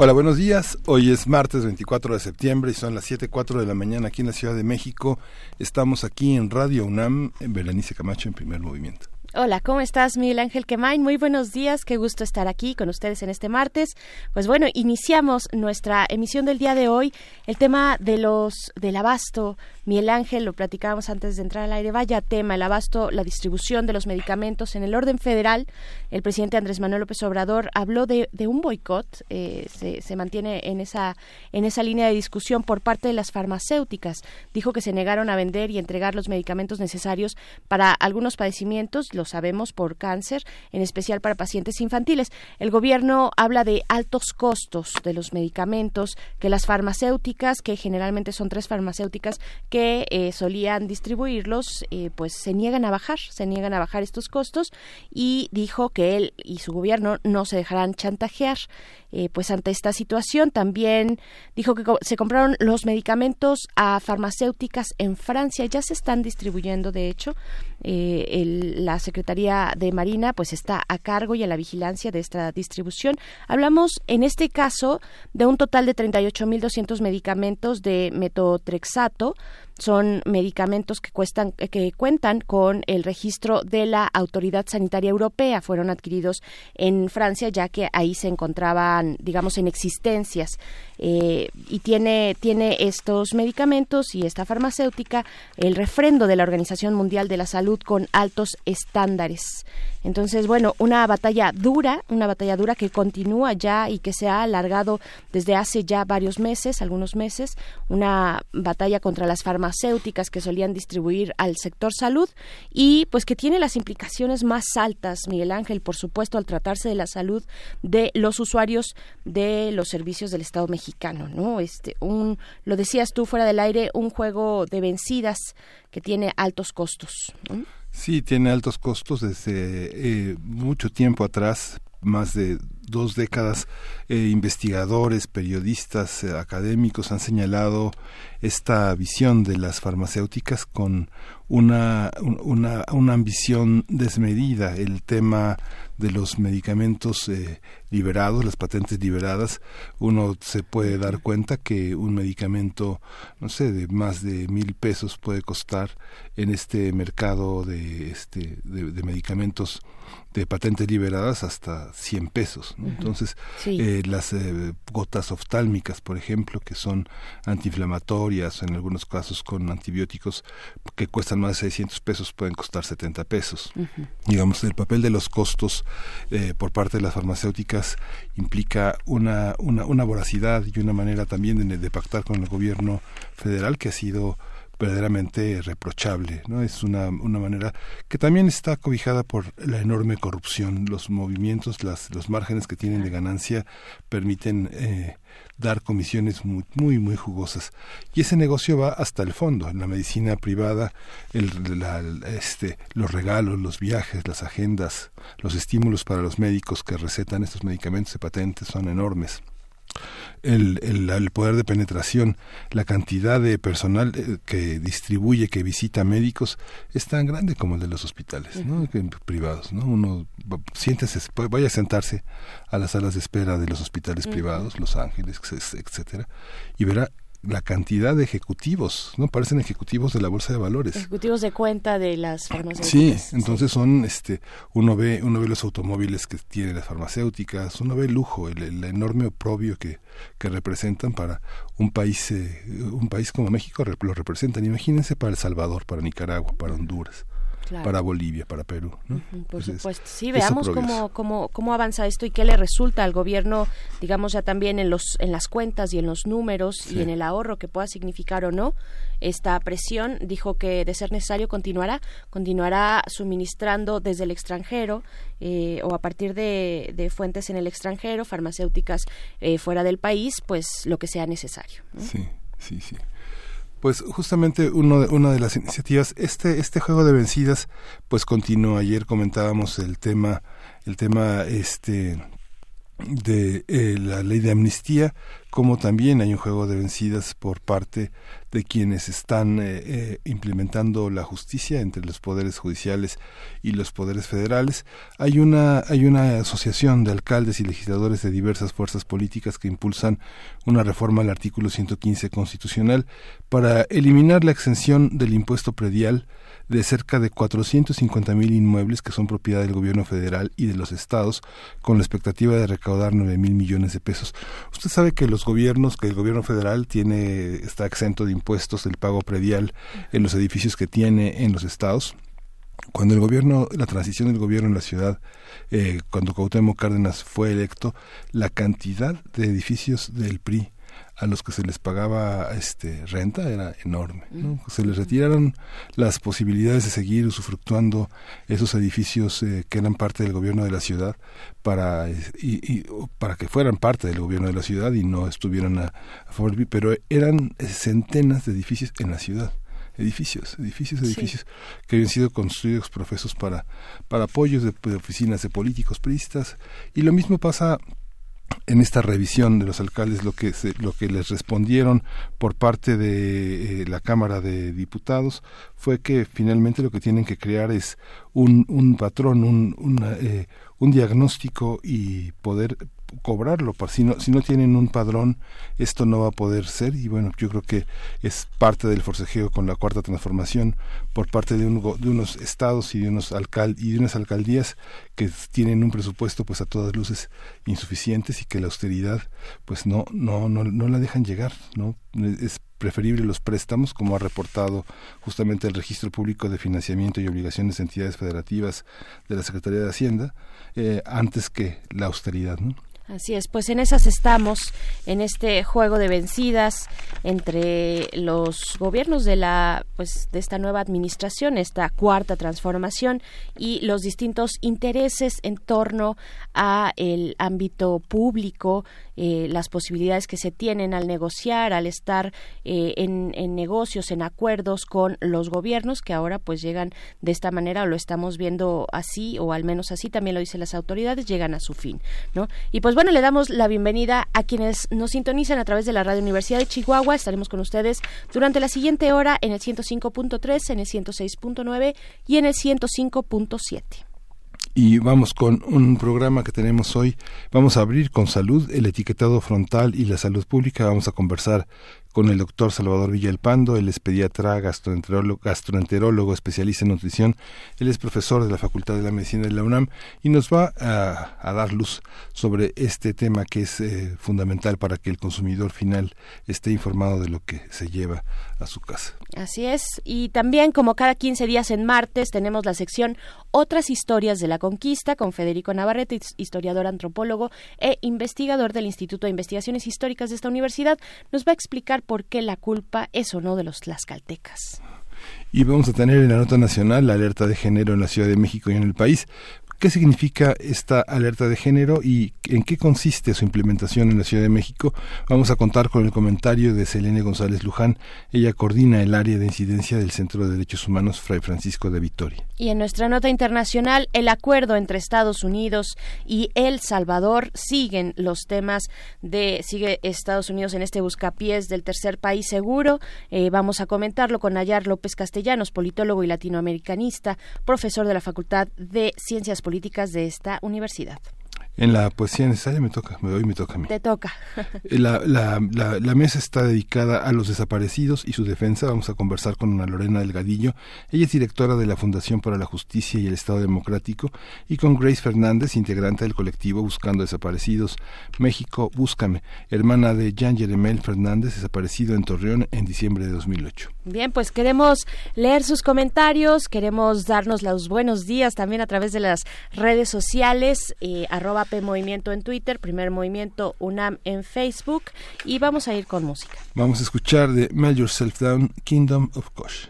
Hola, buenos días. Hoy es martes 24 de septiembre y son las 7.04 de la mañana aquí en la Ciudad de México. Estamos aquí en Radio UNAM, en Berenice Camacho, en primer movimiento. Hola, ¿cómo estás, Miguel Ángel Quemain? Muy buenos días, qué gusto estar aquí con ustedes en este martes. Pues bueno, iniciamos nuestra emisión del día de hoy, el tema de los del abasto. Miguel Ángel, lo platicábamos antes de entrar al aire, vaya tema, el abasto, la distribución de los medicamentos en el orden federal. El presidente Andrés Manuel López Obrador habló de, un boicot, eh, se, se mantiene en esa, en esa línea de discusión por parte de las farmacéuticas. Dijo que se negaron a vender y entregar los medicamentos necesarios para algunos padecimientos lo sabemos, por cáncer, en especial para pacientes infantiles. El gobierno habla de altos costos de los medicamentos que las farmacéuticas, que generalmente son tres farmacéuticas que eh, solían distribuirlos, eh, pues se niegan a bajar, se niegan a bajar estos costos y dijo que él y su gobierno no se dejarán chantajear. Eh, pues ante esta situación también dijo que se compraron los medicamentos a farmacéuticas en Francia, ya se están distribuyendo de hecho la Secretaría de Marina pues está a cargo y a la vigilancia de esta distribución. Hablamos en este caso de un total de 38.200 medicamentos de metotrexato, son medicamentos que cuestan que cuentan con el registro de la Autoridad Sanitaria Europea. Fueron adquiridos en Francia ya que ahí se encontraban, digamos, en existencias eh, y tiene tiene estos medicamentos y esta farmacéutica el refrendo de la Organización Mundial de la Salud con altos estándares. Entonces, bueno, una batalla dura, una batalla dura que continúa ya y que se ha alargado desde hace ya varios meses, algunos meses, una batalla contra las farmacéuticas que solían distribuir al sector salud y pues que tiene las implicaciones más altas, Miguel Ángel, por supuesto, al tratarse de la salud de los usuarios de los servicios del Estado mexicano, ¿no? Este, un, lo decías tú fuera del aire, un juego de vencidas que tiene altos costos. Sí, tiene altos costos desde eh, mucho tiempo atrás, más de dos décadas, eh, investigadores, periodistas, eh, académicos han señalado esta visión de las farmacéuticas con una, una, una ambición desmedida. El tema de los medicamentos eh, liberados, las patentes liberadas, uno se puede dar cuenta que un medicamento, no sé, de más de mil pesos puede costar en este mercado de, este, de, medicamentos de patentes liberadas hasta 100 pesos. Entonces, eh, las eh, gotas oftálmicas, por ejemplo, que son antiinflamatorias, en algunos casos con antibióticos que cuestan más de 600 pesos, pueden costar 70 pesos. Digamos, el papel de los costos eh, por parte de las farmacéuticas implica una, una, una voracidad y una manera también de, de pactar con el gobierno federal que ha sido verdaderamente reprochable, ¿no? Es una, una manera que también está cobijada por la enorme corrupción. Los movimientos, las, los márgenes que tienen de ganancia permiten eh, dar comisiones muy, muy, muy jugosas. Y ese negocio va hasta el fondo. En la medicina privada, el, este, los regalos, los viajes, las agendas, los estímulos para los médicos que recetan estos medicamentos de patentes son enormes el, el, poder de penetración, la cantidad de personal eh, que distribuye, que visita médicos, es tan grande como el de los hospitales ¿no? privados. ¿no? Uno siéntese, vaya a sentarse a las salas de espera de los hospitales privados, Los Ángeles, etcétera, y verá la cantidad de ejecutivos, ¿no? Parecen ejecutivos de la bolsa de valores. Ejecutivos de cuenta de las farmacéuticas. Sí, entonces son, este, uno ve, uno ve los automóviles que tienen las farmacéuticas, uno ve el lujo, el, enorme oprobio que, que representan para un país, eh, un país como México lo representan. Imagínense para El Salvador, para Nicaragua, para Honduras. Para Bolivia, para Perú. por supuesto. Sí, veamos cómo, cómo, cómo avanza esto y qué le resulta al gobierno, digamos ya también en, los, en las cuentas y en los números y en el ahorro que pueda significar o no esta presión. Dijo que de ser necesario continuará, continuará suministrando desde el extranjero eh, o a partir de, de, fuentes en el extranjero, farmacéuticas eh, fuera del país, pues lo que sea necesario. Sí, sí, sí. Pues justamente uno de, una de las iniciativas, este, este juego de vencidas, pues continúa. Ayer comentábamos el tema, el tema este de eh, la ley de amnistía, como también hay un juego de vencidas por parte de quienes están eh, eh, implementando la justicia entre los poderes judiciales y los poderes federales. Hay una, hay una asociación de alcaldes y legisladores de diversas fuerzas políticas que impulsan una reforma al artículo 115 constitucional para eliminar la exención del impuesto predial de cerca de 450 mil inmuebles que son propiedad del gobierno federal y de los estados, con la expectativa de recaudar 9 mil millones de pesos. Usted sabe que los gobiernos, que el gobierno federal tiene, está exento de impuestos del pago predial en los edificios que tiene en los estados. Cuando el gobierno, la transición del gobierno en la ciudad, eh, cuando Cuauhtémoc Cárdenas fue electo, la cantidad de edificios del PRI a los que se les pagaba este renta era enorme. Se les retiraron las posibilidades de seguir usufructuando esos edificios eh, que eran parte del gobierno de la ciudad para y, para que fueran parte del gobierno de la ciudad y no estuvieran a, favor pero eran centenas de edificios en la ciudad edificios, edificios, edificios que habían sido construidos profesos para, para apoyos de, de, oficinas de políticos priistas. Y lo mismo pasa en esta revisión de los alcaldes lo que lo que les respondieron por parte de eh, la Cámara de Diputados fue que finalmente lo que tienen que crear es un, un patrón, un, eh, un diagnóstico y poder cobrarlo. Si no, si no tienen un padrón, esto no va a poder ser. Y bueno, yo creo que es parte del forcejeo con la cuarta transformación por parte de, de unos estados y de, unos alcal y de unas alcaldías que tienen un presupuesto pues a todas luces insuficientes y que la austeridad pues no, no, no, no la dejan llegar. ¿no? Es preferible los préstamos, como ha reportado justamente el Registro Público de Financiamiento y Obligaciones de Entidades Federativas de la Secretaría de Hacienda, eh, antes que la austeridad. ¿no? Así es, pues en esas estamos, en este juego de vencidas entre los gobiernos de la, pues de esta nueva administración, esta cuarta transformación y los distintos intereses en torno a el ámbito público, eh, las posibilidades que se tienen al negociar, al estar eh, en, negocios, en acuerdos con los gobiernos que ahora pues llegan de esta manera o lo estamos viendo así o al menos así también lo dicen las autoridades llegan a su fin, ¿no? Y pues bueno le damos la bienvenida a quienes nos sintonizan a través de la radio Universidad de Chihuahua estaremos con ustedes durante la siguiente hora en el 105.3, en el 106.9 y en el 105.7 y vamos con un programa que tenemos hoy. Vamos a abrir con salud, el etiquetado frontal y la salud pública. Vamos a conversar con el doctor Salvador Villalpando, él es pediatra, gastroenterólogo, gastroenterólogo, especialista en nutrición, él es profesor de la Facultad de la Medicina de la UNAM y nos va a, dar luz sobre este tema que es eh, fundamental para que el consumidor final esté informado de lo que se lleva a su casa. Así es, y también como cada 15 días en martes tenemos la sección Otras historias de la conquista con Federico Navarrete, historiador antropólogo e investigador del Instituto de Investigaciones Históricas de esta universidad, nos va a explicar por qué la culpa es o no de los tlaxcaltecas. Y vamos a tener en la nota nacional la alerta de género en la Ciudad de México y en el país. ¿Qué significa esta alerta de género y en qué consiste su implementación en la Ciudad de México? Vamos a contar con el comentario de Selene González Luján. Ella coordina el área de incidencia del Centro de Derechos Humanos Fray Francisco de Vitoria. Y en nuestra nota internacional, el acuerdo entre Estados Unidos y El Salvador siguen los temas de sigue Estados Unidos en este buscapiés del tercer país seguro. Eh, vamos a comentarlo con Ayar López Castellanos, politólogo y latinoamericanista, profesor de la Facultad de Ciencias políticas de esta universidad. En la poesía necesaria me toca, hoy me toca a mí. Te toca. La, la, la, mesa está dedicada a los desaparecidos y su defensa. Vamos a conversar con una Lorena Delgadillo. Ella es directora de la Fundación para la Justicia y el Estado Democrático y con Grace Fernández, integrante del colectivo Buscando Desaparecidos México Búscame, hermana de Jean Jeremel Fernández, desaparecido en Torreón en diciembre de 2008. Bien, pues queremos leer sus comentarios, queremos darnos los buenos días también a través de las redes sociales, eh, arroba Movimiento en Twitter, Primer Movimiento UNAM en Facebook y vamos a ir con música. Vamos a escuchar de Melt Yourself Down, Kingdom of Kosh.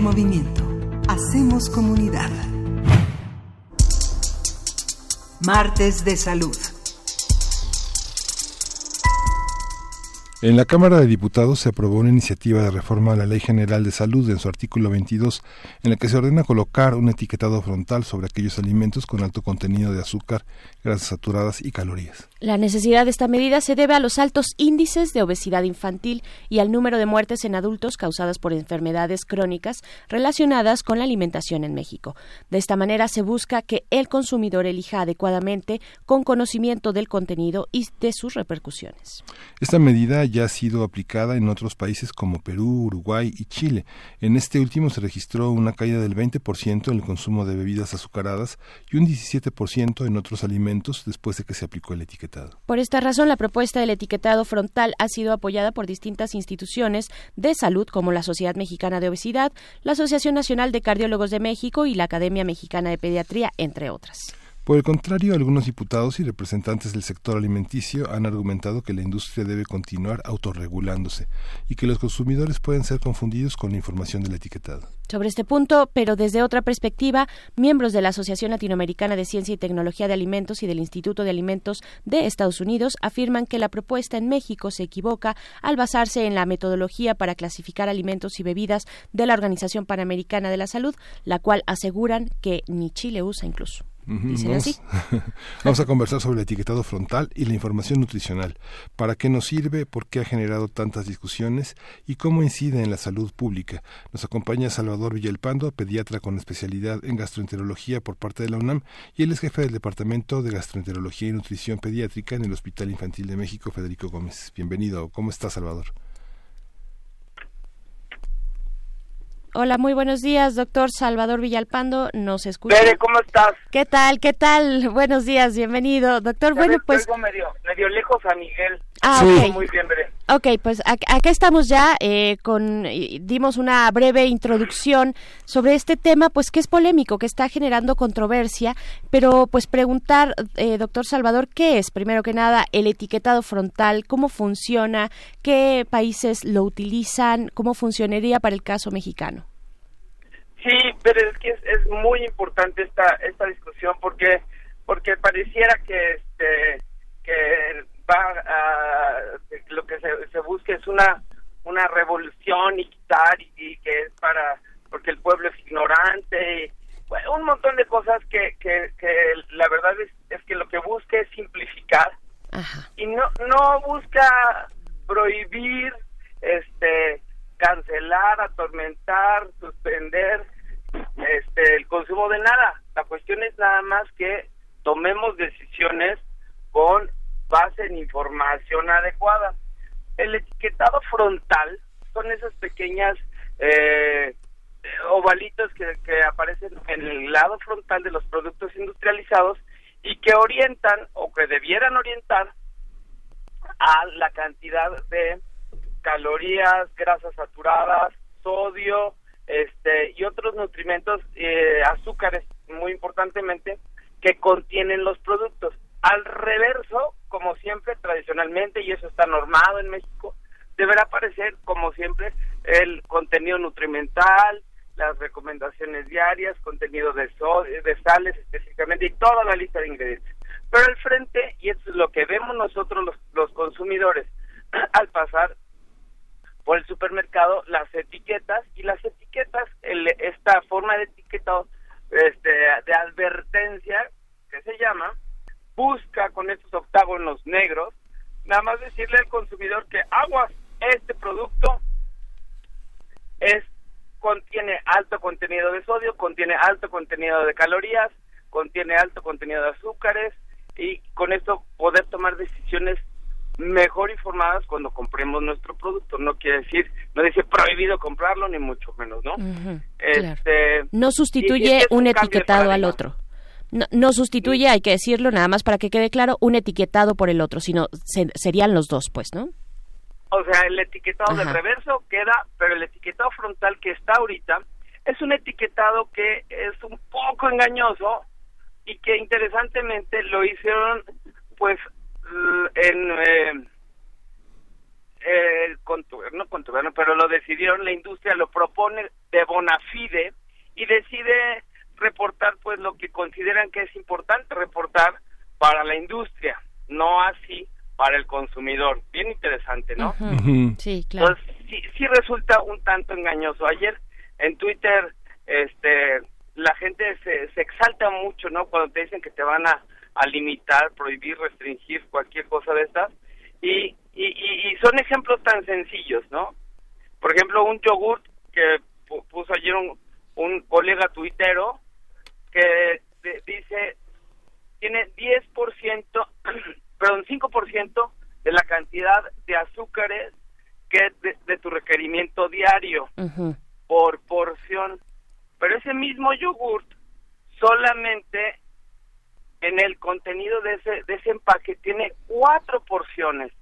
Movimiento. Hacemos comunidad. Martes de Salud. En la Cámara de Diputados se aprobó una iniciativa de reforma a la Ley General de Salud en su artículo 22, en la que se ordena colocar un etiquetado frontal sobre aquellos alimentos con alto contenido de azúcar, grasas saturadas y calorías. La necesidad de esta medida se debe a los altos índices de obesidad infantil y al número de muertes en adultos causadas por enfermedades crónicas relacionadas con la alimentación en México. De esta manera se busca que el consumidor elija adecuadamente con conocimiento del contenido y de sus repercusiones. Esta medida ya ha sido aplicada en otros países como Perú, Uruguay y Chile. En este último se registró una caída del 20% en el consumo de bebidas azucaradas y un 17% en otros alimentos después de que se aplicó el etiquetado. Por esta razón, la propuesta del etiquetado frontal ha sido apoyada por distintas instituciones de salud como la Sociedad Mexicana de Obesidad, la Asociación Nacional de Cardiólogos de México y la Academia Mexicana de Pediatría, entre otras. Por el contrario, algunos diputados y representantes del sector alimenticio han argumentado que la industria debe continuar autorregulándose y que los consumidores pueden ser confundidos con la información del etiquetado. Sobre este punto, pero desde otra perspectiva, miembros de la Asociación Latinoamericana de Ciencia y Tecnología de Alimentos y del Instituto de Alimentos de Estados Unidos afirman que la propuesta en México se equivoca al basarse en la metodología para clasificar alimentos y bebidas de la Organización Panamericana de la Salud, la cual aseguran que ni Chile usa incluso. Vamos, a conversar sobre el etiquetado frontal y la información nutricional. ¿Para qué nos sirve? ¿Por qué ha generado tantas discusiones? ¿Y cómo incide en la salud pública? Nos acompaña Salvador Villalpando, pediatra con especialidad en gastroenterología por parte de la UNAM y él es jefe del Departamento de Gastroenterología y Nutrición Pediátrica en el Hospital Infantil de México, Federico Gómez. Bienvenido. ¿Cómo está, Salvador? Hola, muy buenos días, doctor Salvador Villalpando. ¿Nos escucha? Bere, ¿cómo estás? ¿Qué tal? ¿Qué tal? Buenos días, bienvenido. Doctor, bueno, pues... medio, medio lejos a Miguel. Ah, sí. Muy bien, Bere. Ok, pues acá estamos ya eh, con... Dimos una breve introducción sobre este tema, pues que es polémico, que está generando controversia, pero pues preguntar, eh, doctor Salvador, ¿qué es, primero que nada, el etiquetado frontal? ¿Cómo funciona? ¿Qué países lo utilizan? ¿Cómo funcionaría para el caso mexicano? Sí, pero es que es, muy importante esta esta discusión porque porque pareciera que este que va a, lo que se, se busca es una una revolución y quitar y, que es para porque el pueblo es ignorante y, un montón de cosas que, que, que la verdad es, es que lo que busca es simplificar y no no busca prohibir este cancelar, atormentar, suspender este, el consumo de nada. La cuestión es nada más que tomemos decisiones con base en información adecuada. El etiquetado frontal son esas pequeñas eh, ovalitos que, aparecen en el lado frontal de los productos industrializados y que orientan o que debieran orientar a la cantidad de calorías, grasas saturadas, sodio, este y otros nutrimentos, eh, azúcares, muy importantemente, que contienen los productos. Al reverso, como siempre, tradicionalmente, y eso está normado en México, deberá aparecer, como siempre, el contenido nutrimental, las recomendaciones diarias, contenido de, de sales específicamente y toda la lista de ingredientes. Pero al frente, y es lo que vemos nosotros los, los consumidores al pasar por el supermercado las etiquetas y las etiquetas esta forma de etiquetado este, de advertencia que se llama busca con estos octágonos negros nada más decirle al consumidor que aguas este producto es contiene alto contenido de sodio contiene alto contenido de calorías contiene alto contenido de azúcares y con esto poder tomar decisiones mejor informadas cuando compremos nuestro producto. No quiere decir, no dice prohibido comprarlo, ni mucho menos, ¿no? este, No sustituye un, etiquetado al otro. No, sustituye, hay que decirlo, nada más para que quede claro, un etiquetado por el otro, sino serían los dos, pues, ¿no? O sea, el etiquetado del reverso queda, pero el etiquetado frontal que está ahorita es un etiquetado que es un poco engañoso y que interesantemente lo hicieron pues en, eh, eh, contubernio, pero lo decidieron, la industria lo propone de bona fide y decide reportar pues lo que consideran que es importante reportar para la industria, no así para el consumidor. Bien interesante, ¿no? Sí, claro. Entonces, sí, sí resulta un tanto engañoso. Ayer en Twitter, este, la gente se, se exalta mucho, ¿no? Cuando te dicen que te van a, a limitar, prohibir, restringir cualquier cosa de estas. Y, y, y, son ejemplos tan sencillos, ¿no? Por ejemplo, un yogurt que puso ayer un, un colega tuitero que dice tiene 10%, perdón, 5% de la cantidad de azúcares que de, de tu requerimiento diario por porción. Pero ese mismo yogurt solamente en el contenido de ese, de ese empaque tiene cuatro porciones.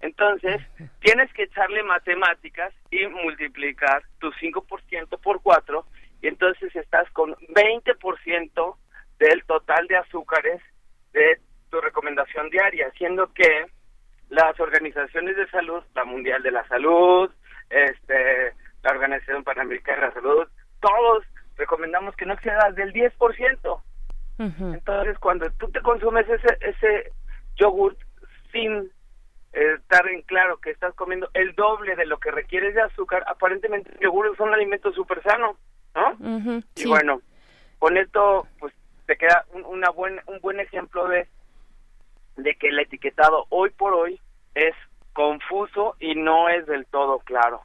Entonces, tienes que echarle matemáticas y multiplicar tu 5% por 4 y entonces estás con 20% del total de azúcares de tu recomendación diaria, siendo que las organizaciones de salud, la Mundial de la Salud, este, la Organización Panamericana de la Salud, todos recomendamos que no excedas del 10%. Entonces, cuando tú te consumes ese, ese yogurt sin eh, estar en claro que estás comiendo el doble de lo que requieres de azúcar, aparentemente el yogur es un alimento súper sano, ¿no? y bueno, con esto, pues te queda un, una buen, un buen ejemplo de, de que el etiquetado hoy por hoy es confuso y no es del todo claro.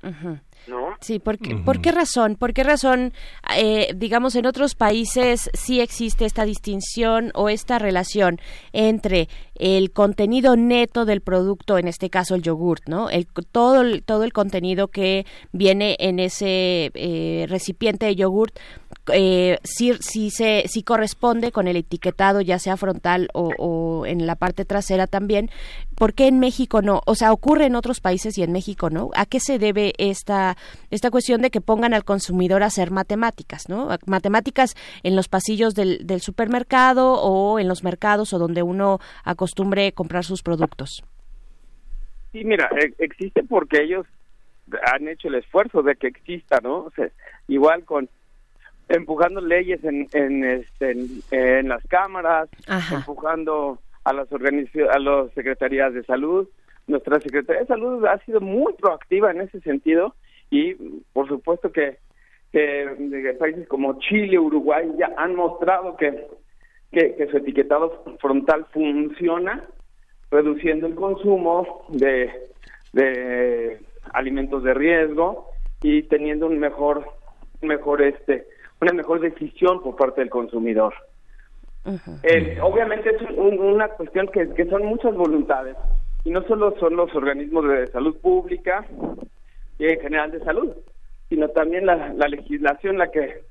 ¿No? Sí, ¿por qué, ¿por qué razón? ¿Por qué razón, eh, digamos, en otros países sí existe esta distinción o esta relación entre el contenido neto del producto, en este caso el yogurt, ¿no? El, todo, el, todo el contenido que viene en ese eh, recipiente de yogurt eh, si, si, se, si corresponde con el etiquetado, ya sea frontal o, en la parte trasera también. ¿Por qué en México no? O sea, ocurre en otros países y en México no. ¿A qué se debe esta, esta cuestión de que pongan al consumidor a hacer matemáticas, ¿no? Matemáticas en los pasillos del, del supermercado o en los mercados o donde uno acostumbre comprar sus productos. Sí, mira, e, existe porque ellos han hecho el esfuerzo de que exista, ¿no? O sea, igual con empujando leyes en en, este, en, las cámaras, empujando a las a las secretarías de salud. Nuestra Secretaría de Salud ha sido muy proactiva en ese sentido y por supuesto que, que países como Chile, Uruguay ya han mostrado que, que, que su etiquetado frontal funciona, reduciendo el consumo de, de alimentos de riesgo y teniendo un mejor mejor este una mejor decisión por parte del consumidor. Eh, obviamente es una cuestión que, que son muchas voluntades y no solo son los organismos de salud pública general de salud, sino también la, la legislación la que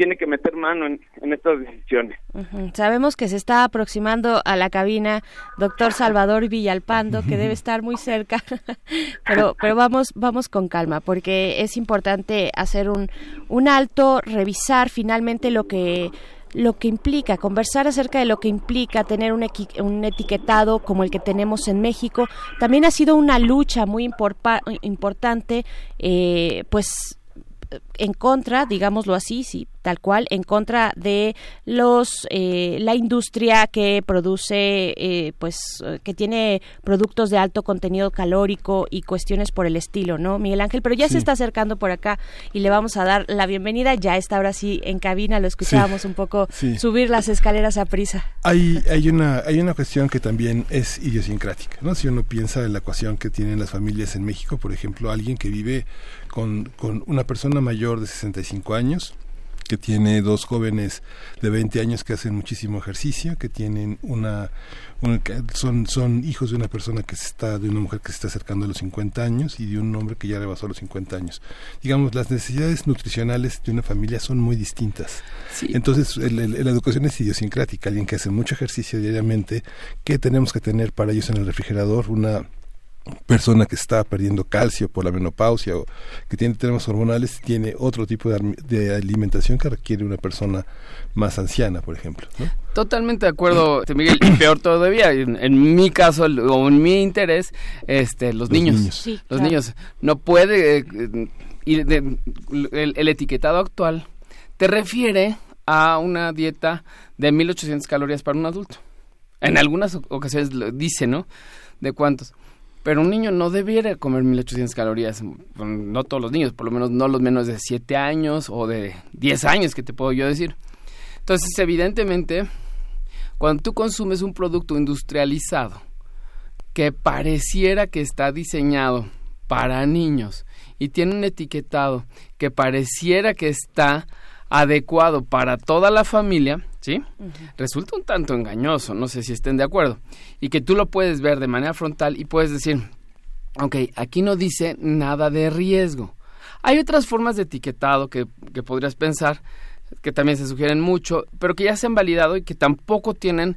tiene que meter mano en, estas decisiones. Sabemos que se está aproximando a la cabina doctor Salvador Villalpando, que debe estar muy cerca, pero, pero vamos, vamos con calma, porque es importante hacer un, un alto, revisar finalmente lo que lo que implica, conversar acerca de lo que implica tener un, un etiquetado como el que tenemos en México. También ha sido una lucha muy importante, eh, pues en contra, digámoslo así, sí, tal cual, en contra de los eh, la industria que produce, eh, pues, que tiene productos de alto contenido calórico y cuestiones por el estilo, ¿no, Miguel Ángel? Pero ya se está acercando por acá y le vamos a dar la bienvenida. Ya está ahora sí en cabina, lo escuchábamos un poco subir las escaleras a prisa. Hay hay una hay una cuestión que también es idiosincrática, ¿no? Si uno piensa en la ecuación que tienen las familias en México, por ejemplo, alguien que vive con, con una persona mayor de 65 años, que tiene dos jóvenes de 20 años que hacen muchísimo ejercicio, que tienen una, son son hijos de una persona que se está de una mujer que se está acercando a los 50 años y de un hombre que ya rebasó los 50 años. Digamos, las necesidades nutricionales de una familia son muy distintas. Entonces, la educación es idiosincrática, alguien que hace mucho ejercicio diariamente, ¿qué tenemos que tener para ellos en el refrigerador? Una persona que está perdiendo calcio por la menopausia o que tiene temas hormonales tiene otro tipo de, alimentación que requiere una persona más anciana, por ejemplo. Totalmente de acuerdo, este, Miguel. Y peor todavía, en, mi caso o en mi interés, este, los, niños. los niños. No puede eh, ir el, etiquetado actual te refiere a una dieta de 1800 calorías para un adulto. En algunas ocasiones dice, ¿no? De cuántos. Pero un niño no debiera comer 1800 calorías, no todos los niños, por lo menos no los menos de 7 años o de 10 años, que te puedo yo decir. Entonces, evidentemente, cuando tú consumes un producto industrializado que pareciera que está diseñado para niños y tiene un etiquetado que pareciera que está adecuado para toda la familia, ¿sí? Resulta un tanto engañoso, no sé si estén de acuerdo. Y que tú lo puedes ver de manera frontal y puedes decir, ok, aquí no dice nada de riesgo. Hay otras formas de etiquetado que, que podrías pensar, que también se sugieren mucho, pero que ya se han validado y que tampoco tienen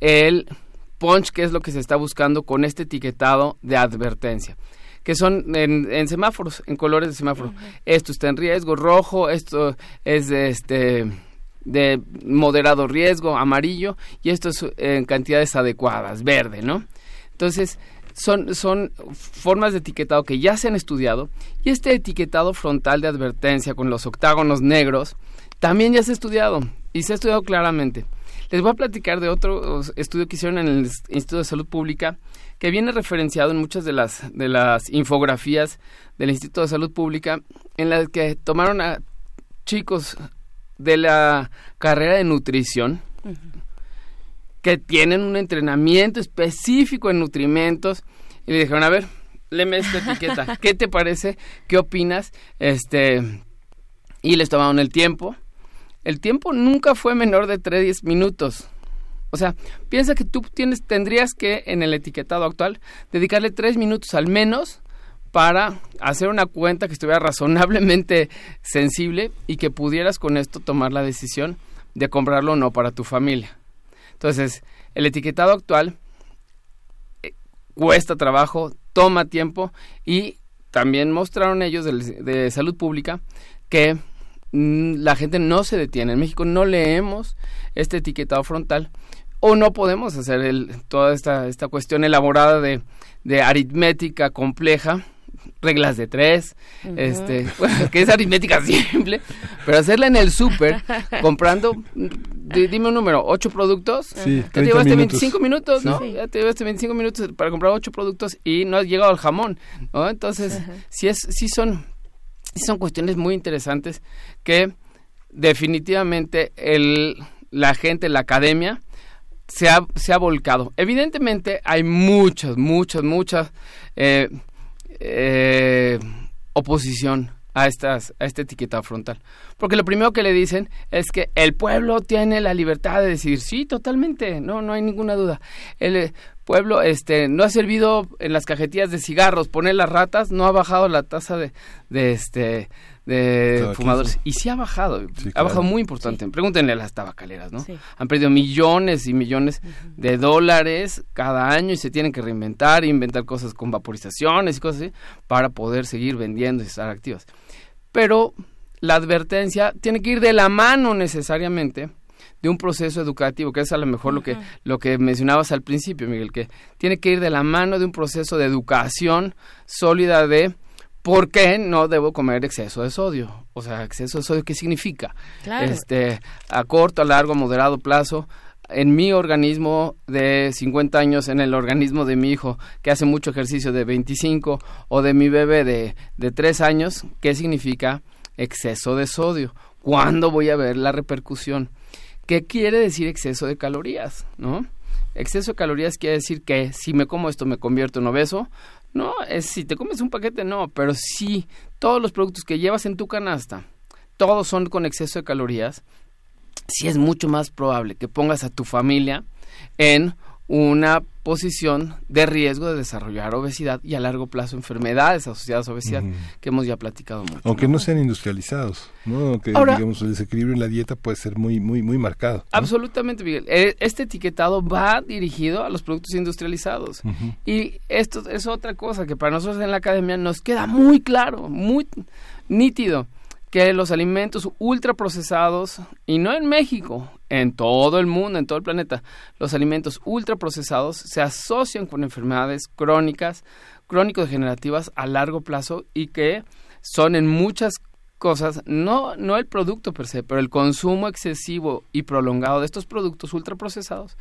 el punch que es lo que se está buscando con este etiquetado de advertencia que son en, semáforos, en colores de semáforo. Esto está en riesgo rojo, esto es de este de moderado riesgo, amarillo, y esto es en cantidades adecuadas, verde, ¿no? Entonces, son, son formas de etiquetado que ya se han estudiado, y este etiquetado frontal de advertencia con los octágonos negros también ya se ha estudiado, y se ha estudiado claramente. Les voy a platicar de otro estudio que hicieron en el Instituto de Salud Pública que viene referenciado en muchas de las, de las infografías del Instituto de Salud Pública, en las que tomaron a chicos de la carrera de nutrición, que tienen un entrenamiento específico en nutrimentos, y le dijeron, a ver, léeme esta etiqueta, ¿qué te parece? ¿Qué opinas? Este, y les tomaron el tiempo. El tiempo nunca fue menor de 3 minutos. O sea, piensa que tú tienes, tendrías que, en el etiquetado actual, dedicarle tres minutos al menos para hacer una cuenta que estuviera razonablemente sensible y que pudieras con esto tomar la decisión de comprarlo o no para tu familia. Entonces, el etiquetado actual eh, cuesta trabajo, toma tiempo y también mostraron ellos de, salud pública que mm, la gente no se detiene. En México no leemos este etiquetado frontal o no podemos hacer el, toda esta, esta cuestión elaborada de, de aritmética compleja, reglas de tres, este, que es aritmética simple, pero hacerla en el súper, comprando, dime un número, ocho productos, sí, te llevaste 25 minutos, ¿no? Ya te llevaste 25 minutos para comprar ocho productos y no has llegado al jamón, ¿no? Entonces, sí, es, sí son, sí son cuestiones muy interesantes que definitivamente el, la gente, la academia, se ha, se ha volcado. Evidentemente hay muchas, muchas, muchas eh, eh, oposición a, estas, a este etiquetado frontal. Porque lo primero que le dicen es que el pueblo tiene la libertad de decir, sí, totalmente, no, no hay ninguna duda. El eh, pueblo este, no ha servido en las cajetillas de cigarros poner las ratas, no ha bajado la tasa de, de, este, de fumadores. Y sí ha bajado, ha bajado muy importante. Pregúntenle a las tabacaleras, ¿no? Han perdido millones y millones de dólares cada año y se tienen que reinventar, inventar cosas con vaporizaciones y cosas así para poder seguir vendiendo y estar activas. Pero la advertencia tiene que ir de la mano necesariamente de un proceso educativo, que es a lo mejor lo que lo que mencionabas al principio, Miguel, que tiene que ir de la mano de un proceso de educación sólida de ¿por qué no debo comer exceso de sodio? O sea, exceso de sodio, ¿qué significa? Este, a corto, a largo, moderado plazo, en mi organismo de 50 años, en el organismo de mi hijo que hace mucho ejercicio de 25 o de mi bebé de, de 3 años, ¿qué significa exceso de sodio? ¿Cuándo voy a ver la repercusión? ¿Qué quiere decir exceso de calorías? ¿No? Exceso de calorías quiere decir que si me como esto me convierto en obeso, no, es si te comes un paquete, no, pero si todos los productos que llevas en tu canasta, todos son con exceso de calorías, sí es mucho más probable que pongas a tu familia en una posición de riesgo de desarrollar obesidad y a largo plazo enfermedades asociadas a obesidad que hemos ya platicado mucho. Aunque no, sean industrializados, ¿no? Aunque digamos el desequilibrio en la dieta puede ser muy muy muy marcado. Absolutamente, Miguel. E, este etiquetado va dirigido a los productos industrializados. Y esto es otra cosa que para nosotros en la academia nos queda muy claro, muy nítido que los alimentos ultraprocesados, y no en México, en todo el mundo, en todo el planeta, los alimentos ultraprocesados se asocian con enfermedades crónicas, crónico-degenerativas a largo plazo y que son en muchas cosas, no, no el producto per se, pero el consumo excesivo y prolongado de estos productos ultraprocesados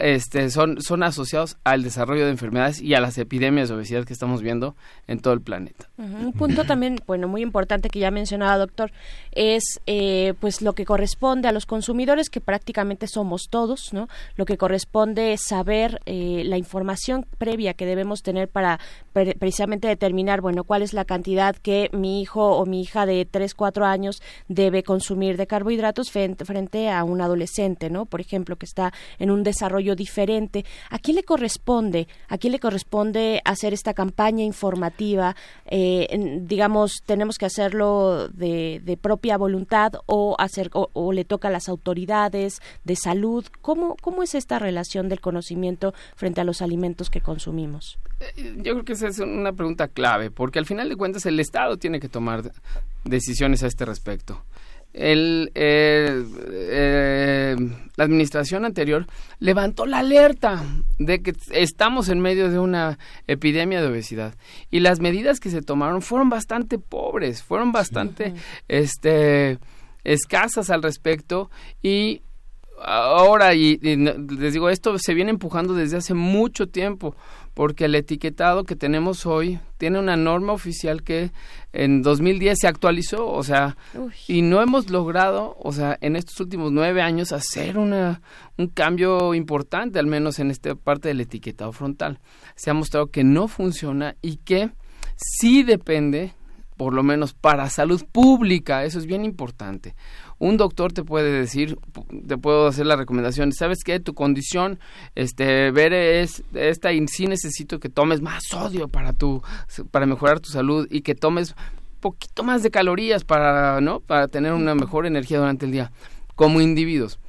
este, son, son asociados al desarrollo de enfermedades y a las epidemias de obesidad que estamos viendo en todo el planeta. Un punto también, bueno, muy importante que ya mencionaba, doctor, es eh, pues lo que corresponde a los consumidores, que prácticamente somos todos, ¿no? Lo que corresponde es saber eh, la información previa que debemos tener para precisamente determinar, bueno, cuál es la cantidad que mi hijo o mi hija de 3, 4 años debe consumir de carbohidratos frente, frente a un adolescente, ¿no? Por ejemplo, que está en un desarrollo diferente. ¿A quién le corresponde? ¿A quién le corresponde hacer esta campaña informativa? Eh, digamos, tenemos que hacerlo de, propia voluntad o hacer o, le toca a las autoridades de salud. ¿Cómo, ¿Cómo es esta relación del conocimiento frente a los alimentos que consumimos? Eh, yo creo que esa es una pregunta clave, porque al final de cuentas el Estado tiene que tomar decisiones a este respecto el, eh, la administración anterior levantó la alerta de que estamos en medio de una epidemia de obesidad. Y las medidas que se tomaron fueron bastante pobres, fueron bastante este, escasas al respecto. Y ahora y les digo esto se viene empujando desde hace mucho tiempo porque el etiquetado que tenemos hoy tiene una norma oficial que en 2010 se actualizó, o sea, y no hemos logrado, o sea, en estos últimos nueve años hacer una, un cambio importante, al menos en esta parte del etiquetado frontal. Se ha mostrado que no funciona y que sí depende, por lo menos para salud pública, eso es bien importante un doctor te puede decir, te puedo hacer la recomendación, ¿sabes qué? Tu condición, este, ver es esta y sí necesito que tomes más sodio para tu, para mejorar tu salud y que tomes poquito más de calorías para, ¿no? Para tener una mejor energía durante el día, como individuos.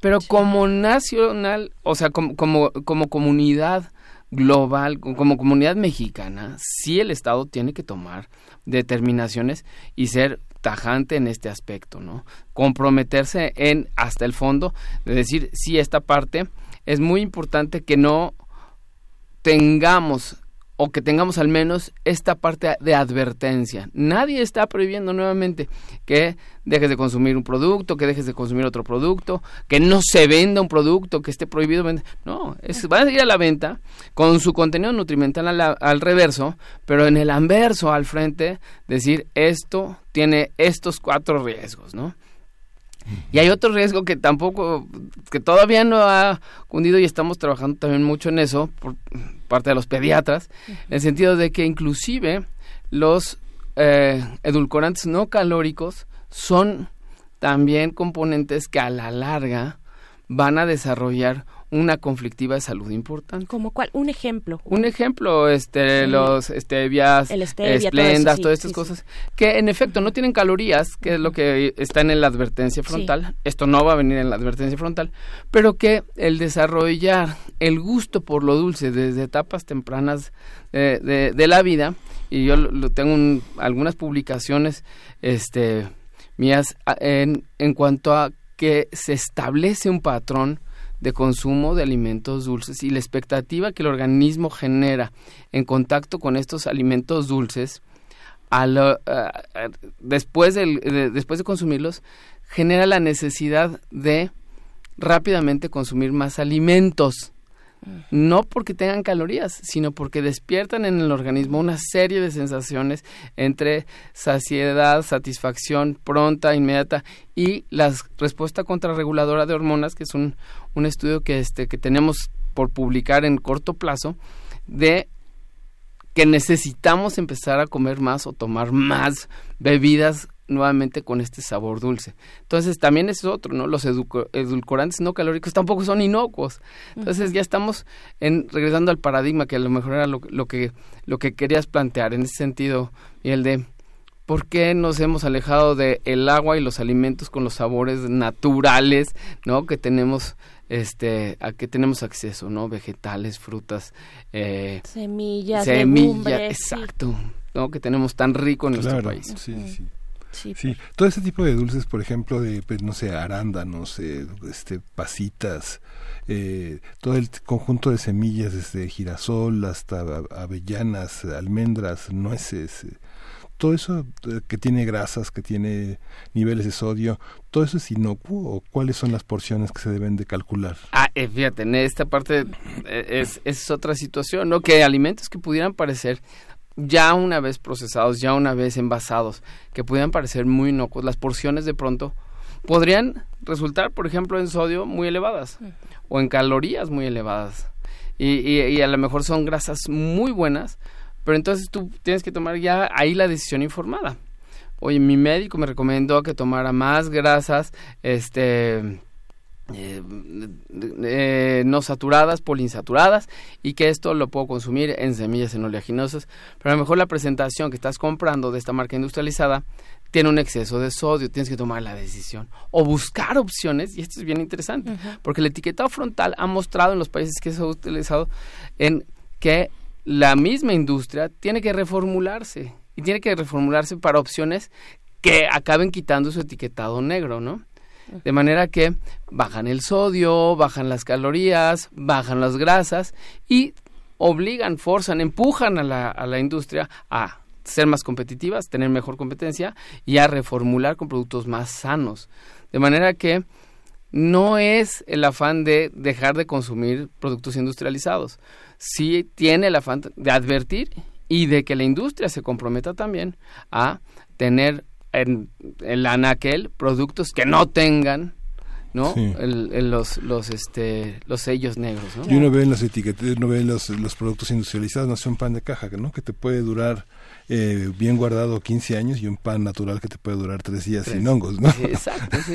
Pero como nacional, o sea, como, como, como comunidad global, como comunidad mexicana, sí el Estado tiene que tomar determinaciones y ser tajante en este aspecto, ¿no? Comprometerse en hasta el fondo, de decir, si esta parte es muy importante que no tengamos o que tengamos al menos esta parte de advertencia. Nadie está prohibiendo nuevamente que dejes de consumir un producto, que dejes de consumir otro producto, que no se venda un producto, que esté prohibido vender. No, es, va a ir a la venta con su contenido nutrimental al, reverso, pero en el anverso al frente decir esto tiene estos cuatro riesgos, ¿no? Y hay otro riesgo que tampoco, que todavía no ha cundido y estamos trabajando también mucho en eso por parte de los pediatras, en el sentido de que inclusive los eh, edulcorantes no calóricos son también componentes que a la larga van a desarrollar una conflictiva de salud importante. ¿Como cuál? Un ejemplo. Un ejemplo, este, los stevias, El esplendas, todas estas cosas, que en efecto no tienen calorías, que es lo que está en la advertencia frontal. Esto no va a venir en la advertencia frontal, pero que el desarrollar el gusto por lo dulce desde etapas tempranas de, de, la vida, y yo lo, tengo algunas publicaciones, este, mías en, en cuanto a que se establece un patrón de consumo de alimentos dulces y la expectativa que el organismo genera en contacto con estos alimentos dulces después, después de consumirlos genera la necesidad de rápidamente consumir más alimentos no porque tengan calorías, sino porque despiertan en el organismo una serie de sensaciones entre saciedad, satisfacción pronta, inmediata y la respuesta contrarreguladora de hormonas, que es un, un estudio que, este, que tenemos por publicar en corto plazo, de que necesitamos empezar a comer más o tomar más bebidas nuevamente con este sabor dulce. Entonces también es otro, ¿no? Los edulcorantes no calóricos tampoco son inocuos. Entonces ya estamos en, regresando al paradigma que a lo mejor era lo, que, lo que querías plantear en ese sentido, y el de por qué nos hemos alejado de el agua y los alimentos con los sabores naturales, ¿no? Que tenemos este a que tenemos acceso no vegetales frutas eh, semillas semillas exacto no que tenemos tan rico en nuestro país sí, sí. Sí, todo ese tipo de dulces, por ejemplo, de, pues, no sé, arándanos, eh, este, pasitas, eh, todo el conjunto de semillas, desde girasol hasta avellanas, almendras, nueces, eh, todo eso eh, que tiene grasas, que tiene niveles de sodio, ¿todo eso es inocuo o cuáles son las porciones que se deben de calcular? Ah, fíjate, en esta parte es, es otra situación, ¿no? Que alimentos que pudieran parecer ya una vez procesados, ya una vez envasados, que pudieran parecer muy inocuos, las porciones de pronto podrían resultar, por ejemplo, en sodio muy elevadas o en calorías muy elevadas. Y, y, a lo mejor son grasas muy buenas, pero entonces tú tienes que tomar ya ahí la decisión informada. Oye, mi médico me recomendó que tomara más grasas, este, eh, eh, no saturadas, poliinsaturadas y que esto lo puedo consumir en semillas en oleaginosas. Pero a lo mejor la presentación que estás comprando de esta marca industrializada tiene un exceso de sodio, tienes que tomar la decisión o buscar opciones, y esto es bien interesante, porque el etiquetado frontal ha mostrado en los países que se ha utilizado en que la misma industria tiene que reformularse y tiene que reformularse para opciones que acaben quitando su etiquetado negro, ¿no? De manera que bajan el sodio, bajan las calorías, bajan las grasas y obligan, forzan, empujan a la, a la industria a ser más competitivas, tener mejor competencia y a reformular con productos más sanos. De manera que no es el afán de dejar de consumir productos industrializados. Sí tiene el afán de advertir y de que la industria se comprometa también a tener en el anaquel productos que no tengan ¿no? El, los, los, este, los sellos negros, ¿no? Y uno ve en las etiquetas, uno ve los, los productos industrializados, no son pan de caja, ¿no? Que te puede durar eh, bien guardado 15 años y un pan natural que te puede durar tres días sin hongos, ¿no? exacto, sí.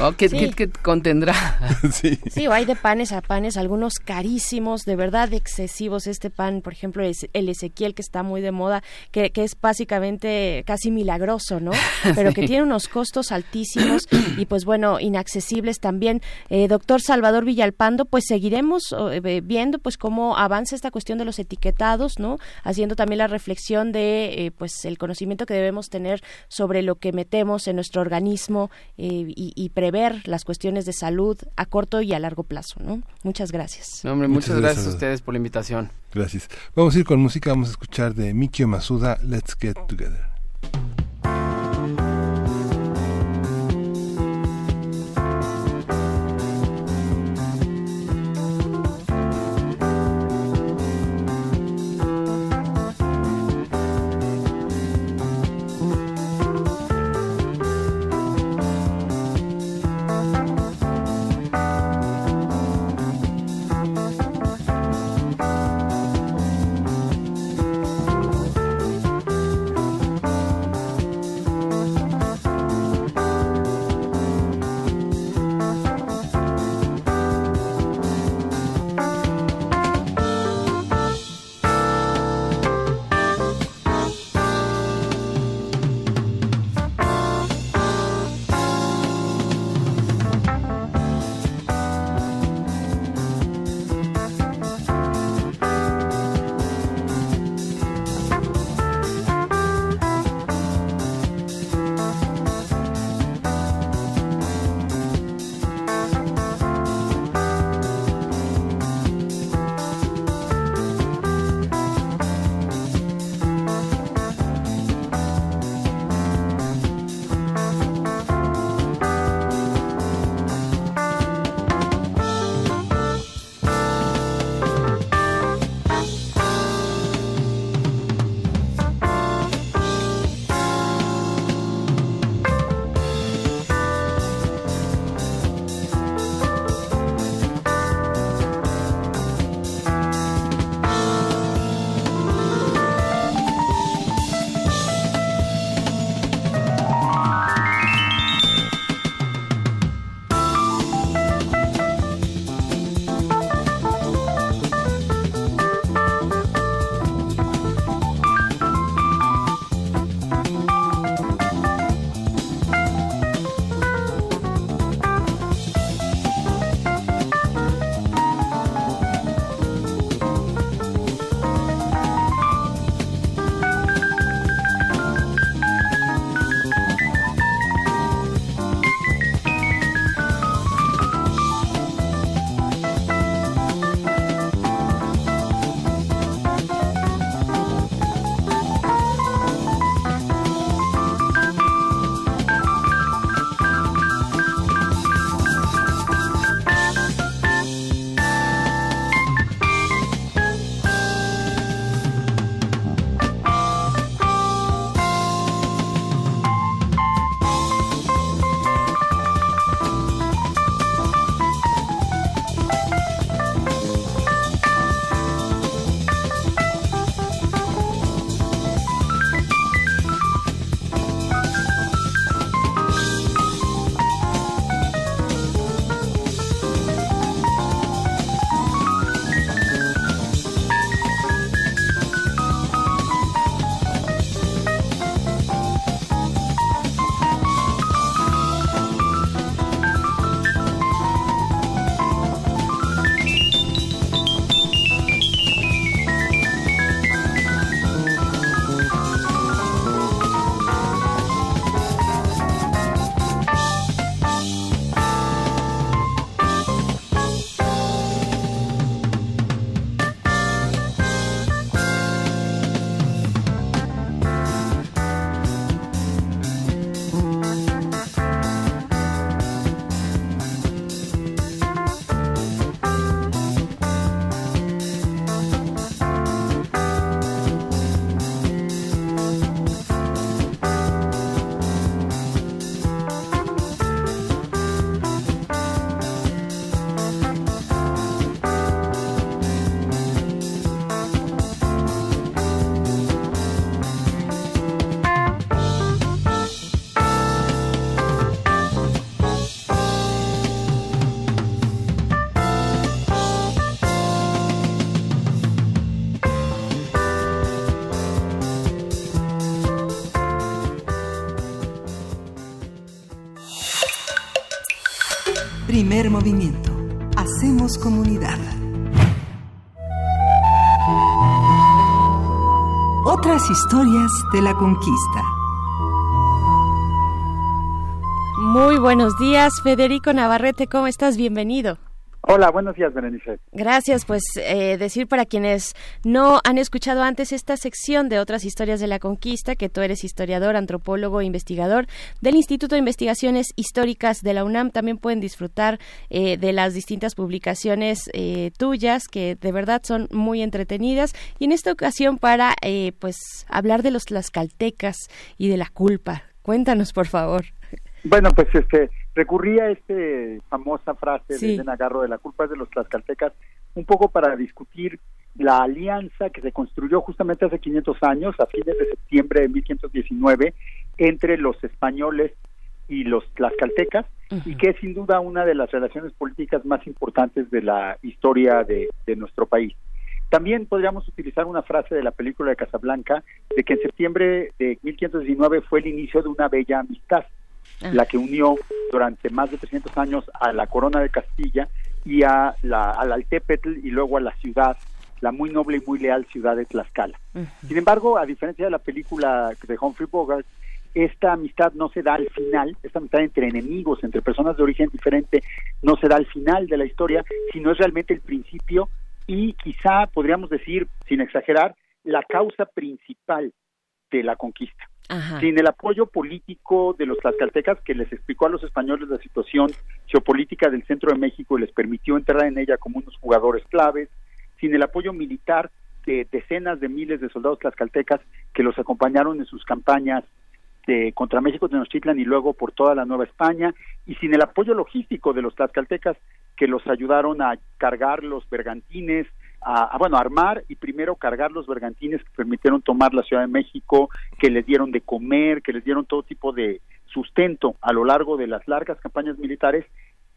Oh, ¿qué, contendrá? sí. sí, o hay de panes a panes, algunos carísimos, de verdad excesivos. Este pan, por ejemplo, es el Ezequiel, que está muy de moda, que, que es básicamente casi milagroso, ¿no? Pero que tiene unos costos altísimos y, pues bueno, inaccesibles también. Eh, doctor Salvador Villalpando, pues seguiremos eh, viendo pues cómo avanza esta cuestión de los etiquetados, ¿no? Haciendo también la reflexión de eh, pues el conocimiento que debemos tener sobre lo que metemos en nuestro organismo eh, y, prever las cuestiones de salud a corto y a largo plazo. ¿no? Muchas gracias. muchas, gracias, a ustedes por la invitación. Gracias. Vamos a ir con música, vamos a escuchar de Mikio Masuda, Let's Get Together. Primer movimiento. Hacemos comunidad. Otras historias de la conquista. Muy buenos días, Federico Navarrete, ¿cómo estás? Bienvenido. Hola, buenos días, Berenice. Gracias, pues eh, decir para quienes no han escuchado antes esta sección de otras historias de la conquista, que tú eres historiador, antropólogo, investigador del Instituto de Investigaciones Históricas de la UNAM, también pueden disfrutar eh, de las distintas publicaciones eh, tuyas, que de verdad son muy entretenidas, y en esta ocasión para pues hablar de los tlaxcaltecas y de la culpa. Cuéntanos, por favor. Bueno, pues este recurrí a esta famosa frase de Nagarro de la culpa es de los tlaxcaltecas, un poco para discutir la alianza que se construyó justamente hace 500 años, a fines de septiembre de 1519, entre los españoles y los tlaxcaltecas, y que es sin duda una de las relaciones políticas más importantes de la historia de, de nuestro país. También podríamos utilizar una frase de la película de Casablanca, de que en septiembre de 1519 fue el inicio de una bella amistad Ah. la que unió durante más de 300 años a la corona de Castilla y a la, al Altepetl y luego a la ciudad, la muy noble y muy leal ciudad de Tlaxcala. Sin embargo, a diferencia de la película de Humphrey Bogart, esta amistad no se da al final, esta amistad entre enemigos, entre personas de origen diferente, no se da al final de la historia, sino es realmente el principio y quizá podríamos decir, sin exagerar, la causa principal de la conquista. Sin el apoyo político de los tlaxcaltecas que les explicó a los españoles la situación geopolítica del centro de México y les permitió entrar en ella como unos jugadores claves, sin el apoyo militar de decenas de miles de soldados tlaxcaltecas que los acompañaron en sus campañas de, contra México, Tenochtitlan y luego por toda la Nueva España, y sin el apoyo logístico de los tlaxcaltecas que los ayudaron a cargar los bergantines, a, bueno, armar y primero cargar los bergantines que permitieron tomar la Ciudad de México, que les dieron de comer, que les dieron todo tipo de sustento a lo largo de las largas campañas militares,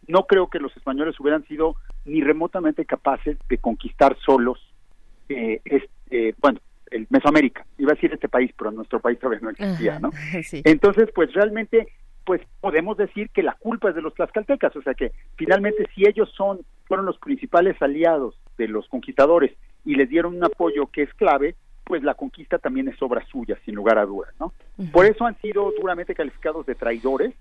no creo que los españoles hubieran sido ni remotamente capaces de conquistar solos, eh, este, bueno, el Mesoamérica, iba a decir este país, pero nuestro país todavía no existía, ¿no? Entonces, pues realmente pues podemos decir que la culpa es de los tlaxcaltecas, o sea que finalmente si ellos son fueron los principales aliados de los conquistadores y les dieron un apoyo que es clave, pues la conquista también es obra suya, sin lugar a dudas, ¿no? Por eso han sido duramente calificados de traidores,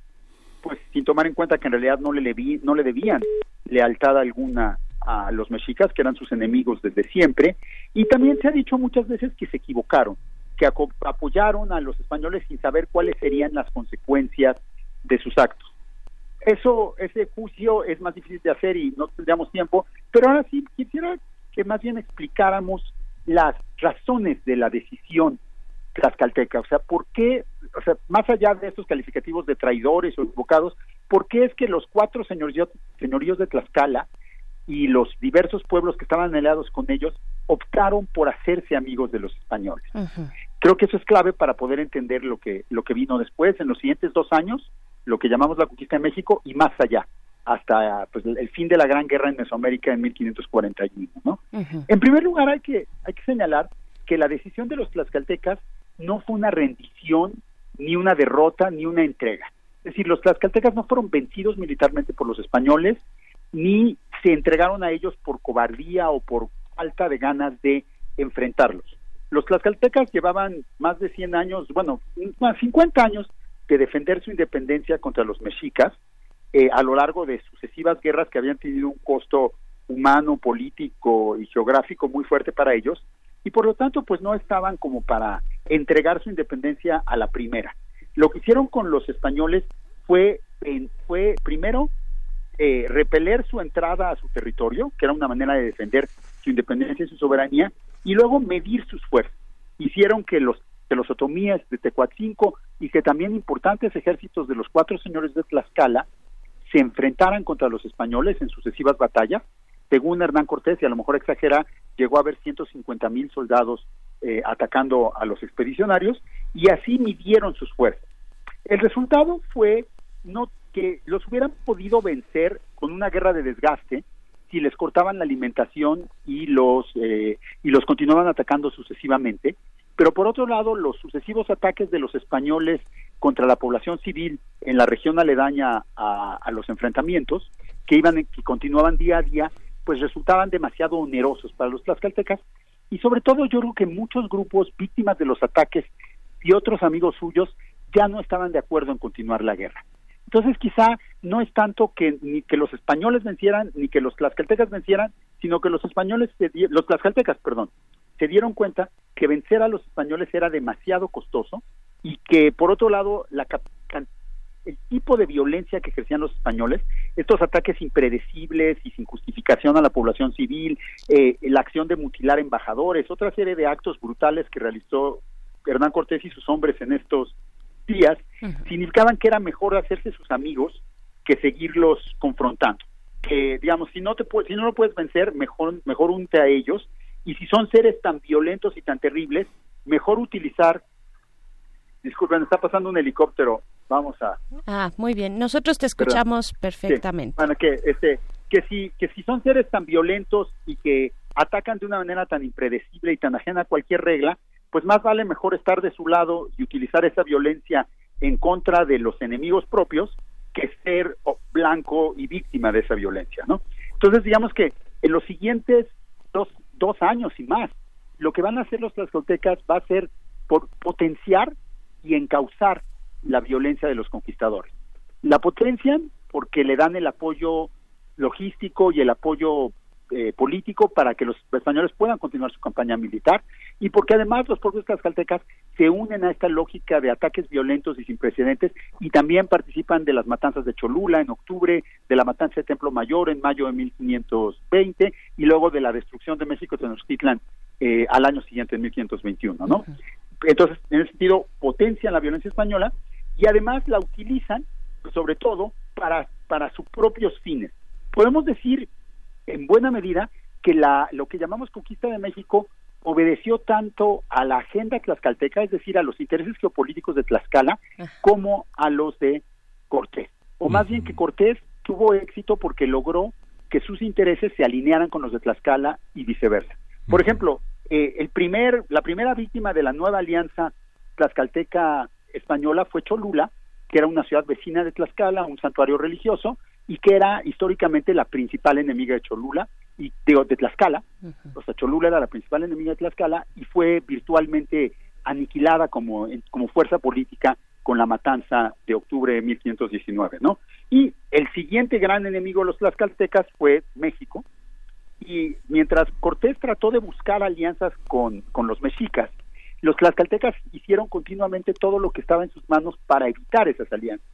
pues sin tomar en cuenta que en realidad no le, no le debían lealtad alguna a los mexicas, que eran sus enemigos desde siempre, y también se ha dicho muchas veces que se equivocaron, que apoyaron a los españoles sin saber cuáles serían las consecuencias de sus actos. Eso, ese juicio es más difícil de hacer y no tendríamos tiempo, pero ahora sí quisiera que más bien explicáramos las razones de la decisión tlaxcalteca, o sea, ¿por qué, o sea, más allá de estos calificativos de traidores o equivocados, ¿por qué es que los cuatro señoríos, señoríos de Tlaxcala y los diversos pueblos que estaban aliados con ellos optaron por hacerse amigos de los españoles? Creo que eso es clave para poder entender lo que, lo que vino después. En los siguientes dos años, lo que llamamos la conquista de México y más allá, hasta pues, el fin de la Gran Guerra en Mesoamérica en 1541. ¿no? En primer lugar, hay que, hay que señalar que la decisión de los tlaxcaltecas no fue una rendición, ni una derrota, ni una entrega. Es decir, los tlaxcaltecas no fueron vencidos militarmente por los españoles, ni se entregaron a ellos por cobardía o por falta de ganas de enfrentarlos. Los tlaxcaltecas llevaban más de 100 años, bueno, 50 años de defender su independencia contra los mexicas eh, a lo largo de sucesivas guerras que habían tenido un costo humano, político y geográfico muy fuerte para ellos y por lo tanto pues no estaban como para entregar su independencia a la primera. Lo que hicieron con los españoles fue, fue primero eh, repeler su entrada a su territorio, que era una manera de defender su independencia y su soberanía, y luego medir sus fuerzas. Hicieron que los que los otomíes de Tecuatzinco y que también importantes ejércitos de los cuatro señores de Tlaxcala se enfrentaran contra los españoles en sucesivas batallas. Según Hernán Cortés, y a lo mejor exagera, llegó a haber 150 mil soldados eh, atacando a los expedicionarios y así midieron sus fuerzas. El resultado fue no que los hubieran podido vencer con una guerra de desgaste si les cortaban la alimentación y los eh, y los continuaban atacando sucesivamente pero por otro lado, los sucesivos ataques de los españoles contra la población civil en la región aledaña a, los enfrentamientos que iban que continuaban día a día, pues resultaban demasiado onerosos para los tlaxcaltecas y sobre todo yo creo que muchos grupos víctimas de los ataques y otros amigos suyos ya no estaban de acuerdo en continuar la guerra. Entonces quizá no es tanto que ni que los españoles vencieran ni que los tlaxcaltecas vencieran, sino que los españoles, los tlaxcaltecas, perdón, se dieron cuenta que vencer a los españoles era demasiado costoso y que por otro lado la el tipo de violencia que ejercían los españoles, estos ataques impredecibles y sin justificación a la población civil, eh, la acción de mutilar embajadores, otra serie de actos brutales que realizó Hernán Cortés y sus hombres en estos días, significaban que era mejor hacerse sus amigos que seguirlos confrontando. Que, digamos, si no, te si no lo puedes vencer, mejor, mejor unte a ellos. Y si son seres tan violentos y tan terribles, mejor utilizar Disculpen, está pasando un helicóptero. Vamos a. Ah, muy bien. Nosotros te escuchamos perfectamente. Bueno, que este, que si, que si son seres tan violentos y que atacan de una manera tan impredecible y tan ajena a cualquier regla, pues más vale mejor estar de su lado y utilizar esa violencia en contra de los enemigos propios que ser blanco y víctima de esa violencia, ¿no? Entonces, digamos que en los siguientes dos, dos años y más, lo que van a hacer los tlaxcaltecas va a ser por potenciar y encauzar la violencia de los conquistadores. La potencian porque le dan el apoyo logístico y el apoyo eh, político para que los españoles puedan continuar su campaña militar y porque además los propios tlaxcaltecas se unen a esta lógica de ataques violentos y sin precedentes y también participan de las matanzas de Cholula en octubre, de la matanza de Templo Mayor en mayo de 1520 y luego de la destrucción de México Tenochtitlan eh, al año siguiente en 1521, ¿no? Entonces, en ese sentido, potencian la violencia española y además la utilizan, sobre todo, para, para sus propios fines. Podemos decir, en buena medida, que la, lo que llamamos conquista de México obedeció tanto a la agenda tlaxcalteca, es decir, a los intereses geopolíticos de Tlaxcala, como a los de Cortés. O más bien que Cortés tuvo éxito porque logró que sus intereses se alinearan con los de Tlaxcala y viceversa. Por ejemplo, eh, el primer, la primera víctima de la nueva alianza tlaxcalteca española fue Cholula, que era una ciudad vecina de Tlaxcala, un santuario religioso, y que era históricamente la principal enemiga de Cholula, y de, de Tlaxcala. O sea, Cholula era la principal enemiga de Tlaxcala y fue virtualmente aniquilada como, como fuerza política con la matanza de octubre de 1519, ¿no? Y el siguiente gran enemigo de los tlaxcaltecas fue México, y mientras Cortés trató de buscar alianzas con, con los mexicas, los tlaxcaltecas hicieron continuamente todo lo que estaba en sus manos para evitar esas alianzas.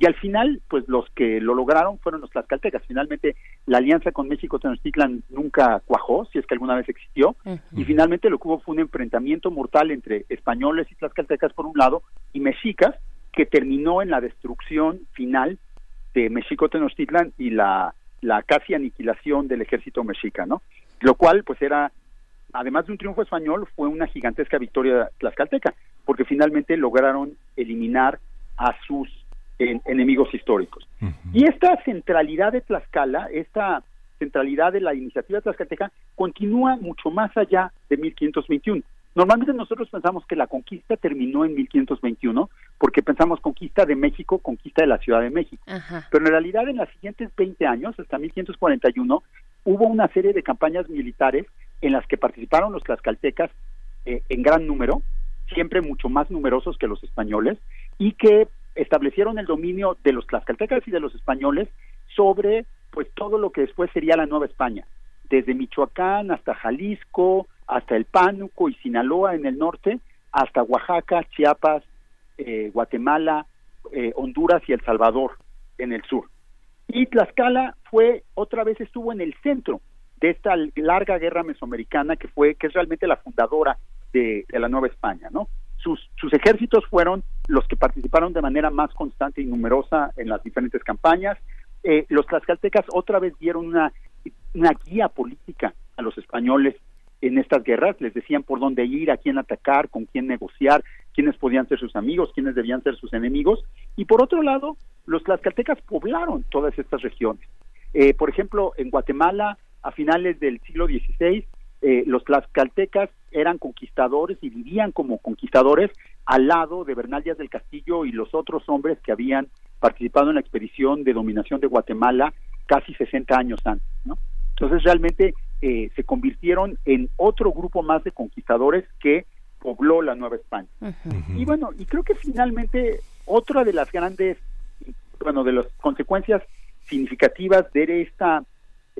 Y al final, pues los que lo lograron fueron los tlaxcaltecas. Finalmente, la alianza con México Tenochtitlan nunca cuajó, si es que alguna vez existió, y finalmente lo que hubo fue un enfrentamiento mortal entre españoles y tlaxcaltecas por un lado y mexicas, que terminó en la destrucción final de México Tenochtitlan y la la casi aniquilación del ejército mexica, ¿no? Lo cual, pues era, además de un triunfo español, fue una gigantesca victoria tlaxcalteca, porque finalmente lograron eliminar a sus enemigos históricos. Y esta centralidad de Tlaxcala, esta centralidad de la iniciativa tlaxcalteca, continúa mucho más allá de 1521. Normalmente nosotros pensamos que la conquista terminó en 1521 porque pensamos conquista de México, conquista de la Ciudad de México. Pero en realidad en los siguientes 20 años, hasta 1541, hubo una serie de campañas militares en las que participaron los tlaxcaltecas eh, en gran número, siempre mucho más numerosos que los españoles, y que establecieron el dominio de los tlaxcaltecas y de los españoles sobre pues todo lo que después sería la Nueva España, desde Michoacán hasta Jalisco, hasta el Pánuco y Sinaloa en el norte, hasta Oaxaca, Chiapas, eh, Guatemala, eh, Honduras y El Salvador en el sur. Y Tlaxcala fue, otra vez estuvo en el centro de esta larga guerra mesoamericana que fue, que es realmente la fundadora de, la Nueva España, ¿no? Sus, sus ejércitos fueron los que participaron de manera más constante y numerosa en las diferentes campañas. Eh, los tlaxcaltecas otra vez dieron una, una guía política a los españoles en estas guerras, les decían por dónde ir, a quién atacar, con quién negociar, quiénes podían ser sus amigos, quiénes debían ser sus enemigos. Y por otro lado, los tlaxcaltecas poblaron todas estas regiones. Eh, por ejemplo, en Guatemala, a finales del siglo XVI, eh, los tlaxcaltecas eran conquistadores y vivían como conquistadores al lado de Bernal Díaz del Castillo y los otros hombres que habían participado en la expedición de dominación de Guatemala casi 60 años antes, ¿no? Entonces realmente eh, se convirtieron en otro grupo más de conquistadores que pobló la Nueva España. Y bueno, y creo que finalmente otra de las grandes, bueno, de las consecuencias significativas de esta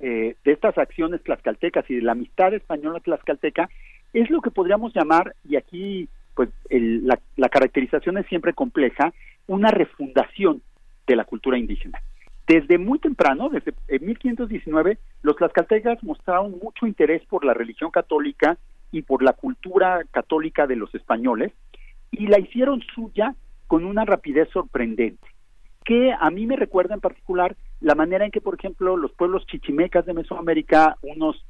eh, de estas acciones tlaxcaltecas y de la amistad española tlaxcalteca es lo que podríamos llamar, y aquí pues la, la, caracterización es siempre compleja, una refundación de la cultura indígena. Desde muy temprano, desde 1519, los tlaxcaltecas mostraron mucho interés por la religión católica y por la cultura católica de los españoles y la hicieron suya con una rapidez sorprendente, que a mí me recuerda en particular la manera en que, por ejemplo, los pueblos chichimecas de Mesoamérica, unos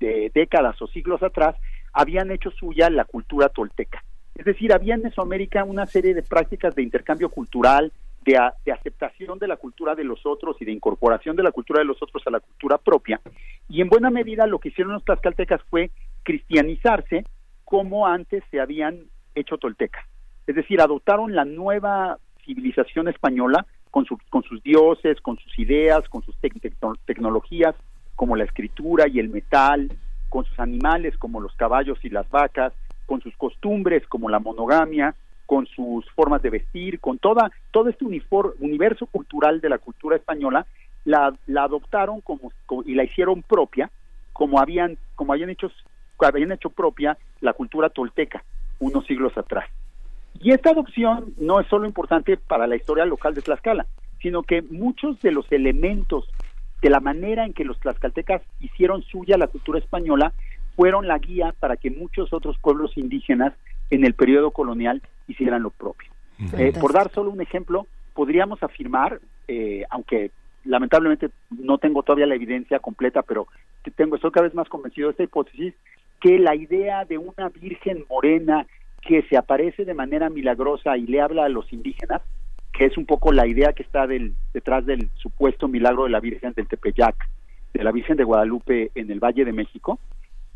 de décadas o siglos atrás, habían hecho suya la cultura tolteca. Es decir, había en Mesoamérica una serie de prácticas de intercambio cultural, de, de, aceptación de la cultura de los otros y de incorporación de la cultura de los otros a la cultura propia. Y en buena medida lo que hicieron los tlaxcaltecas fue cristianizarse como antes se habían hecho toltecas. Es decir, adoptaron la nueva civilización española con, con sus dioses, con sus ideas, con sus tecnologías como la escritura y el metal, con sus animales como los caballos y las vacas, con sus costumbres como la monogamia, con sus formas de vestir, con toda todo este universo cultural de la cultura española, la, la adoptaron como, y la hicieron propia, como habían como habían hecho habían hecho propia la cultura tolteca unos siglos atrás. Y esta adopción no es solo importante para la historia local de Tlaxcala, sino que muchos de los elementos de la manera en que los tlaxcaltecas hicieron suya la cultura española fueron la guía para que muchos otros pueblos indígenas en el periodo colonial hicieran lo propio. Eh, por dar solo un ejemplo, podríamos afirmar, eh, aunque lamentablemente no tengo todavía la evidencia completa, pero tengo, estoy cada vez más convencido de esta hipótesis, que la idea de una virgen morena que se aparece de manera milagrosa y le habla a los indígenas, que es un poco la idea que está del, detrás del supuesto milagro de la Virgen del Tepeyac, de la Virgen de Guadalupe en el Valle de México,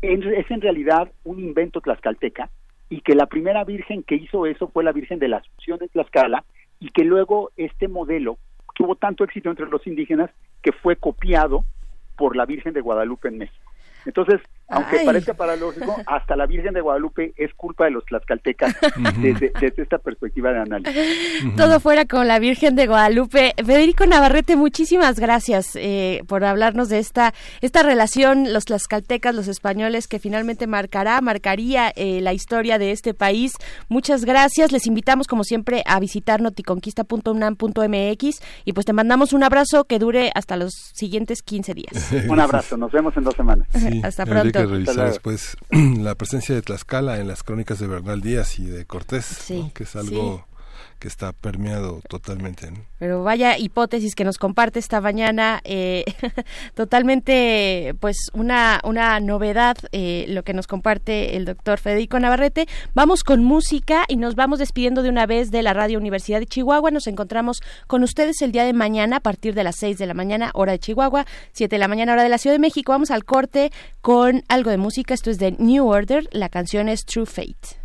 es en realidad un invento tlaxcalteca y que la primera virgen que hizo eso fue la Virgen de la Asunción de Tlaxcala y que luego este modelo tuvo tanto éxito entre los indígenas que fue copiado por la Virgen de Guadalupe en México. Entonces, aunque parezca paradójico, hasta la Virgen de Guadalupe es culpa de los tlaxcaltecas desde, esta perspectiva de análisis. Todo fuera con la Virgen de Guadalupe. Federico Navarrete, muchísimas gracias eh, por hablarnos de esta, esta relación, los tlaxcaltecas, los españoles, que finalmente marcará, marcaría eh, la historia de este país. Muchas gracias. Les invitamos, como siempre, a visitar noticonquista.unam.mx y pues te mandamos un abrazo que dure hasta los siguientes 15 días. un abrazo. Nos vemos en dos semanas. hasta pronto que revisar después la presencia de Tlaxcala en las crónicas de Bernal Díaz y de Cortés, que es algo que está permeado totalmente. Pero vaya hipótesis que nos comparte esta mañana, eh, totalmente pues una, una novedad eh, lo que nos comparte el doctor Federico Navarrete. Vamos con música y nos vamos despidiendo de una vez de la Radio Universidad de Chihuahua. Nos encontramos con ustedes el día de mañana a partir de las 6 de la mañana, hora de Chihuahua, 7 de la mañana, hora de la Ciudad de México. Vamos al corte con algo de música. Esto es de New Order. La canción es True Fate.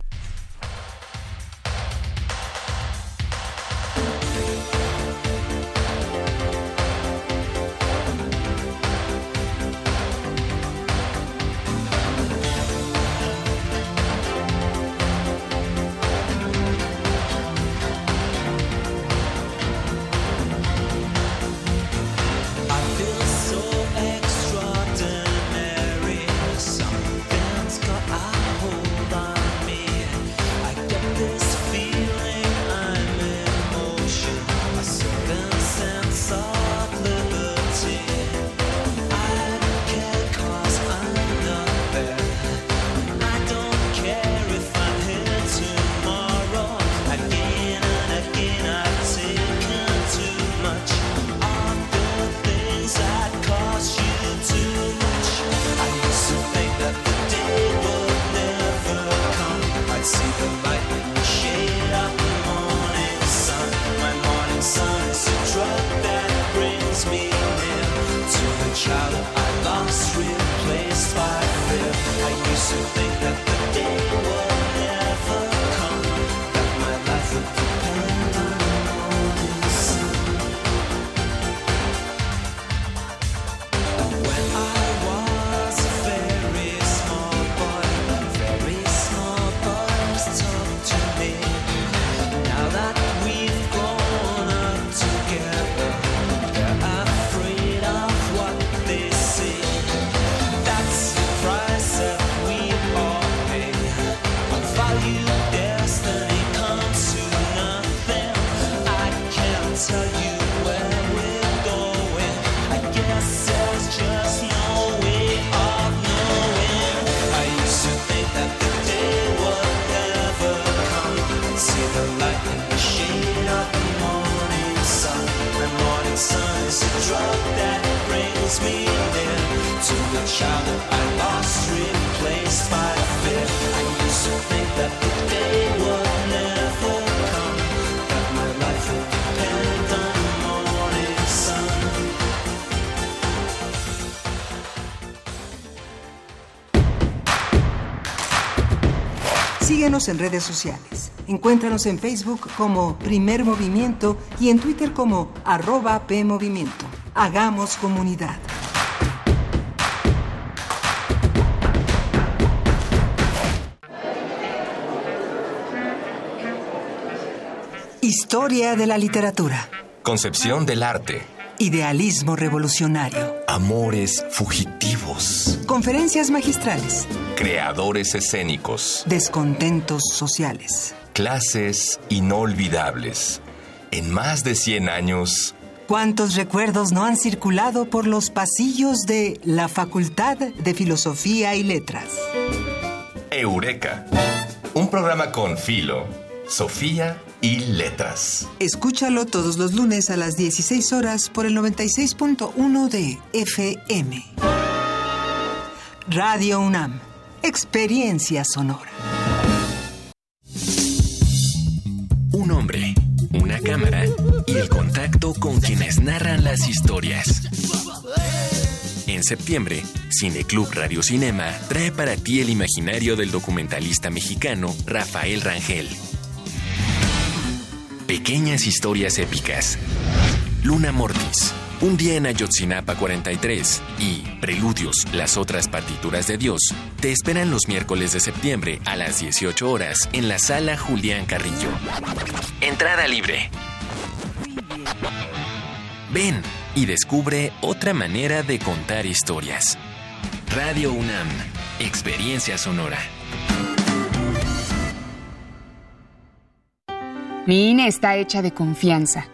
Síguenos en redes sociales. Encuéntranos en Facebook como Primer Movimiento y en Twitter como arroba PMovimiento. Hagamos comunidad. Historia de la literatura. Concepción del arte. Idealismo revolucionario. Amores fugitivos. Conferencias magistrales. Creadores escénicos. Descontentos sociales. Clases inolvidables. En más de 100 años. ¿Cuántos recuerdos no han circulado por los pasillos de la Facultad de Filosofía y Letras? Eureka. Un programa con Filo, Sofía y letras. Escúchalo todos los lunes a las 16 horas por el 96.1 de FM. Radio UNAM. Experiencia sonora. Un hombre, una cámara y el contacto con quienes narran las historias. En septiembre, Cineclub Radio Cinema trae para ti el imaginario del documentalista mexicano Rafael Rangel Pequeñas historias épicas. Luna Mortis. Un día en Ayotzinapa 43 y Preludios, las otras partituras de Dios, te esperan los miércoles de septiembre a las 18 horas en la sala Julián Carrillo. Entrada libre. Ven y descubre otra manera de contar historias. Radio UNAM, Experiencia Sonora. Mi INE está hecha de confianza.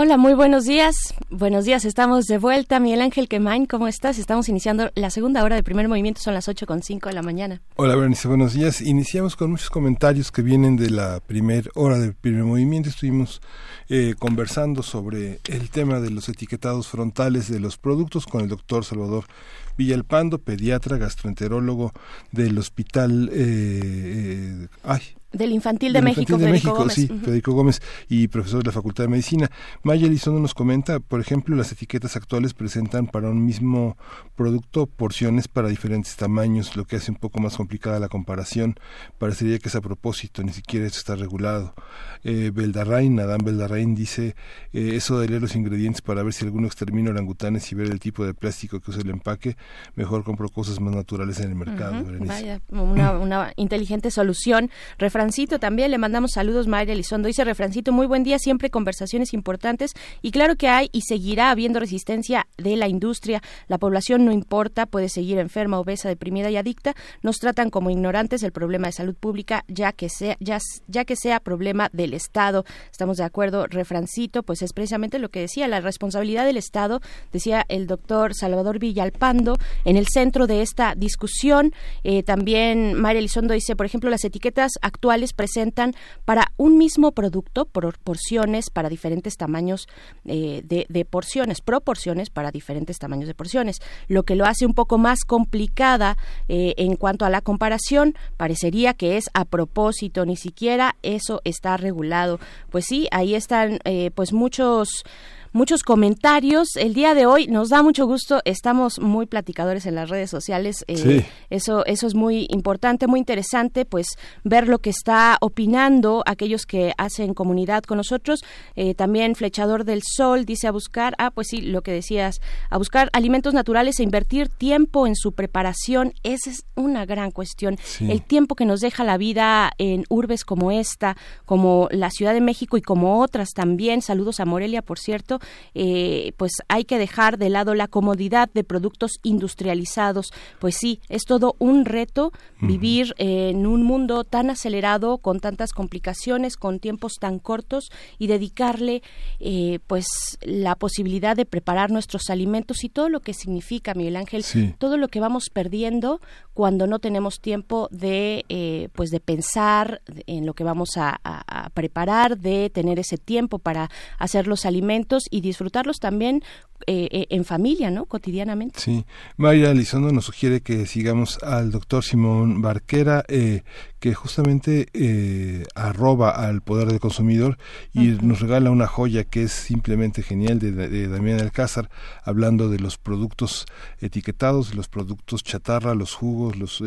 Hola, muy buenos días. Buenos días, estamos de vuelta. Miguel Ángel Quemain, ¿cómo estás? Estamos iniciando la segunda hora del primer movimiento, son las ocho con cinco de la mañana. Hola, Bernice, buenos días. Iniciamos con muchos comentarios que vienen de la primera hora del primer movimiento. Estuvimos eh, conversando sobre el tema de los etiquetados frontales de los productos con el doctor Salvador Villalpando, pediatra, gastroenterólogo del hospital, eh, eh, ay, Del Infantil de, México, Federico Gómez. Sí, Federico Gómez y profesor de la Facultad de Medicina. Maya Elizondo nos comenta, por ejemplo, las etiquetas actuales presentan para un mismo producto porciones para diferentes tamaños, lo que hace un poco más complicada la comparación. Parecería que es a propósito, ni siquiera esto está regulado. Eh, Beldarrain, Adán Beldarrain dice, eh, eso de leer los ingredientes para ver si alguno extermina orangutanes y ver el tipo de plástico que usa el empaque, mejor compro cosas más naturales en el mercado. vaya, una, una inteligente solución. Refrancito también, le mandamos saludos, Mayra Elizondo. Dice Refrancito, muy buen día, siempre conversaciones importantes y claro que hay y seguirá habiendo resistencia de la industria. La población no importa, puede seguir enferma, obesa, deprimida y adicta. Nos tratan como ignorantes el problema de salud pública, ya que sea, ya, que sea problema del Estado. Estamos de acuerdo, Refrancito, pues es precisamente lo que decía, la responsabilidad del Estado, decía el doctor Salvador Villalpando, en el centro de esta discusión. Eh, también Mayra Elizondo dice, por ejemplo, las etiquetas actuales presentan para un mismo producto por porciones para diferentes tamaños eh, de, porciones, proporciones para diferentes tamaños de porciones, lo que lo hace un poco más complicada eh, en cuanto a la comparación. Parecería que es a propósito, ni siquiera eso está regulado. Pues sí, ahí están eh, pues muchos muchos comentarios. El día de hoy nos da mucho gusto, estamos muy platicadores en las redes sociales. Eh, eso, eso es muy importante, muy interesante, pues ver lo que está opinando aquellos que hacen comunidad con nosotros. Eh, también Flechador del Sol dice a buscar, ah, pues sí, lo que decías, a buscar alimentos naturales e invertir tiempo en su preparación. Esa es una gran cuestión. El tiempo que nos deja la vida en urbes como esta, como la Ciudad de México y como otras también. Saludos a Morelia, por cierto eh, pues hay que dejar de lado la comodidad de productos industrializados. Pues sí, es todo un reto vivir en un mundo tan acelerado, con tantas complicaciones, con tiempos tan cortos y dedicarle eh, pues la posibilidad de preparar nuestros alimentos y todo lo que significa, Miguel Ángel, todo lo que vamos perdiendo cuando no tenemos tiempo de eh, pues de pensar en lo que vamos a preparar, de tener ese tiempo para hacer los alimentos y disfrutarlos también eh, eh, en familia, ¿no? Cotidianamente. Sí. María Elizondo nos sugiere que sigamos al doctor Simón Barquera, eh, que justamente arroba al poder del consumidor y nos regala una joya que es simplemente genial de, de, Damián Alcázar, hablando de los productos etiquetados, los productos chatarra, los jugos, los,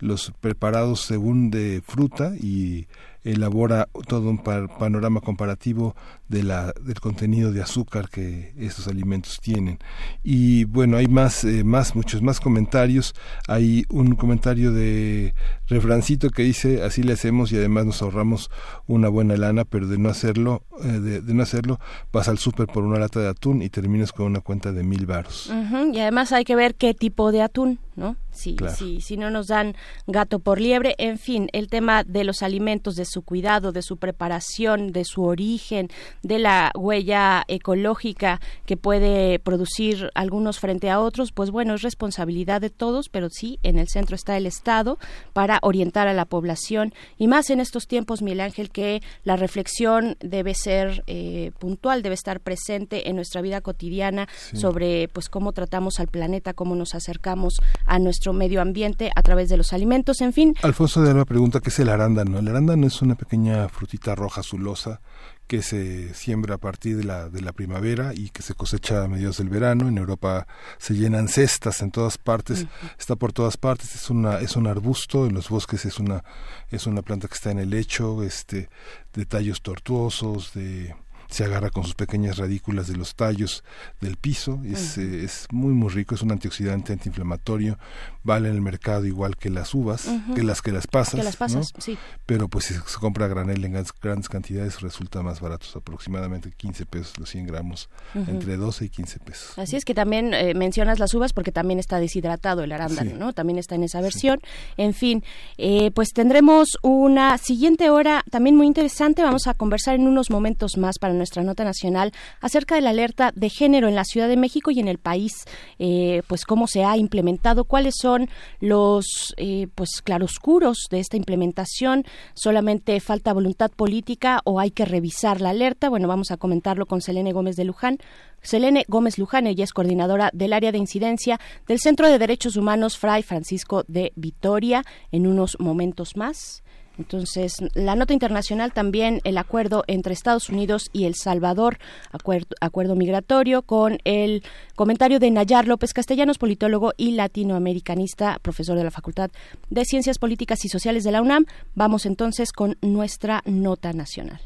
los preparados según de fruta y elabora todo un panorama comparativo de la, del contenido de azúcar que estos alimentos tienen. Y bueno, hay más, eh, más, muchos más comentarios. Hay un comentario de Refrancito que dice, así le hacemos y además nos ahorramos una buena lana, pero de no hacerlo, eh, de, no hacerlo, vas al súper por una lata de atún y terminas con una cuenta de mil varos. Y además hay que ver qué tipo de atún, ¿no? Si, si, si no nos dan gato por liebre, en fin, el tema de los alimentos, de su cuidado, de su preparación, de su origen, de la huella ecológica que puede producir algunos frente a otros, pues bueno, es responsabilidad de todos, pero sí, en el centro está el Estado para orientar a la población. Y más en estos tiempos, Miguel Ángel, que la reflexión debe ser eh, puntual, debe estar presente en nuestra vida cotidiana sobre pues cómo tratamos al planeta, cómo nos acercamos a nuestro medio ambiente a través de los alimentos, en fin. Alfonso de Alba pregunta qué es el arándano. El arándano es una pequeña frutita roja azulosa que se siembra a partir de la, de la primavera y que se cosecha a mediados del verano. En Europa se llenan cestas en todas partes, está por todas partes, es una, es un arbusto, en los bosques es una, es una planta que está en el lecho, este, de tallos tortuosos, de se agarra con sus pequeñas radículas de los tallos del piso, es, eh, es muy muy rico, es un antioxidante antiinflamatorio, vale en el mercado igual que las uvas, que las que las pasas, las pasas sí. pero pues si se compra a granel en grandes cantidades resulta más barato, aproximadamente 15 pesos los 100 gramos, entre 12 y 15 pesos. Así es que también eh, mencionas las uvas porque también está deshidratado el arándano, ¿no? También está en esa versión. En fin, eh, pues tendremos una siguiente hora también muy interesante, vamos a conversar en unos momentos más para nuestra nota nacional acerca de la alerta de género en la Ciudad de México y en el país, eh, pues cómo se ha implementado, cuáles son los eh, pues claroscuros de esta implementación, solamente falta voluntad política o hay que revisar la alerta. Bueno, vamos a comentarlo con Selene Gómez de Luján. Selene Gómez Luján, ella es coordinadora del área de incidencia del Centro de Derechos Humanos Fray Francisco de Vitoria. En unos momentos más Entonces, la nota internacional también el acuerdo entre Estados Unidos y El Salvador, acuerdo, acuerdo migratorio, con el comentario de Nayar López Castellanos, politólogo y latinoamericanista, profesor de la Facultad de Ciencias Políticas y Sociales de la UNAM. Vamos entonces con nuestra nota nacional.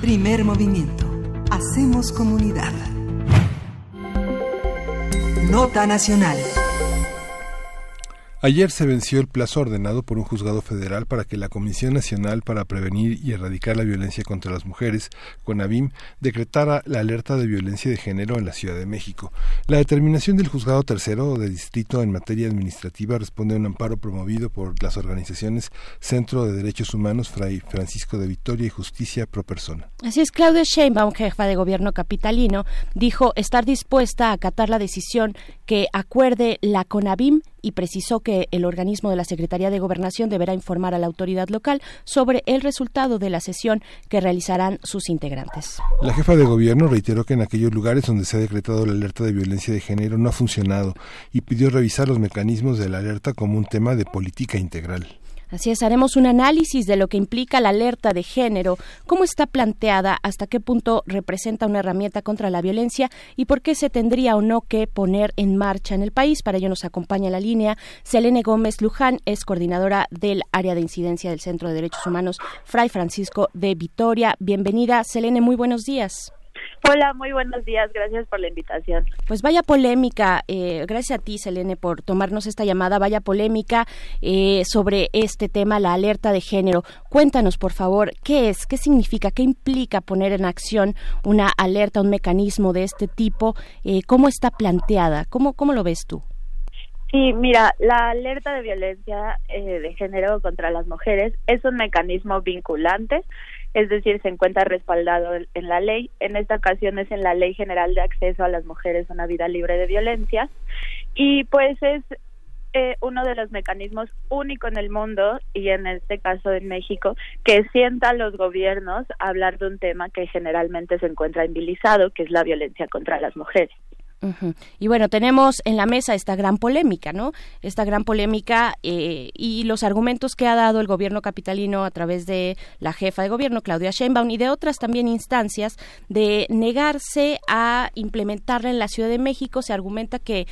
Primer movimiento. Hacemos comunidad. Nota nacional. Ayer se venció el plazo ordenado por un juzgado federal para que la Comisión Nacional para Prevenir y Erradicar la Violencia contra las Mujeres, CONAVIM, decretara la alerta de violencia de género en la Ciudad de México. La determinación del juzgado tercero de distrito en materia administrativa responde a un amparo promovido por las organizaciones Centro de Derechos Humanos Fray Francisco de Victoria y Justicia Pro Persona. Así es, Claudia Sheinbaum, jefa de gobierno capitalino, dijo estar dispuesta a acatar la decisión que acuerde la CONAVIM y precisó que el organismo de la Secretaría de Gobernación deberá informar a la autoridad local sobre el resultado de la sesión que realizarán sus integrantes. La jefa de gobierno reiteró que en aquellos lugares donde se ha decretado la alerta de violencia de género no ha funcionado y pidió revisar los mecanismos de la alerta como un tema de política integral. Así es, haremos un análisis de lo que implica la alerta de género, cómo está planteada, hasta qué punto representa una herramienta contra la violencia y por qué se tendría o no que poner en marcha en el país. Para ello nos acompaña la línea Selene Gómez Luján, es coordinadora del área de incidencia del Centro de Derechos Humanos Fray Francisco de Vitoria. Bienvenida, Selene, muy buenos días. Hola, muy buenos días. Gracias por la invitación. Pues vaya polémica. Eh, gracias a ti, Selene, por tomarnos esta llamada. Vaya polémica eh, sobre este tema, la alerta de género. Cuéntanos, por favor, qué es, qué significa, qué implica poner en acción una alerta, un mecanismo de este tipo. Eh, ¿Cómo está planteada? ¿Cómo, ¿Cómo lo ves tú? Sí, mira, la alerta de violencia de género contra las mujeres es un mecanismo vinculante es decir, se encuentra respaldado en la ley. En esta ocasión es en la Ley General de Acceso a las Mujeres a una Vida Libre de Violencia. Y pues es eh, uno de los mecanismos únicos en el mundo y en este caso en México que sienta a los gobiernos hablar de un tema que generalmente se encuentra invilizado, que es la violencia contra las mujeres. Y bueno, tenemos en la mesa esta gran polémica, ¿no? Esta gran polémica eh, y los argumentos que ha dado el gobierno capitalino a través de la jefa de gobierno, Claudia Sheinbaum, y de otras también instancias de negarse a implementarla en la Ciudad de México. Se argumenta que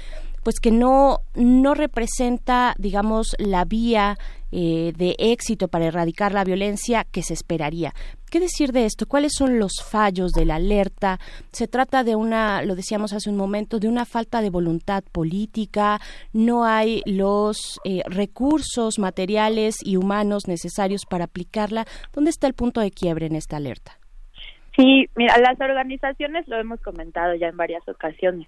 pues que no, no representa, digamos, la vía eh, de éxito para erradicar la violencia que se esperaría. ¿Qué decir de esto? ¿Cuáles son los fallos de la alerta? Se trata de una, lo decíamos hace un momento, de una falta de voluntad política, no hay los eh, recursos materiales y humanos necesarios para aplicarla. ¿Dónde está el punto de quiebre en esta alerta? Sí, mira, las organizaciones lo hemos comentado ya en varias ocasiones.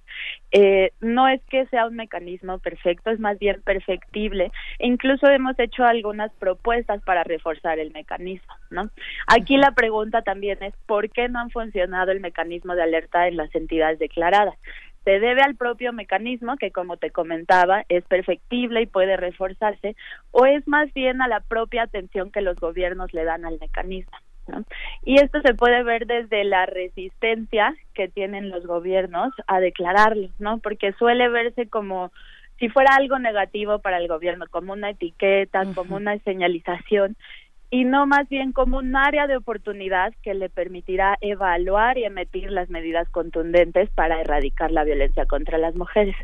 Eh, no es que sea un mecanismo perfecto, es más bien perfectible. E incluso hemos hecho algunas propuestas para reforzar el mecanismo, ¿no? Aquí la pregunta también es ¿por qué no han funcionado el mecanismo de alerta en las entidades declaradas? se debe al propio mecanismo que como te comentaba es perfectible y puede reforzarse o es más bien a la propia atención que los gobiernos le dan al mecanismo. Y esto se puede ver desde la resistencia que tienen los gobiernos a declararlo, ¿no? Porque suele verse como si fuera algo negativo para el gobierno, como una etiqueta, como una señalización, y no más bien como un área de oportunidad que le permitirá evaluar y emitir las medidas contundentes para erradicar la violencia contra las mujeres.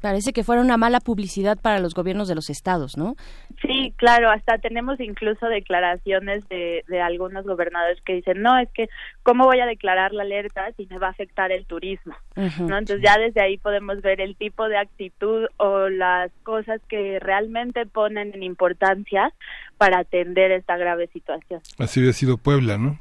Parece que fuera una mala publicidad para los gobiernos de los estados, ¿no? Sí, claro, hasta tenemos incluso declaraciones de, de algunos gobernadores que dicen, no, es que, ¿cómo voy a declarar la alerta si me va a afectar el turismo? ¿No? Entonces ya desde ahí podemos ver el tipo de actitud o las cosas que realmente ponen en importancia para atender esta grave situación. Así había sido Puebla, ¿no?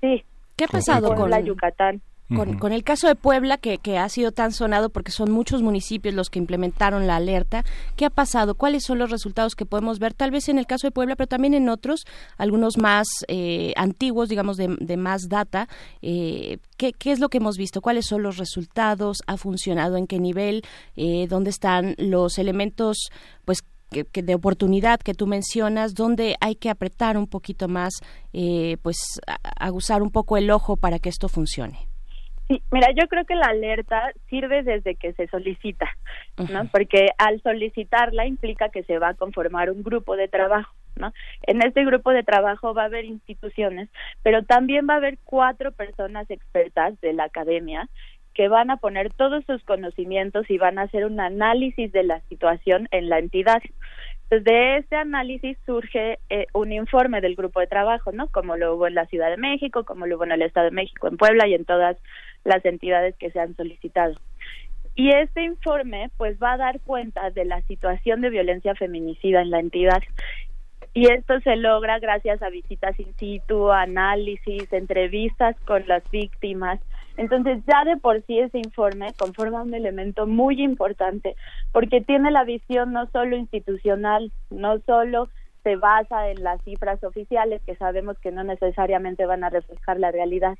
Sí. ¿Qué ha pasado con la Yucatán? Con, el caso de Puebla, que, que, ha sido tan sonado porque son muchos municipios los que implementaron la alerta, ¿qué ha pasado? ¿Cuáles son los resultados que podemos ver? Tal vez en el caso de Puebla, pero también en otros, algunos más eh, antiguos, digamos, de, de más data. Eh, ¿qué, ¿qué, es lo que hemos visto? ¿Cuáles son los resultados? ¿Ha funcionado? ¿En qué nivel? Eh, ¿Dónde están los elementos pues que, de oportunidad que tú mencionas, donde hay que apretar un poquito más, eh, pues aguzar un poco el ojo para que esto funcione. Sí, mira, yo creo que la alerta sirve desde que se solicita, ¿no? Porque al solicitarla implica que se va a conformar un grupo de trabajo, ¿no? En este grupo de trabajo va a haber instituciones, pero también va a haber cuatro personas expertas de la academia que van a poner todos sus conocimientos y van a hacer un análisis de la situación en la entidad. Entonces, de este análisis surge eh, un informe del grupo de trabajo, ¿no? Como lo hubo en la Ciudad de México, como lo hubo en el Estado de México, en Puebla y en todas las entidades que se han solicitado. Y este informe pues va a dar cuenta de la situación de violencia feminicida en la entidad. Y esto se logra gracias a visitas in situ, análisis, entrevistas con las víctimas. Entonces ya de por sí ese informe conforma un elemento muy importante porque tiene la visión no solo institucional, no solo se basa en las cifras oficiales que sabemos que no necesariamente van a reflejar la realidad,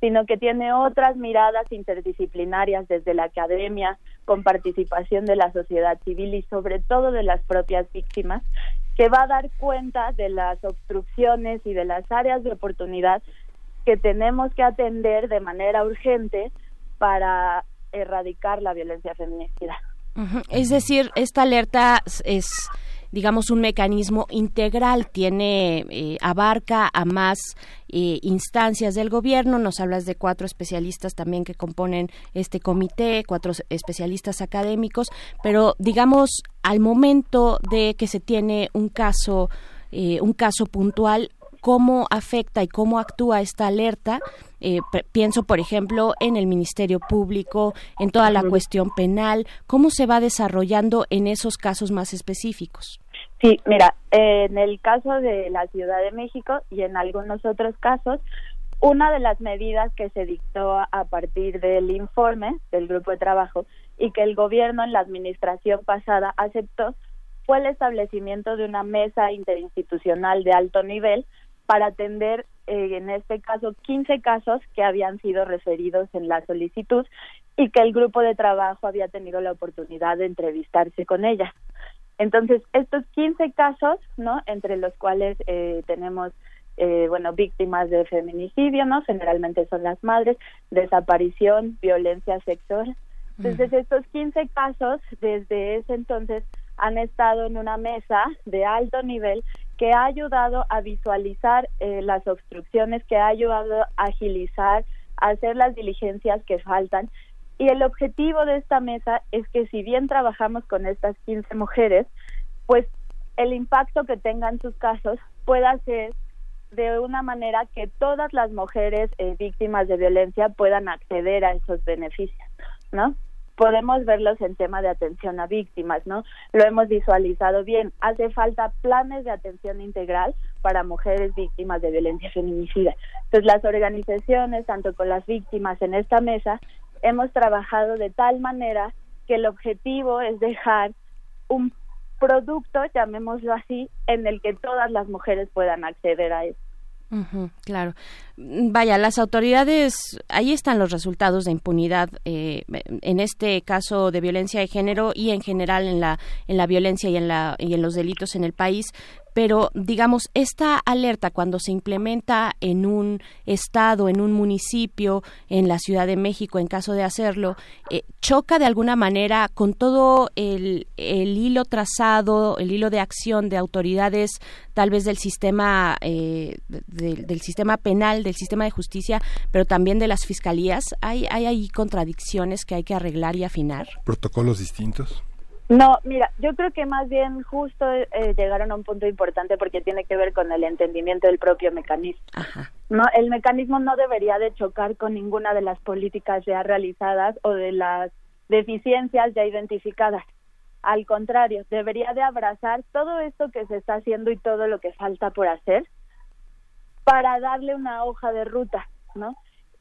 sino que tiene otras miradas interdisciplinarias desde la academia, con participación de la sociedad civil y sobre todo de las propias víctimas, que va a dar cuenta de las obstrucciones y de las áreas de oportunidad que tenemos que atender de manera urgente para erradicar la violencia feminicida. Es decir, esta alerta es digamos, un mecanismo integral, tiene, eh, abarca a más eh, instancias del gobierno. Nos hablas de cuatro especialistas también que componen este comité, cuatro especialistas académicos, pero digamos, al momento de que se tiene un caso, eh, un caso puntual, cómo afecta y cómo actúa esta alerta. pienso, por ejemplo, en el Ministerio Público, en toda la cuestión penal, cómo se va desarrollando en esos casos más específicos. Sí, mira, en el caso de la Ciudad de México y en algunos otros casos, una de las medidas que se dictó a partir del informe del grupo de trabajo y que el gobierno en la administración pasada aceptó fue el establecimiento de una mesa interinstitucional de alto nivel para atender, eh, en este caso, 15 casos que habían sido referidos en la solicitud y que el grupo de trabajo había tenido la oportunidad de entrevistarse con ella. Entonces, estos 15 casos, ¿no? Entre los cuales eh, tenemos, eh, bueno, víctimas de feminicidio, ¿no? Generalmente son las madres, desaparición, violencia sexual. Entonces, estos 15 casos, desde ese entonces, han estado en una mesa de alto nivel que ha ayudado a visualizar eh, las obstrucciones, que ha ayudado a agilizar, a hacer las diligencias que faltan y el objetivo de esta mesa es que si bien trabajamos con estas 15 mujeres, pues el impacto que tengan sus casos pueda ser de una manera que todas las mujeres eh, víctimas de violencia puedan acceder a esos beneficios, ¿no? Podemos verlos en tema de atención a víctimas, ¿no? Lo hemos visualizado bien. Hace falta planes de atención integral para mujeres víctimas de violencia feminicida. Entonces, las organizaciones, tanto con las víctimas en esta mesa, hemos trabajado de tal manera que el objetivo es dejar un producto, llamémoslo así, en el que todas las mujeres puedan acceder a eso. claro. Vaya, las autoridades, ahí están los resultados de impunidad eh, en este caso de violencia de género y en general en la en la violencia y en la y en los delitos en el país pero digamos, esta alerta cuando se implementa en un estado, en un municipio, en la Ciudad de México, en caso de hacerlo, eh, choca de alguna manera con todo el, hilo trazado, el hilo de acción de autoridades, tal vez del sistema, eh, del sistema penal, del sistema de justicia, pero también de las fiscalías. ¿Hay, hay ahí contradicciones que hay que arreglar y afinar? ¿Protocolos distintos? No, mira, yo creo que más bien justo eh, llegaron a un punto importante porque tiene que ver con el entendimiento del propio mecanismo. No, el mecanismo no debería de chocar con ninguna de las políticas ya realizadas o de las deficiencias ya identificadas. Al contrario, debería de abrazar todo esto que se está haciendo y todo lo que falta por hacer para darle una hoja de ruta, ¿no?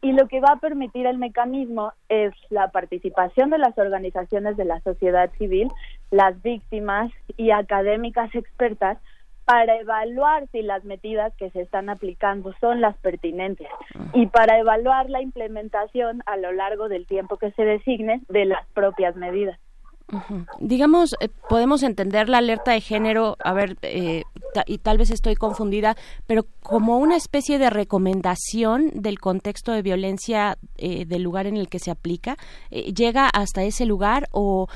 Y lo que va a permitir el mecanismo es la participación de las organizaciones de la sociedad civil, las víctimas y académicas expertas para evaluar si las medidas que se están aplicando son las pertinentes y para evaluar la implementación a lo largo del tiempo que se designe de las propias medidas. Digamos, eh, podemos entender la alerta de género, a ver, eh, y tal vez estoy confundida, pero como una especie de recomendación del contexto de violencia eh, del lugar en el que se aplica, llega hasta ese lugar o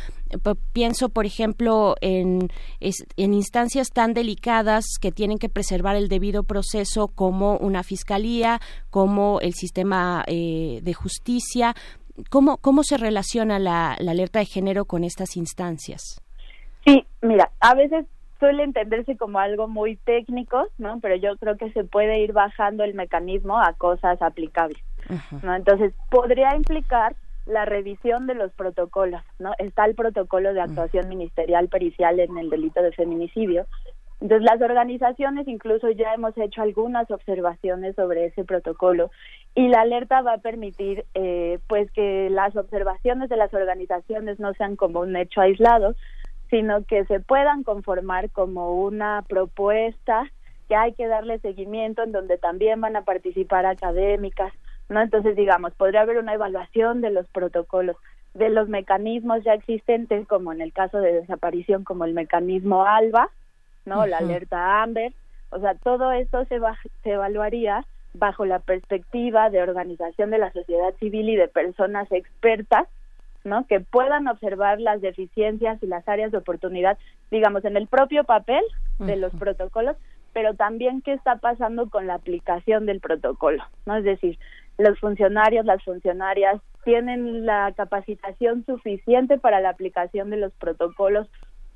pienso, por ejemplo, en, en instancias tan delicadas que tienen que preservar el debido proceso como una fiscalía, como el sistema de justicia, ¿cómo, cómo se relaciona la, alerta de género con estas instancias? Sí, mira, a veces suele entenderse como algo muy técnico, ¿no? Pero yo creo que se puede ir bajando el mecanismo a cosas aplicables, ¿no? Entonces, podría implicar la revisión de los protocolos, ¿no? Está el protocolo de actuación ministerial pericial en el delito de feminicidio, entonces, las organizaciones incluso ya hemos hecho algunas observaciones sobre ese protocolo y la alerta va a permitir, eh, pues, que las observaciones de las organizaciones no sean como un hecho aislado, sino que se puedan conformar como una propuesta que hay que darle seguimiento en donde también van a participar académicas, ¿no? Entonces, digamos, podría haber una evaluación de los protocolos, de los mecanismos ya existentes, como en el caso de desaparición, como el mecanismo ALBA, ¿no? La alerta AMBER, o sea, todo esto se, se evaluaría bajo la perspectiva de organización de la sociedad civil y de personas expertas, ¿no? Que puedan observar las deficiencias y las áreas de oportunidad, digamos, en el propio papel de los protocolos, pero también qué está pasando con la aplicación del protocolo, ¿no? Es decir, los funcionarios, las funcionarias tienen la capacitación suficiente para la aplicación de los protocolos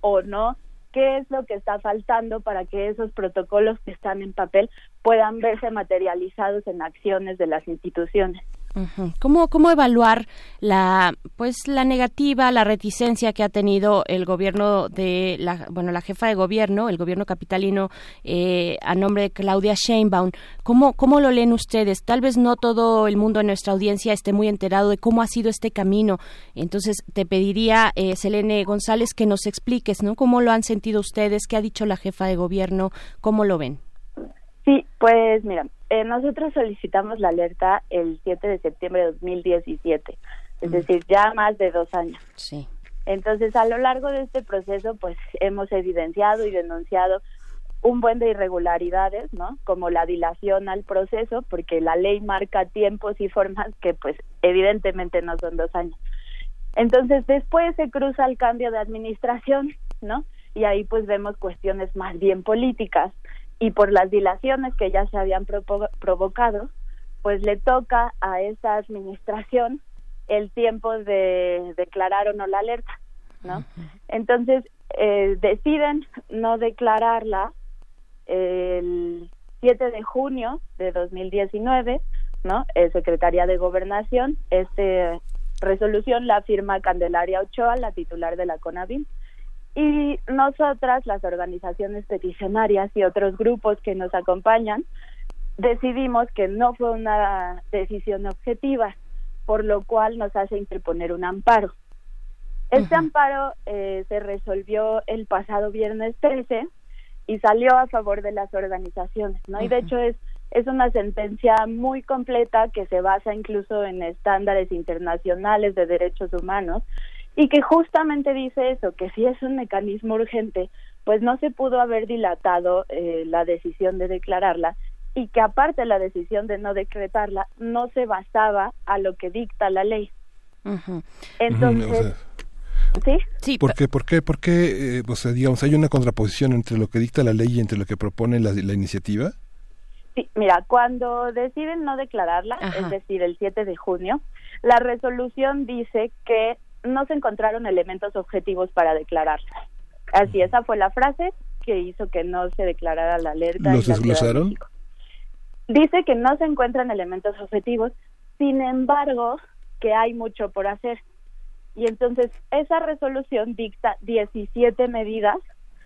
o no, qué es lo que está faltando para que esos protocolos que están en papel puedan verse materializados en acciones de las instituciones. ¿Cómo, ¿Cómo evaluar la pues la negativa, la reticencia que ha tenido el gobierno de la bueno la jefa de gobierno, el gobierno capitalino eh, a nombre de Claudia Sheinbaum? ¿Cómo cómo lo leen ustedes? Tal vez no todo el mundo en nuestra audiencia esté muy enterado de cómo ha sido este camino. Entonces te pediría eh, Selene González que nos expliques, ¿no? ¿Cómo lo han sentido ustedes? ¿Qué ha dicho la jefa de gobierno? ¿Cómo lo ven? Sí, pues mira, eh, nosotros solicitamos la alerta el 7 de septiembre de 2017, es mm. decir, ya más de dos años. Sí. Entonces, a lo largo de este proceso, pues hemos evidenciado y denunciado un buen de irregularidades, ¿no? Como la dilación al proceso, porque la ley marca tiempos y formas que, pues, evidentemente no son dos años. Entonces, después se cruza el cambio de administración, ¿no? Y ahí, pues, vemos cuestiones más bien políticas y por las dilaciones que ya se habían provocado, pues le toca a esa administración el tiempo de declarar o no la alerta, ¿no? Entonces eh, deciden no declararla el 7 de junio de 2019, ¿no? El Secretaría de Gobernación, esta resolución la firma Candelaria Ochoa, la titular de la CONAVIM, y nosotras, las organizaciones peticionarias y otros grupos que nos acompañan, decidimos que no fue una decisión objetiva, por lo cual nos hace interponer un amparo. Este amparo eh, se resolvió el pasado viernes 13 y salió a favor de las organizaciones, ¿no? Y de hecho es es una sentencia muy completa que se basa incluso en estándares internacionales de derechos humanos y que justamente dice eso, que si es un mecanismo urgente, pues no se pudo haber dilatado eh, la decisión de declararla y que aparte la decisión de no decretarla no se basaba a lo que dicta la ley. Entonces, ¿sí? sí. ¿Por qué? ¿Por qué? ¿Por qué? Eh, o sea, digamos, hay una contraposición entre lo que dicta la ley y entre lo que propone la, la iniciativa. Sí, mira, cuando deciden no declararla, es decir, el 7 de junio, la resolución dice que no se encontraron elementos objetivos para declararla. Así, esa fue la frase que hizo que no se declarara la alerta. ¿Los desglosaron? Dice que no se encuentran elementos objetivos, sin embargo, que hay mucho por hacer. Y entonces esa resolución dicta 17 medidas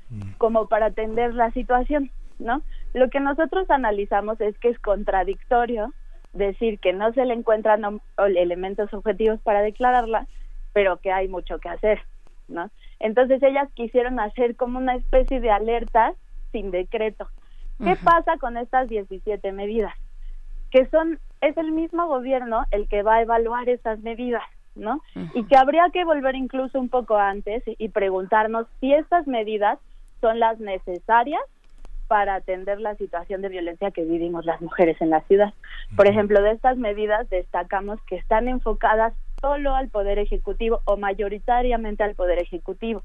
mm. como para atender la situación, ¿no? Lo que nosotros analizamos es que es contradictorio decir que no se le encuentran elementos objetivos para declararla pero que hay mucho que hacer, ¿no? Entonces ellas quisieron hacer como una especie de alerta sin decreto. ¿Qué pasa con estas 17 medidas? Que son, es el mismo gobierno el que va a evaluar estas medidas, ¿no? Y que habría que volver incluso un poco antes y preguntarnos si estas medidas son las necesarias para atender la situación de violencia que vivimos las mujeres en la ciudad. Por ejemplo, de estas medidas destacamos que están enfocadas solo al Poder Ejecutivo o mayoritariamente al Poder Ejecutivo,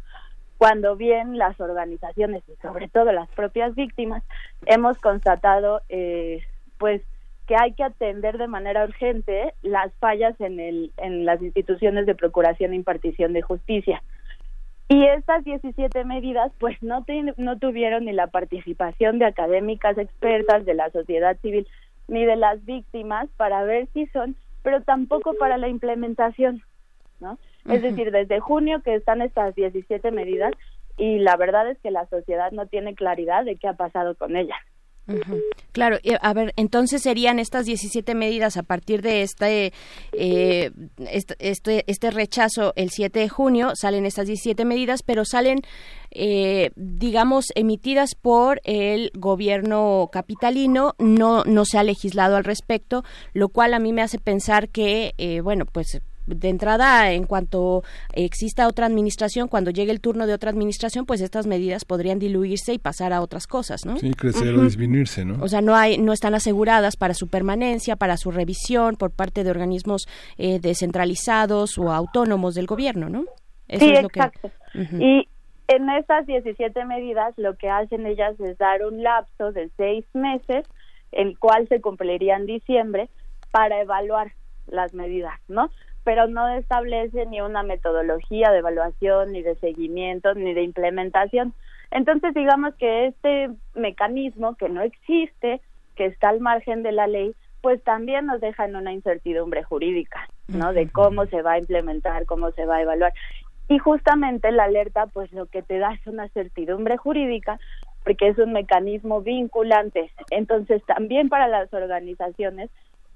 cuando bien las organizaciones y sobre todo las propias víctimas hemos constatado eh, pues que hay que atender de manera urgente las fallas en, el, en las instituciones de procuración e impartición de justicia. Y estas 17 medidas pues no, no tuvieron ni la participación de académicas expertas, de la sociedad civil, ni de las víctimas para ver si son, pero tampoco para la implementación, ¿no? Es decir, desde junio que están estas 17 medidas y la verdad es que la sociedad no tiene claridad de qué ha pasado con ellas. Claro, a ver, entonces serían estas 17 medidas a partir de este, eh, este, este, rechazo el 7 de junio, salen estas 17 medidas, pero salen, eh, digamos, emitidas por el gobierno capitalino, no, no se ha legislado al respecto, lo cual a mí me hace pensar que, eh, bueno, pues de entrada, en cuanto exista otra administración, cuando llegue el turno de otra administración, pues estas medidas podrían diluirse y pasar a otras cosas, ¿no? Sí, crecer o disminuirse, ¿no? O sea, no hay, no están aseguradas para su permanencia, para su revisión por parte de organismos eh, descentralizados o autónomos del gobierno, ¿no? sí, exacto. Y en estas 17 medidas, lo que hacen ellas es dar un lapso de seis meses, el cual se cumpliría en diciembre, para evaluar las medidas, ¿no? Pero no establece ni una metodología de evaluación, ni de seguimiento, ni de implementación. Entonces, digamos que este mecanismo que no existe, que está al margen de la ley, pues también nos deja en una incertidumbre jurídica, ¿no? De cómo se va a implementar, cómo se va a evaluar. Y justamente la alerta, pues lo que te da es una certidumbre jurídica, porque es un mecanismo vinculante. Entonces, también para las organizaciones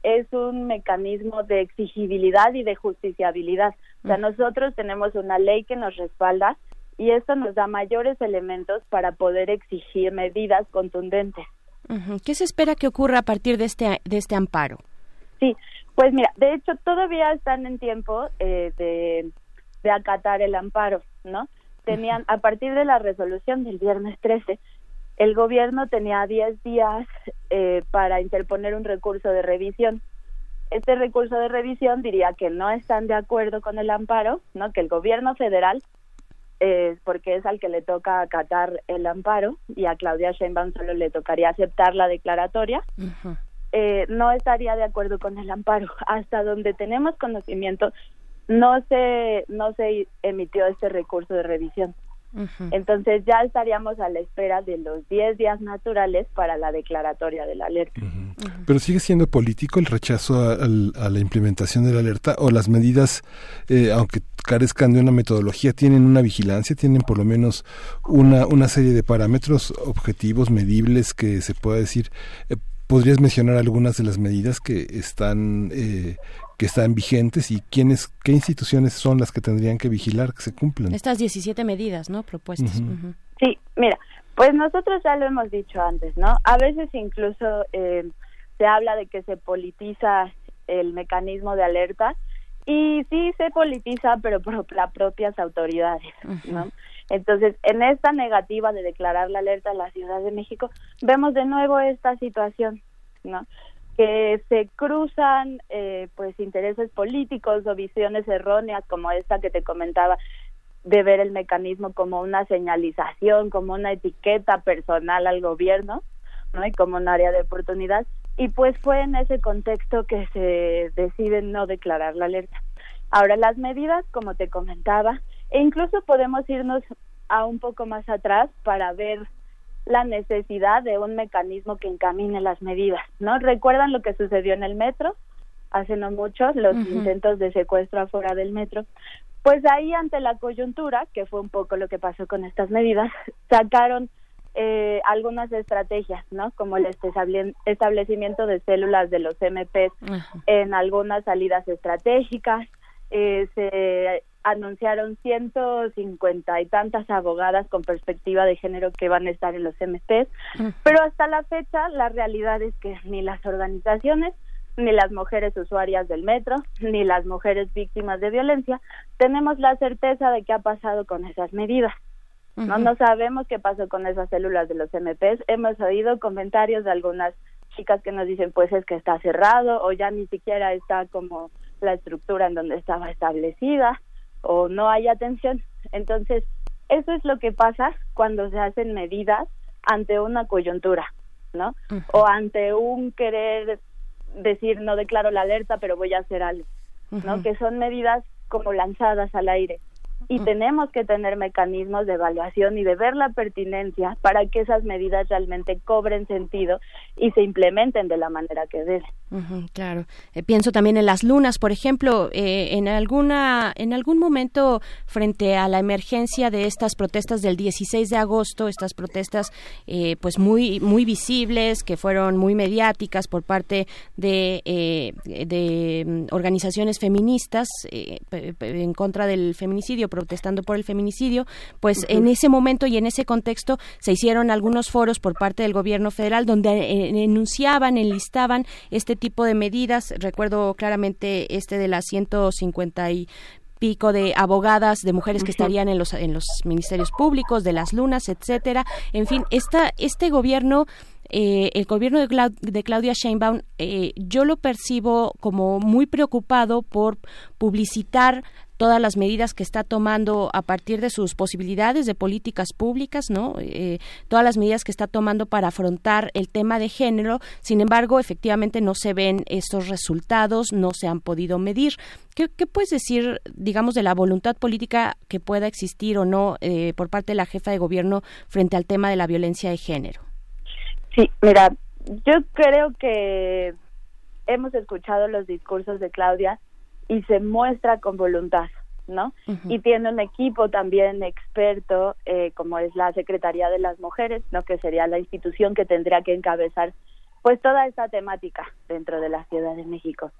es un mecanismo de exigibilidad y de justiciabilidad. O sea, nosotros tenemos una ley que nos respalda y esto nos da mayores elementos para poder exigir medidas contundentes. ¿Qué se espera que ocurra a partir de este, de este amparo? Sí, pues mira, de hecho todavía están en tiempo eh, de, de acatar el amparo, ¿no? Tenían, a partir de la resolución del viernes 13, el gobierno tenía 10 días eh, para interponer un recurso de revisión. Este recurso de revisión diría que no están de acuerdo con el amparo, no que el gobierno federal, eh, porque es al que le toca acatar el amparo y a Claudia Sheinbaum solo le tocaría aceptar la declaratoria, eh, no estaría de acuerdo con el amparo. Hasta donde tenemos conocimiento, no se no se emitió este recurso de revisión. Entonces ya estaríamos a la espera de los 10 días naturales para la declaratoria de la alerta. Pero sigue siendo político el rechazo a, la implementación de la alerta o las medidas, eh, aunque carezcan de una metodología, tienen una vigilancia, tienen por lo menos una, una serie de parámetros objetivos, medibles, que se pueda decir. Eh, ¿Podrías mencionar algunas de las medidas que están eh, que están vigentes y quiénes, qué instituciones son las que tendrían que vigilar que se cumplan. Estas 17 medidas, ¿no? Propuestas. Sí, mira, pues nosotros ya lo hemos dicho antes, ¿no? A veces incluso eh, se habla de que se politiza el mecanismo de alerta y sí se politiza, pero por las propias autoridades, ¿no? Entonces, en esta negativa de declarar la alerta en la Ciudad de México, vemos de nuevo esta situación, ¿no? Que se cruzan eh, pues intereses políticos o visiones erróneas como esta que te comentaba de ver el mecanismo como una señalización, como una etiqueta personal al gobierno, ¿no? Y como un área de oportunidad. Y pues fue en ese contexto que se decide no declarar la alerta. Ahora, las medidas, como te comentaba, e incluso podemos irnos a un poco más atrás para ver la necesidad de un mecanismo que encamine las medidas, ¿no? ¿Recuerdan lo que sucedió en el metro? Hace no mucho, los intentos de secuestro afuera del metro. Pues ahí, ante la coyuntura, que fue un poco lo que pasó con estas medidas, sacaron eh, algunas estrategias, ¿no? Como el establecimiento de células de los MPs en algunas salidas estratégicas, eh, se anunciaron 150 y tantas abogadas con perspectiva de género que van a estar en los MPs, pero hasta la fecha la realidad es que ni las organizaciones ni las mujeres usuarias del metro, ni las mujeres víctimas de violencia, tenemos la certeza de qué ha pasado con esas medidas. No, no sabemos qué pasó con esas células de los MPs. Hemos oído comentarios de algunas chicas que nos dicen, pues es que está cerrado o ya ni siquiera está como la estructura en donde estaba establecida o no hay atención. Entonces, eso es lo que pasa cuando se hacen medidas ante una coyuntura, ¿no? O ante un querer decir no declaro la alerta, pero voy a hacer algo, ¿no? Que son medidas como lanzadas al aire y tenemos que tener mecanismos de evaluación y de ver la pertinencia para que esas medidas realmente cobren sentido y se implementen de la manera que deben. claro. Eh, pienso también en las lunas, por ejemplo, eh, en alguna en algún momento frente a la emergencia de estas protestas del 16 de agosto, estas protestas eh, pues muy muy visibles que fueron muy mediáticas por parte de de mm, organizaciones feministas en contra del feminicidio protestando por el feminicidio, pues en ese momento y en ese contexto se hicieron algunos foros por parte del gobierno federal donde eh, enunciaban, enlistaban este tipo de medidas. Recuerdo claramente este de las 150 y pico de abogadas de mujeres que estarían en los en los ministerios públicos de las lunas etcétera. En fin esta este gobierno eh, el gobierno de, de Claudia Sheinbaum eh, yo lo percibo como muy preocupado por publicitar todas las medidas que está tomando a partir de sus posibilidades de políticas públicas, ¿no? Eh, todas las medidas que está tomando para afrontar el tema de género. Sin embargo, efectivamente no se ven estos resultados, no se han podido medir. ¿Qué, puedes decir, digamos, de la voluntad política que pueda existir o no eh, por parte de la jefa de gobierno frente al tema de la violencia de género? Sí, mira, yo creo que hemos escuchado los discursos de Claudia y se muestra con voluntad, ¿no? Y tiene un equipo también experto, eh, como es la Secretaría de las Mujeres, ¿no? Que sería la institución que tendría que encabezar pues toda esta temática dentro de la Ciudad de México.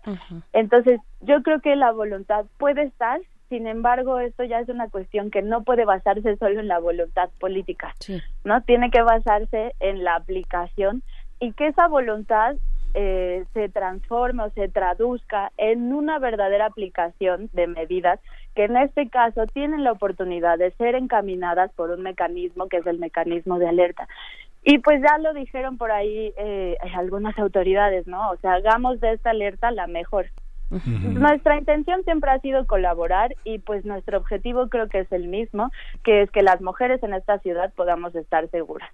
Entonces, yo creo que la voluntad puede estar, sin embargo, esto ya es una cuestión que no puede basarse solo en la voluntad política, ¿no? Tiene que basarse en la aplicación y que esa voluntad eh, se transforme o se traduzca en una verdadera aplicación de medidas que en este caso tienen la oportunidad de ser encaminadas por un mecanismo que es el mecanismo de alerta. Y pues ya lo dijeron por ahí eh, algunas autoridades, ¿no? O sea, hagamos de esta alerta la mejor. Nuestra intención siempre ha sido colaborar y pues nuestro objetivo creo que es el mismo, que es que las mujeres en esta ciudad podamos estar seguras,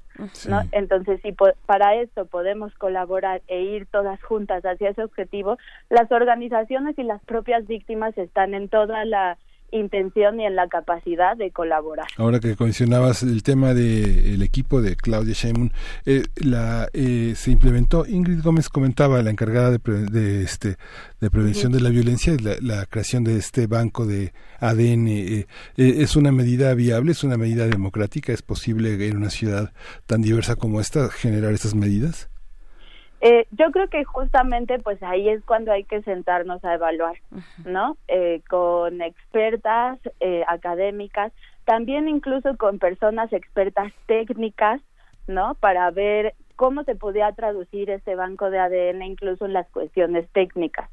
¿no? Entonces, si para esto podemos colaborar e ir todas juntas hacia ese objetivo, las organizaciones y las propias víctimas están en toda la intención y en la capacidad de colaborar. Ahora que mencionabas el tema del equipo de Claudia Sheinbaum, eh, la, eh, se implementó, Ingrid Gómez comentaba, la encargada de, de este, de prevención de la violencia, la, la, creación de este banco de ADN, eh, ¿es una medida viable, es una medida democrática? ¿Es posible en una ciudad tan diversa como esta generar estas medidas? Eh, yo creo que justamente pues ahí es cuando hay que sentarnos a evaluar, ¿no? Eh, con expertas eh, académicas, también incluso con personas expertas técnicas, ¿no? Para ver cómo se podía traducir ese banco de ADN incluso en las cuestiones técnicas,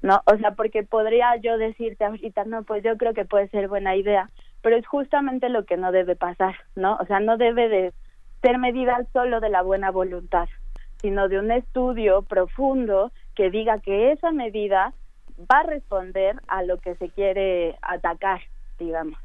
¿no? O sea, porque podría yo decirte ahorita, no, pues yo creo que puede ser buena idea, pero es justamente lo que no debe pasar, ¿no? O sea, no debe de ser medida solo de la buena voluntad, sino de un estudio profundo que diga que esa medida va a responder a lo que se quiere atacar digamos.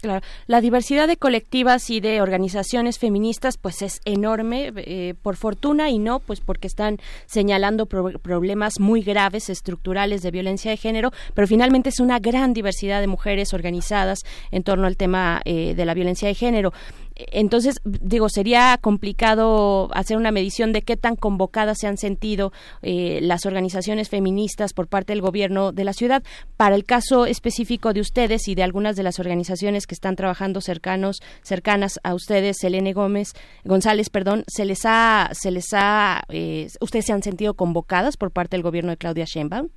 claro. La diversidad de colectivas y de organizaciones feministas pues es enorme, eh, por fortuna y no, pues porque están señalando problemas muy graves, estructurales de violencia de género, pero finalmente es una gran diversidad de mujeres organizadas en torno al tema eh, de la violencia de género. Entonces, digo, sería complicado hacer una medición de qué tan convocadas se han sentido eh, las organizaciones feministas por parte del gobierno de la ciudad. Para el caso específico de ustedes y de algunas de las organizaciones que están trabajando cercanos, cercanas a ustedes, Selene Gómez, González, perdón, se les ha, se les ha, eh, ustedes se han sentido convocadas por parte del gobierno de Claudia Sheinbaum.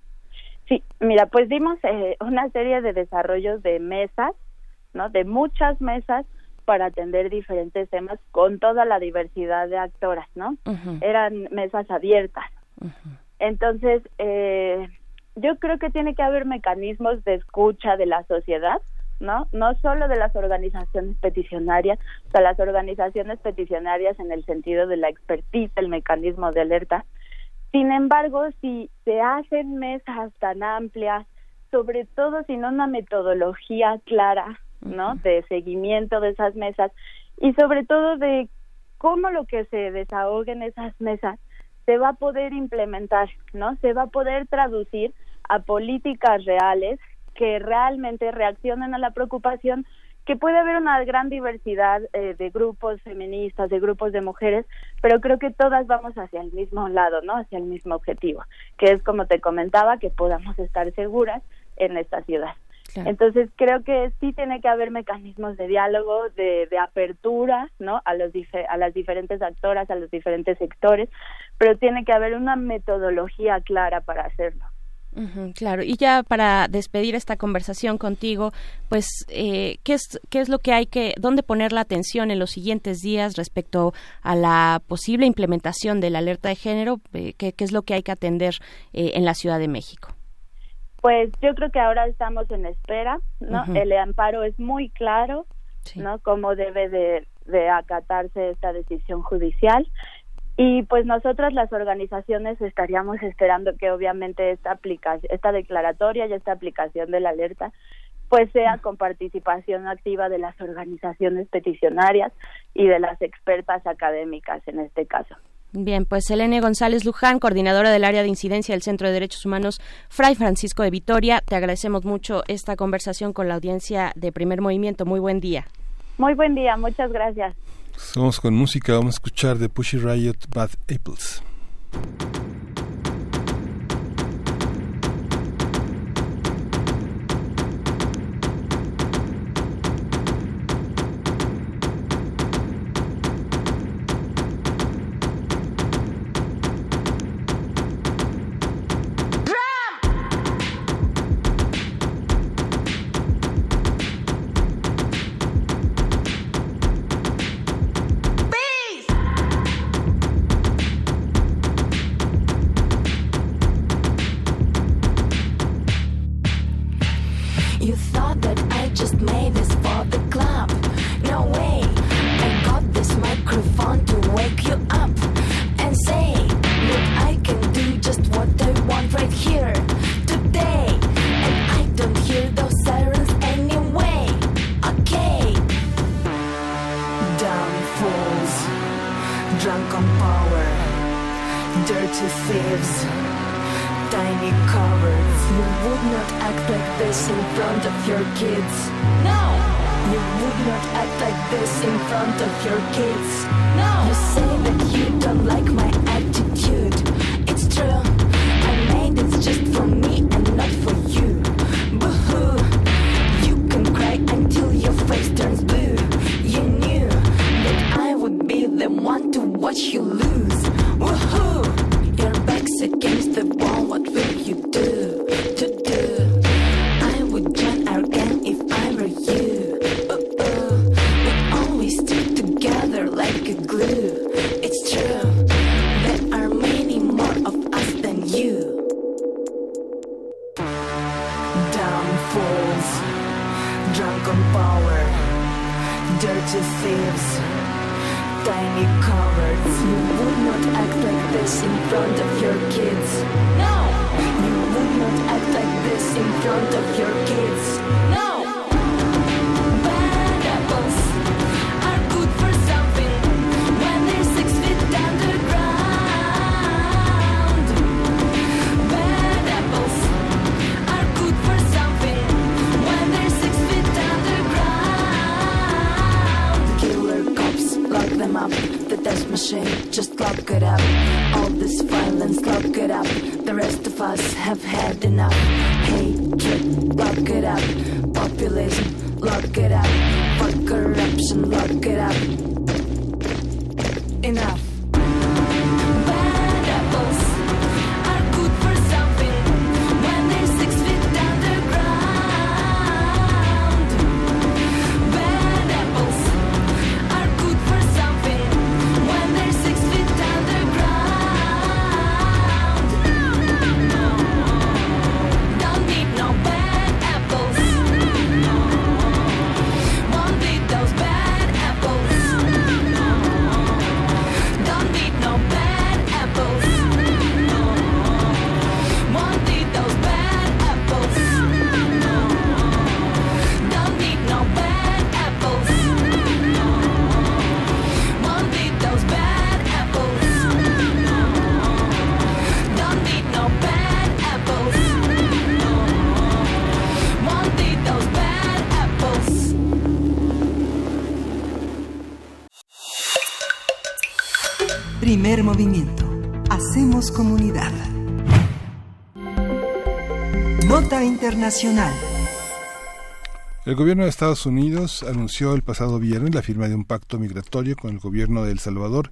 Sí, mira, pues dimos eh, una serie de desarrollos de mesas, ¿no? De muchas mesas para atender diferentes temas con toda la diversidad de actoras, ¿no? Eran mesas abiertas. Entonces, eh, yo creo que tiene que haber mecanismos de escucha de la sociedad, ¿no? No solo de las organizaciones peticionarias, o sea, las organizaciones peticionarias en el sentido de la expertise, el mecanismo de alerta. Sin embargo, si se hacen mesas tan amplias, sobre todo sin una metodología clara, ¿no? De seguimiento de esas mesas y sobre todo de cómo lo que se desahogue en esas mesas se va a poder implementar, ¿no? Se va a poder traducir a políticas reales que realmente reaccionen a la preocupación que puede haber una gran diversidad eh, de grupos feministas, de grupos de mujeres, pero creo que todas vamos hacia el mismo lado, ¿no? Hacia el mismo objetivo, que es como te comentaba, que podamos estar seguras en esta ciudad. Entonces creo que sí tiene que haber mecanismos de diálogo, de, de apertura, ¿no? A los a las diferentes actoras, a los diferentes sectores, pero tiene que haber una metodología clara para hacerlo claro, y ya para despedir esta conversación contigo, pues, eh, ¿qué, es, ¿qué es lo que hay que, dónde poner la atención en los siguientes días respecto a la posible implementación de la alerta de género? Eh, ¿qué, es lo que hay que atender eh, en la Ciudad de México? Pues yo creo que ahora estamos en espera, ¿no? El amparo es muy claro, ¿no? Cómo debe de, de acatarse esta decisión judicial. Y pues nosotras las organizaciones estaríamos esperando que obviamente esta aplicación, esta declaratoria y esta aplicación de la alerta pues sea con participación activa de las organizaciones peticionarias y de las expertas académicas en este caso. Bien, pues Elene González Luján, coordinadora del área de incidencia del Centro de Derechos Humanos Fray Francisco de Vitoria, te agradecemos mucho esta conversación con la audiencia de Primer Movimiento. Muy buen día. Muy buen día, muchas gracias. Vamos con música, vamos a escuchar de Pushy Riot Bad Apples. Internacional. El gobierno de Estados Unidos anunció el pasado viernes la firma de un pacto migratorio con el gobierno de El Salvador.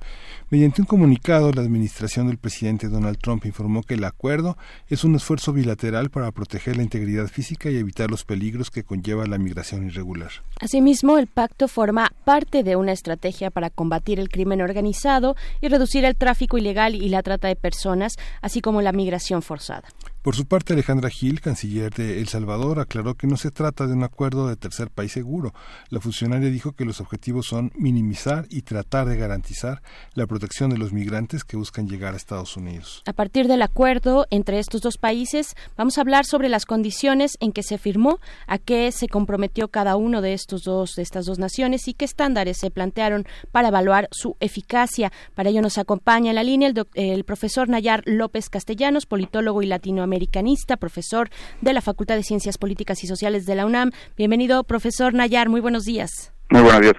Mediante un comunicado, la administración del presidente Donald Trump informó que el acuerdo es un esfuerzo bilateral para proteger la integridad física y evitar los peligros que conlleva la migración irregular. Asimismo, el pacto forma parte de una estrategia para combatir el crimen organizado y reducir el tráfico ilegal y la trata de personas, así como la migración forzada. Por su parte, Alejandra Gil, canciller de El Salvador, aclaró que no se trata de un acuerdo de tercer país seguro. La funcionaria dijo que los objetivos son minimizar y tratar de garantizar la protección de los migrantes que buscan llegar a Estados Unidos. A partir del acuerdo entre estos dos países, vamos a hablar sobre las condiciones en que se firmó, a qué se comprometió cada uno de estos dos de estas dos naciones y qué estándares se plantearon para evaluar su eficacia. Para ello nos acompaña en la línea el, el profesor Nayar López Castellanos, politólogo y latinoamericano americanista, profesor de la Facultad de Ciencias Políticas y Sociales de la UNAM. Bienvenido, profesor Nayar, muy buenos días. Muy buenos días,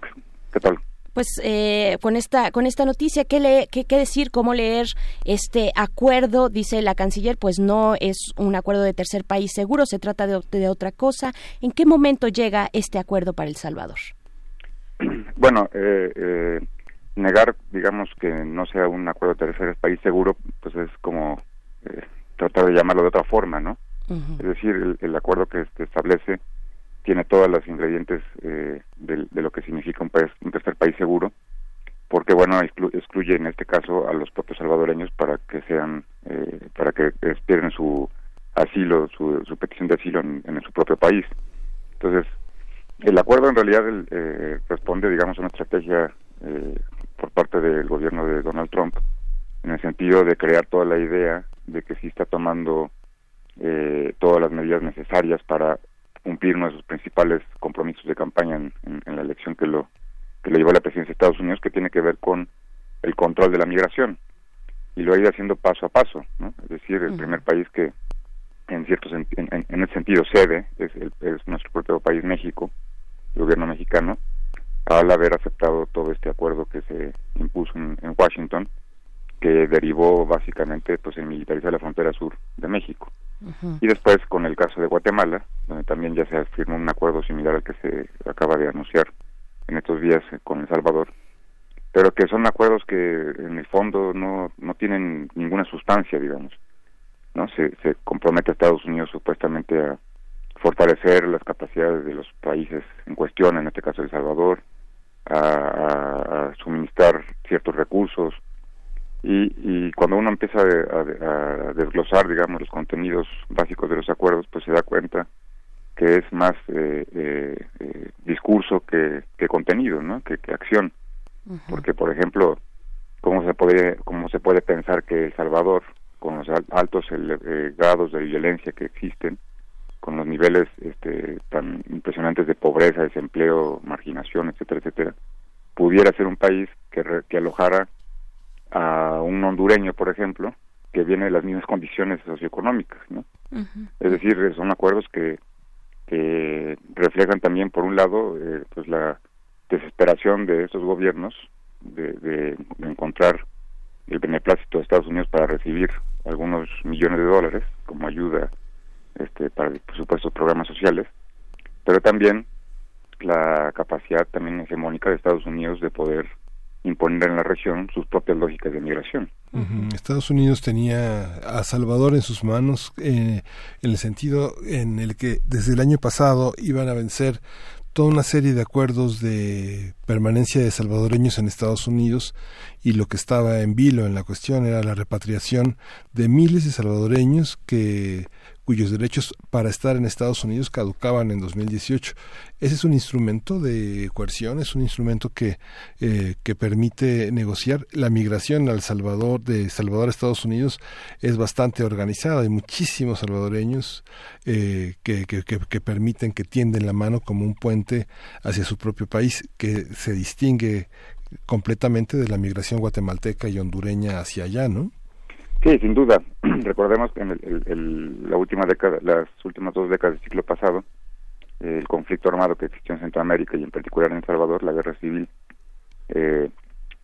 ¿qué tal? Pues eh, con esta con esta noticia, ¿qué, qué, ¿qué decir, cómo leer este acuerdo? Dice la canciller, pues no es un acuerdo de tercer país seguro, se trata de, de otra cosa. ¿En qué momento llega este acuerdo para El Salvador? Bueno, eh, eh, negar, digamos, que no sea un acuerdo de tercer país seguro, pues es como eh, tratar de llamarlo de otra forma, ¿no? Es decir, el, acuerdo que se establece tiene todos los ingredientes eh, de, lo que significa un, país, un tercer país seguro, porque bueno excluye en este caso a los propios salvadoreños para que sean eh, para que esperen su asilo, su, petición de asilo en, su propio país. Entonces, el acuerdo en realidad eh, responde, digamos, a una estrategia por parte del gobierno de Donald Trump en el sentido de crear toda la idea de que sí está tomando eh, todas las medidas necesarias para cumplir uno de sus principales compromisos de campaña en, la elección que lo que le llevó a la presidencia de Estados Unidos, que tiene que ver con el control de la migración y lo ha ido haciendo paso a paso, ¿no? Es decir, el primer país que en cierto en, en, ese sentido cede es, es nuestro propio país México, el gobierno mexicano, al haber aceptado todo este acuerdo que se impuso en Washington que derivó básicamente pues en militarizar la frontera sur de México. Y después con el caso de Guatemala, donde también ya se firmó un acuerdo similar al que se acaba de anunciar en estos días con El Salvador, pero que son acuerdos que en el fondo no, no tienen ninguna sustancia, digamos. ¿no? Se, se compromete a Estados Unidos supuestamente a fortalecer las capacidades de los países en cuestión, en este caso El Salvador, a suministrar ciertos recursos, y, y cuando uno empieza a, desglosar, digamos, los contenidos básicos de los acuerdos, pues se da cuenta que es más eh, eh, eh discurso que, que, contenido, ¿no? Que, que acción. Porque, por ejemplo, ¿cómo se, puede, ¿cómo se puede pensar que El Salvador, con los altos eh, grados de violencia que existen, con los niveles este, tan impresionantes de pobreza, desempleo, marginación, etcétera, etcétera, pudiera ser un país que, que alojara a un hondureño, por ejemplo, que viene de las mismas condiciones socioeconómicas, ¿no? Es decir, son acuerdos que, que reflejan también, por un lado, eh, pues la desesperación de estos gobiernos de, de, encontrar el beneplácito de Estados Unidos para recibir algunos millones de dólares como ayuda este, para, por supuesto, programas sociales, pero también la capacidad también hegemónica de Estados Unidos de poder imponer en la región sus propias lógicas de migración. Estados Unidos tenía a Salvador en sus manos eh, en el sentido en el que desde el año pasado iban a vencer toda una serie de acuerdos de permanencia de salvadoreños en Estados Unidos y lo que estaba en vilo en la cuestión era la repatriación de miles de salvadoreños que cuyos derechos para estar en Estados Unidos caducaban en 2018. Ese es un instrumento de coerción, es un instrumento que, eh, que permite negociar. La migración al Salvador, de Salvador a Estados Unidos, es bastante organizada. Hay muchísimos salvadoreños eh, que, que, que, permiten, que tienden la mano como un puente hacia su propio país, que se distingue completamente de la migración guatemalteca y hondureña hacia allá, ¿no? Sí, sin duda. Recordemos que en el, la última década, las últimas dos décadas del siglo pasado, el conflicto armado que existió en Centroamérica y en particular en El Salvador, la guerra civil, eh,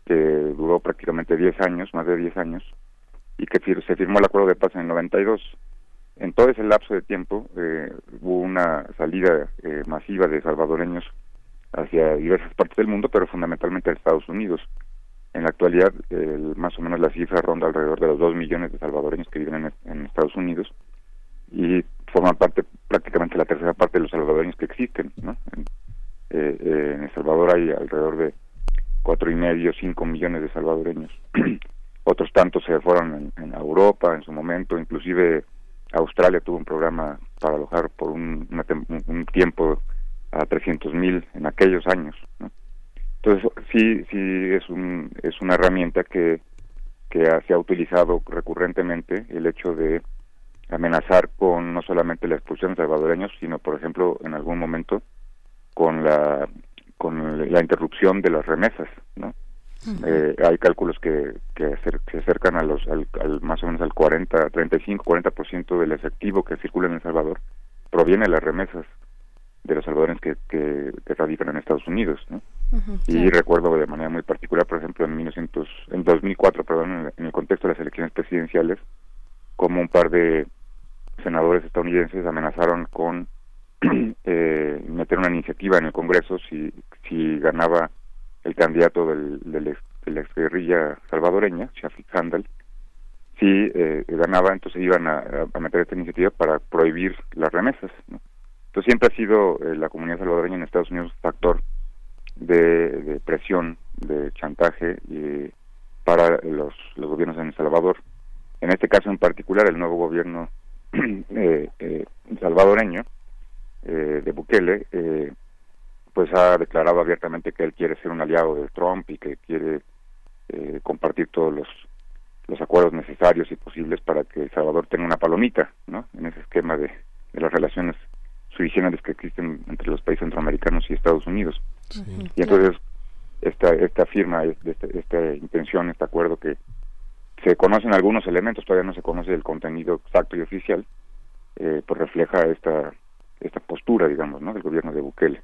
que duró prácticamente 10 años, más de 10 años, y que se firmó el acuerdo de paz en el 92. En todo ese lapso de tiempo eh, hubo una salida eh, masiva de salvadoreños hacia diversas partes del mundo, pero fundamentalmente a Estados Unidos. En la actualidad, más o menos la cifra ronda alrededor de los 2 millones de salvadoreños que viven en, Estados Unidos y forman parte prácticamente la tercera parte de los salvadoreños que existen. ¿no? En, eh, en El Salvador hay alrededor de cuatro y medio, cinco millones de salvadoreños. Otros tantos se fueron en, Europa en su momento, inclusive Australia tuvo un programa para alojar por un, un tiempo a 300 mil en aquellos años. Entonces sí, sí es, un, es una herramienta que, que se ha utilizado recurrentemente el hecho de amenazar con no solamente la expulsión de salvadoreños, sino por ejemplo en algún momento con la con la interrupción de las remesas, ¿no? Eh, hay cálculos que, que se acercan a los al, más o menos al 40, 35, 40% del efectivo que circula en El Salvador proviene de las remesas de los salvadoreños que, que, radican en Estados Unidos, ¿no? Y recuerdo de manera muy particular, por ejemplo, en 1900, en 2004, perdón, en el contexto de las elecciones presidenciales, como un par de senadores estadounidenses amenazaron con eh, meter una iniciativa en el Congreso si, si ganaba el candidato del, del ex, de la guerrilla salvadoreña, Shafiq Handel, si eh, ganaba, entonces iban a, meter esta iniciativa para prohibir las remesas. Entonces siempre ha sido eh, la comunidad salvadoreña en Estados Unidos factor de, presión, de chantaje para los, los gobiernos en El Salvador. En este caso en particular, el nuevo gobierno salvadoreño eh, de Bukele, eh, pues ha declarado abiertamente que él quiere ser un aliado de Trump y que quiere eh, compartir todos los, los acuerdos necesarios y posibles para que El Salvador tenga una palomita, ¿no? En ese esquema de, de las relaciones suficientes que existen entre los países centroamericanos y Estados Unidos. Y entonces esta esta firma, esta, esta intención, este acuerdo que se conocen algunos elementos, todavía no se conoce el contenido exacto y oficial, eh, pues refleja esta esta postura, digamos, ¿no? del gobierno de Bukele.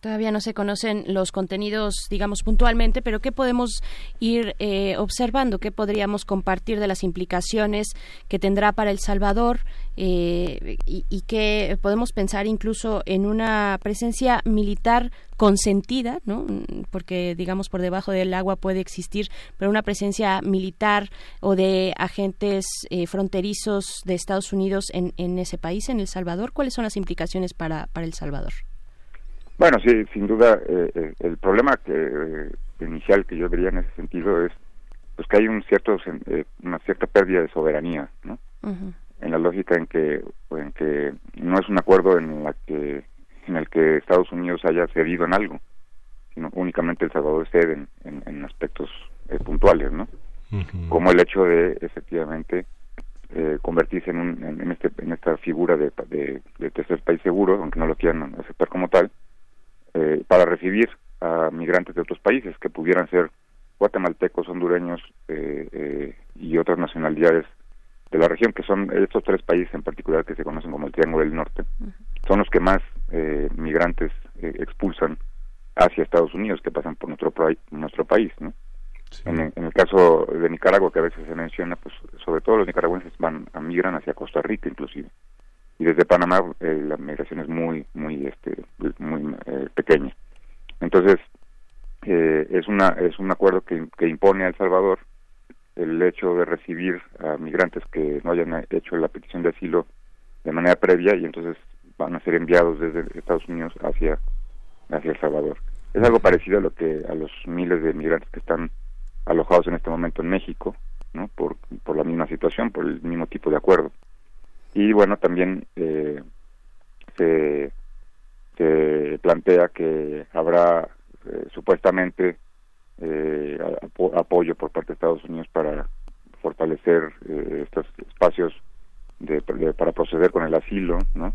Todavía no se conocen los contenidos, digamos, puntualmente, pero ¿qué podemos ir eh, observando? ¿Qué podríamos compartir de las implicaciones que tendrá para El Salvador? Eh, y, y que podemos pensar incluso en una presencia militar consentida, ¿no? porque digamos por debajo del agua puede existir, pero una presencia militar o de agentes eh, fronterizos de Estados Unidos en, en ese país, en El Salvador, ¿cuáles son las implicaciones para, para El Salvador? Bueno, sí, sin duda, eh, eh, el problema que, inicial que yo vería en ese sentido es pues que hay un cierto una cierta pérdida de soberanía, ¿no? En la lógica en que en que no es un acuerdo en la que en el que Estados Unidos haya cedido en algo, sino únicamente El Salvador cede en, aspectos eh, puntuales, ¿no? Como el hecho de efectivamente eh, convertirse en, un, en, este, en esta figura de, de, tercer país seguro, aunque no lo quieran aceptar como tal, eh, para recibir a migrantes de otros países que pudieran ser guatemaltecos, hondureños y otras nacionalidades de la región, que son estos tres países en particular que se conocen como el Triángulo del Norte, son los que más eh, migrantes eh, expulsan hacia Estados Unidos que pasan por nuestro, nuestro país, ¿no? En, el caso de Nicaragua, que a veces se menciona, pues sobre todo los nicaragüenses van a migran hacia Costa Rica, inclusive. Y desde Panamá eh, la migración es muy, muy, este, muy pequeña. Entonces, es una es un acuerdo que, que impone a El Salvador el hecho de recibir a migrantes que no hayan hecho la petición de asilo de manera previa y entonces van a ser enviados desde Estados Unidos hacia hacia El Salvador. Es algo parecido a lo que a los miles de migrantes que están alojados en este momento en México, ¿no? Por, por la misma situación, por el mismo tipo de acuerdo. Y bueno, también eh, se, se plantea que habrá eh, supuestamente eh, apoyo por parte de Estados Unidos para fortalecer eh, estos espacios de, para proceder con el asilo, ¿no?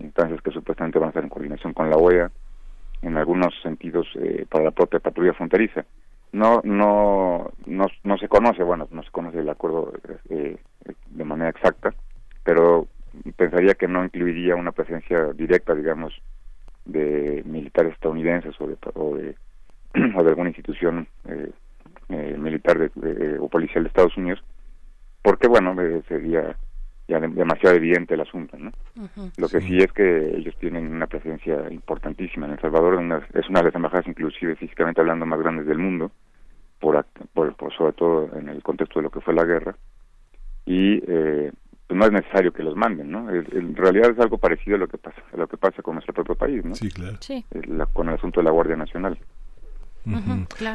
Instancias que supuestamente van a estar en coordinación con la OEA, en algunos sentidos eh, para la propia patrulla fronteriza. No, no, no, no se conoce, bueno, no se conoce el acuerdo eh, de manera exacta, pero pensaría que no incluiría una presencia directa, digamos, de militares estadounidenses o de, o de o de alguna institución eh, militar o policial de Estados Unidos, porque bueno, sería ya demasiado evidente el asunto, ¿no? Lo que sí. es que ellos tienen una presencia importantísima en El Salvador, es una de las embajadas inclusive físicamente hablando más grandes del mundo, por, por, sobre todo en el contexto de lo que fue la guerra, y eh, pues no es necesario que los manden, ¿no? En realidad es algo parecido a lo que pasa, a lo que pasa con nuestro propio país, ¿no? Sí, claro. con el asunto de la Guardia Nacional.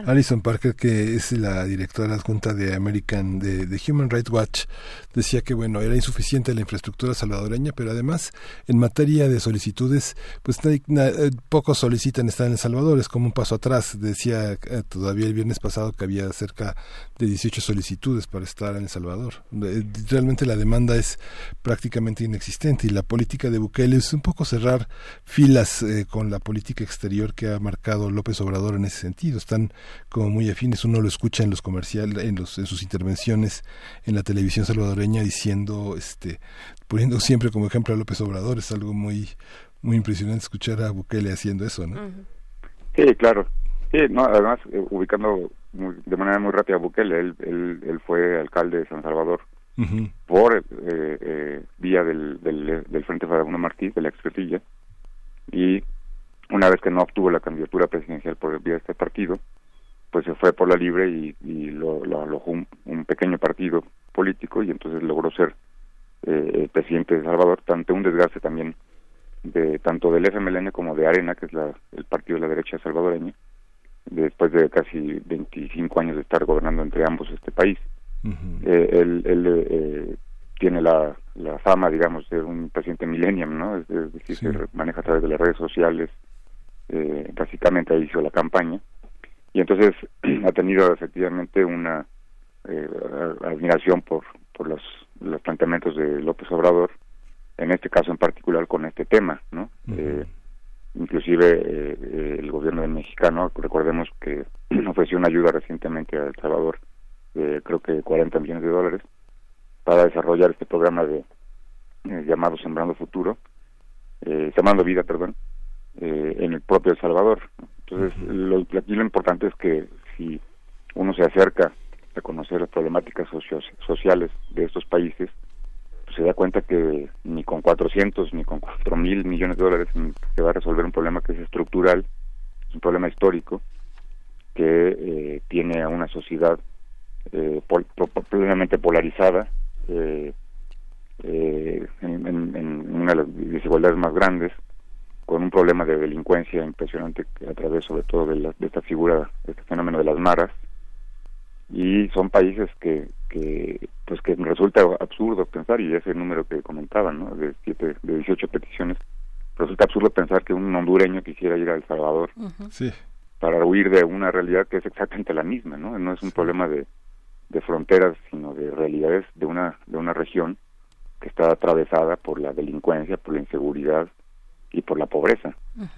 Alison Parker, que es la directora adjunta de American, de, Human Rights Watch, decía que bueno, era insuficiente la infraestructura salvadoreña, pero además en materia de solicitudes, pues eh, pocos solicitan estar en El Salvador, es como un paso atrás. Decía eh, todavía el viernes pasado que había cerca de 18 solicitudes para estar en El Salvador. Eh, realmente la demanda es prácticamente inexistente y la política de Bukele es un poco cerrar filas con la política exterior que ha marcado López Obrador en ese sentido están como muy afines, uno lo escucha en los comerciales, en, los, en sus intervenciones en la televisión salvadoreña diciendo, este, poniendo siempre como ejemplo a López Obrador, es algo muy, muy impresionante escuchar a Bukele haciendo eso, ¿no? Sí, claro. Sí, no, además, eh, ubicando de manera muy rápida a Bukele, él, él, fue alcalde de San Salvador por eh, eh, vía del, del, del Frente Farabundo Martí, de la expertilla, y una vez que no obtuvo la candidatura presidencial por vía de este partido, pues se fue por la libre y, lo, alojó un, pequeño partido político y entonces logró ser eh, presidente de Salvador, tanto un desgaste también de tanto del FMLN como de Arena, que es la, el partido de la derecha salvadoreña, después de casi 25 años de estar gobernando entre ambos este país. Eh, él, eh, tiene la, la fama, digamos, de un presidente millennium, ¿no? Es, decir, se maneja a través de las redes sociales, eh, básicamente ahí hizo la campaña. Y entonces ha tenido efectivamente una eh, admiración por por los, los planteamientos de López Obrador en este caso en particular con este tema no eh, inclusive eh, el gobierno mexicano recordemos que ofreció una ayuda recientemente a El Salvador de creo que 40 millones de dólares para desarrollar este programa de llamado Sembrando Futuro Sembrando Vida perdón eh, en el propio El Salvador. Entonces, lo, aquí lo importante es que si uno se acerca a conocer las problemáticas sociales de estos países, pues se da cuenta que ni con 400 ni con 4 mil millones de dólares se va a resolver un problema que es estructural, es un problema histórico que eh, tiene a una sociedad eh, plenamente polarizada eh, eh, en, en, una de las desigualdades más grandes con un problema de delincuencia impresionante a través sobre todo de, de esta figura, de este fenómeno de las maras, y son países que, que pues que resulta absurdo pensar, y ese número que comentaban, ¿no? de, siete, de 18 peticiones, resulta absurdo pensar que un hondureño quisiera ir a El Salvador sí. para huir de una realidad que es exactamente la misma, ¿no? No es un problema de, de fronteras, sino de realidades de una, de una región que está atravesada por la delincuencia, por la inseguridad, y por la pobreza.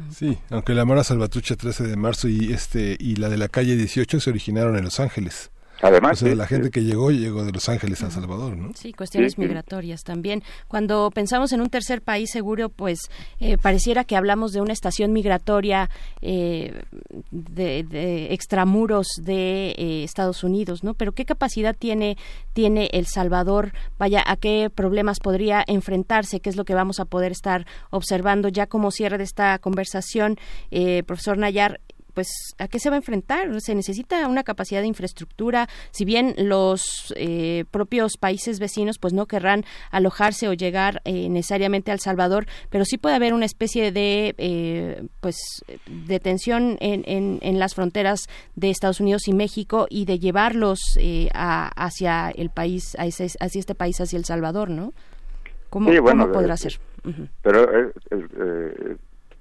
Sí, aunque la Mara Salvatrucha 13 de marzo y este y la de la calle 18 se originaron en Los Ángeles. Además, la gente que llegó llegó de Los Ángeles a Salvador, ¿no? Sí, cuestiones migratorias también. Cuando pensamos en un tercer país seguro, pues eh, pareciera que hablamos de una estación migratoria eh, de, extramuros de eh, Estados Unidos, ¿no? Pero qué capacidad tiene tiene El Salvador, vaya, a qué problemas podría enfrentarse, qué es lo que vamos a poder estar observando ya como cierre de esta conversación, profesor Nayar pues a qué se va a enfrentar. Se necesita una capacidad de infraestructura. Si bien los eh, propios países vecinos pues no querrán alojarse o llegar eh, necesariamente al Salvador, pero sí puede haber una especie de eh, pues de tensión en, en, las fronteras de Estados Unidos y México y de llevarlos hacia el país, hacia, este país, hacia El Salvador, ¿no? ¿Cómo, podrá ser? Pero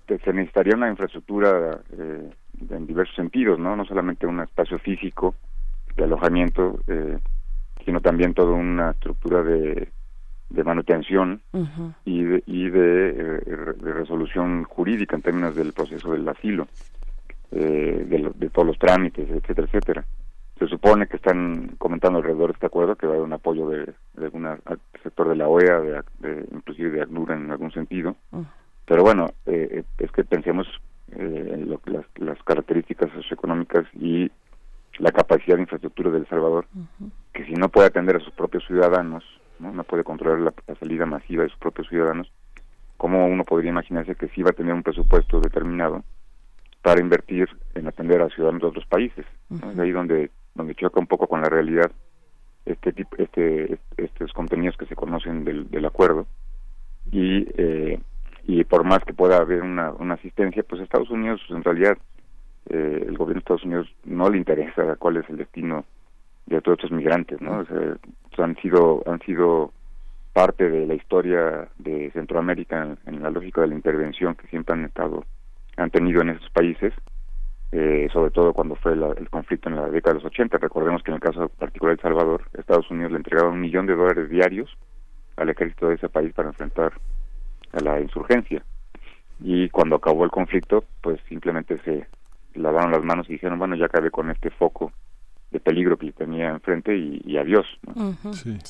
se necesitaría una infraestructura en diversos sentidos, ¿no? No solamente un espacio físico de alojamiento, eh, sino también toda una estructura de, de manutención y, de, y de, eh, de, resolución jurídica en términos del proceso del asilo, eh, de, de, todos los trámites, etcétera, etcétera. Se supone que están comentando alrededor de este acuerdo que va a haber un apoyo de, algún sector de la OEA, de, inclusive de ACNUR en algún sentido. Pero bueno, eh, es que pensemos eh, las, las, características socioeconómicas y la capacidad de de El Salvador, que si no puede atender a sus propios ciudadanos, no, no puede controlar la, salida masiva de sus propios ciudadanos, ¿cómo uno podría imaginarse que sí va a tener un presupuesto determinado para invertir en atender a ciudadanos de otros países? Es ahí donde, donde choca un poco con la realidad este tipo, este, estos contenidos que se conocen del, del acuerdo y eh, y por más que pueda haber una, una asistencia, pues Estados Unidos en realidad eh, el gobierno de Estados Unidos no le interesa cuál es el destino de todos estos migrantes, ¿no? O han sido han sido parte de la historia de Centroamérica en, la lógica de la intervención que siempre han estado han tenido en esos países, eh, sobre todo cuando fue el conflicto en la década de los 80. Recordemos que en el caso particular de El Salvador, Estados Unidos le entregaba un millón de dólares diarios al ejército de ese país para enfrentar a la insurgencia. Y cuando acabó el conflicto, pues simplemente se lavaron las manos y dijeron, bueno, ya acabé con este foco de peligro que tenía enfrente y, adiós.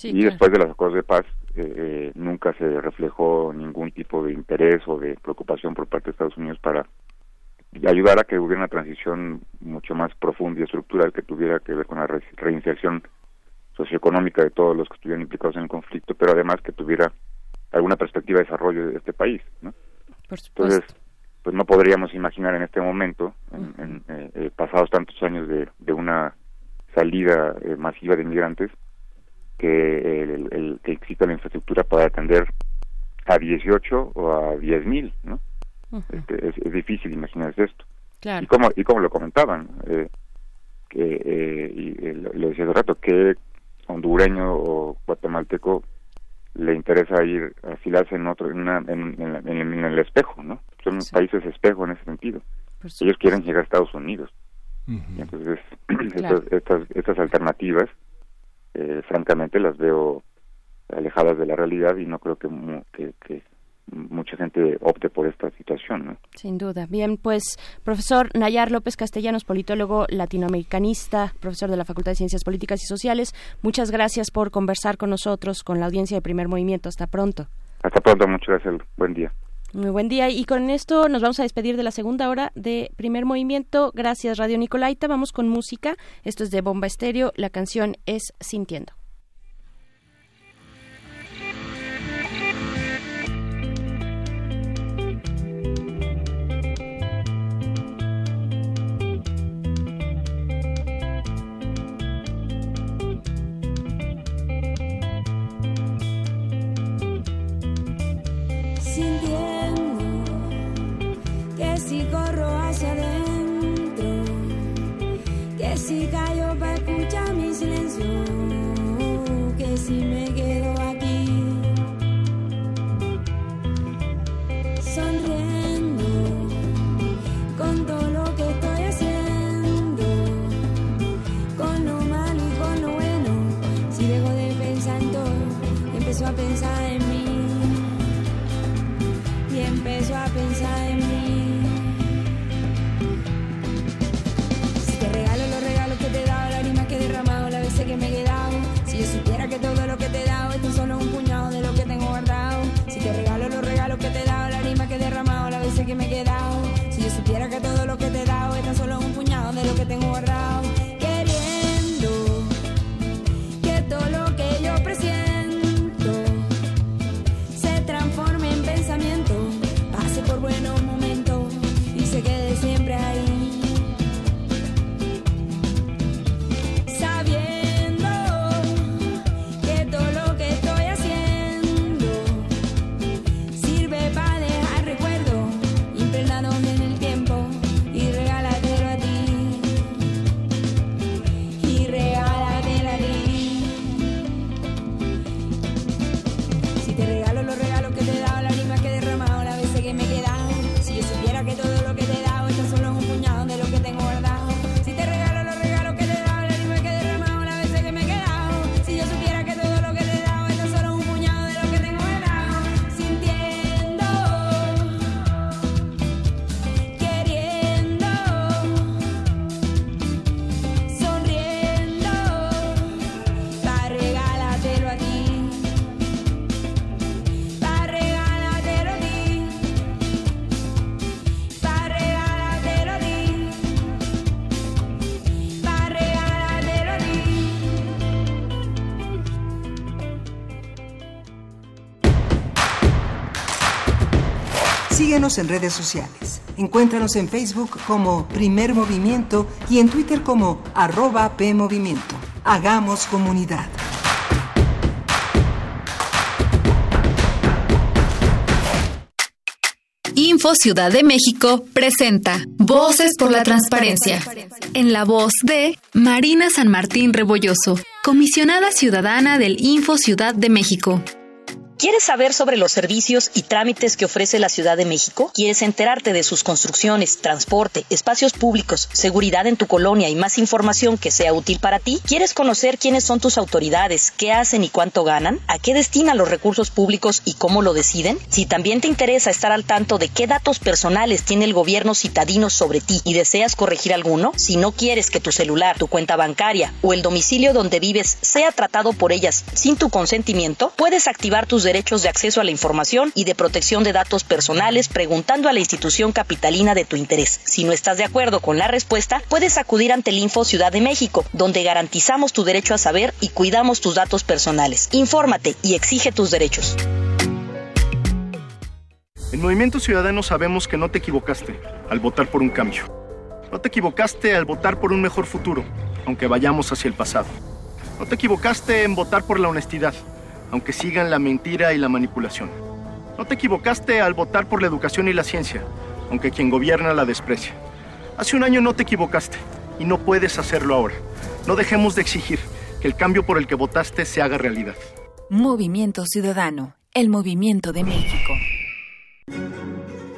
y después de los acuerdos de paz, eh, eh, nunca se reflejó ningún tipo de interés o de preocupación por parte de Estados Unidos para ayudar a que hubiera una transición mucho más profunda y estructural que tuviera que ver con la reinserción socioeconómica de todos los que estuvieran implicados en el conflicto, pero además que tuviera alguna perspectiva de desarrollo de este país. ¿no? Entonces, pues no podríamos imaginar en este momento, en, eh, eh, pasados tantos años de, de una salida eh, masiva de inmigrantes, que, el, que exista la infraestructura para atender a 18 o a 10 mil, ¿no? Este, es, difícil imaginarse esto. Y como y como lo comentaban, que y, lo decía hace rato, que hondureño o guatemalteco le interesa ir a afilarse en otro en, en, el espejo no son países espejo en ese sentido. Ellos quieren llegar a Estados Unidos. Y entonces estas, estas, alternativas eh, francamente las veo alejadas de la realidad y no creo que, que mucha gente opte por esta situación. ¿no? Sin duda. Bien, pues profesor Nayar López Castellanos, politólogo latinoamericanista, profesor de la Facultad de Ciencias Políticas y Sociales, muchas gracias por conversar con nosotros, con la audiencia de Primer Movimiento. Hasta pronto. Hasta pronto, muchas gracias. Buen día. Muy buen día. Y con esto nos vamos a despedir de la segunda hora de Primer Movimiento. Gracias, Radio Nicolaita. Vamos con música. Esto es de Bomba Estéreo. La canción es Sintiendo. Hacia adentro, que si En redes sociales. Encuéntranos en Facebook como Primer Movimiento y en Twitter como arroba PMovimiento. Hagamos comunidad. Info Ciudad de México presenta Voces por la Transparencia. En la voz de Marina San Martín Rebolloso, comisionada ciudadana del Info Ciudad de México. ¿Quieres saber sobre los servicios y trámites que ofrece la Ciudad de México? ¿Quieres enterarte de sus construcciones, transporte, espacios públicos, seguridad en tu colonia y más información que sea útil para ti? ¿Quieres conocer quiénes son tus autoridades, qué hacen y cuánto ganan? ¿A qué destinan los recursos públicos y cómo lo deciden? Si también te interesa estar al tanto de qué datos personales tiene el gobierno citadino sobre ti y deseas corregir alguno, si no quieres que tu celular, tu cuenta bancaria o el domicilio donde vives sea tratado por ellas sin tu consentimiento, puedes activar tus derechos de acceso a la información y de protección de datos personales preguntando a la institución capitalina de tu interés. Si no estás de acuerdo con la respuesta, puedes acudir ante el Info Ciudad de México, donde garantizamos tu derecho a saber y cuidamos tus datos personales. Infórmate y exige tus derechos. En Movimiento Ciudadano sabemos que no te equivocaste al votar por un cambio. No te equivocaste al votar por un mejor futuro, aunque vayamos hacia el pasado. No te equivocaste en votar por la honestidad, aunque sigan la mentira y la manipulación. No te equivocaste al votar por la educación y la ciencia, aunque quien gobierna la desprecia. Hace un año no te equivocaste y no puedes hacerlo ahora. No dejemos de exigir que el cambio por el que votaste se haga realidad. Movimiento Ciudadano, el movimiento de México.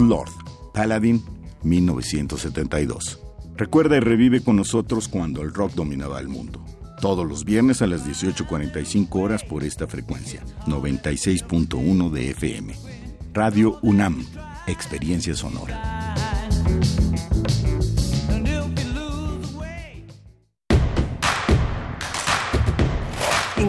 Lord, Paladin, 1972. Recuerda y revive con nosotros cuando el rock dominaba el mundo. Todos los viernes a las 18.45 horas por esta frecuencia, 96.1 de FM. Radio UNAM, Experiencia Sonora.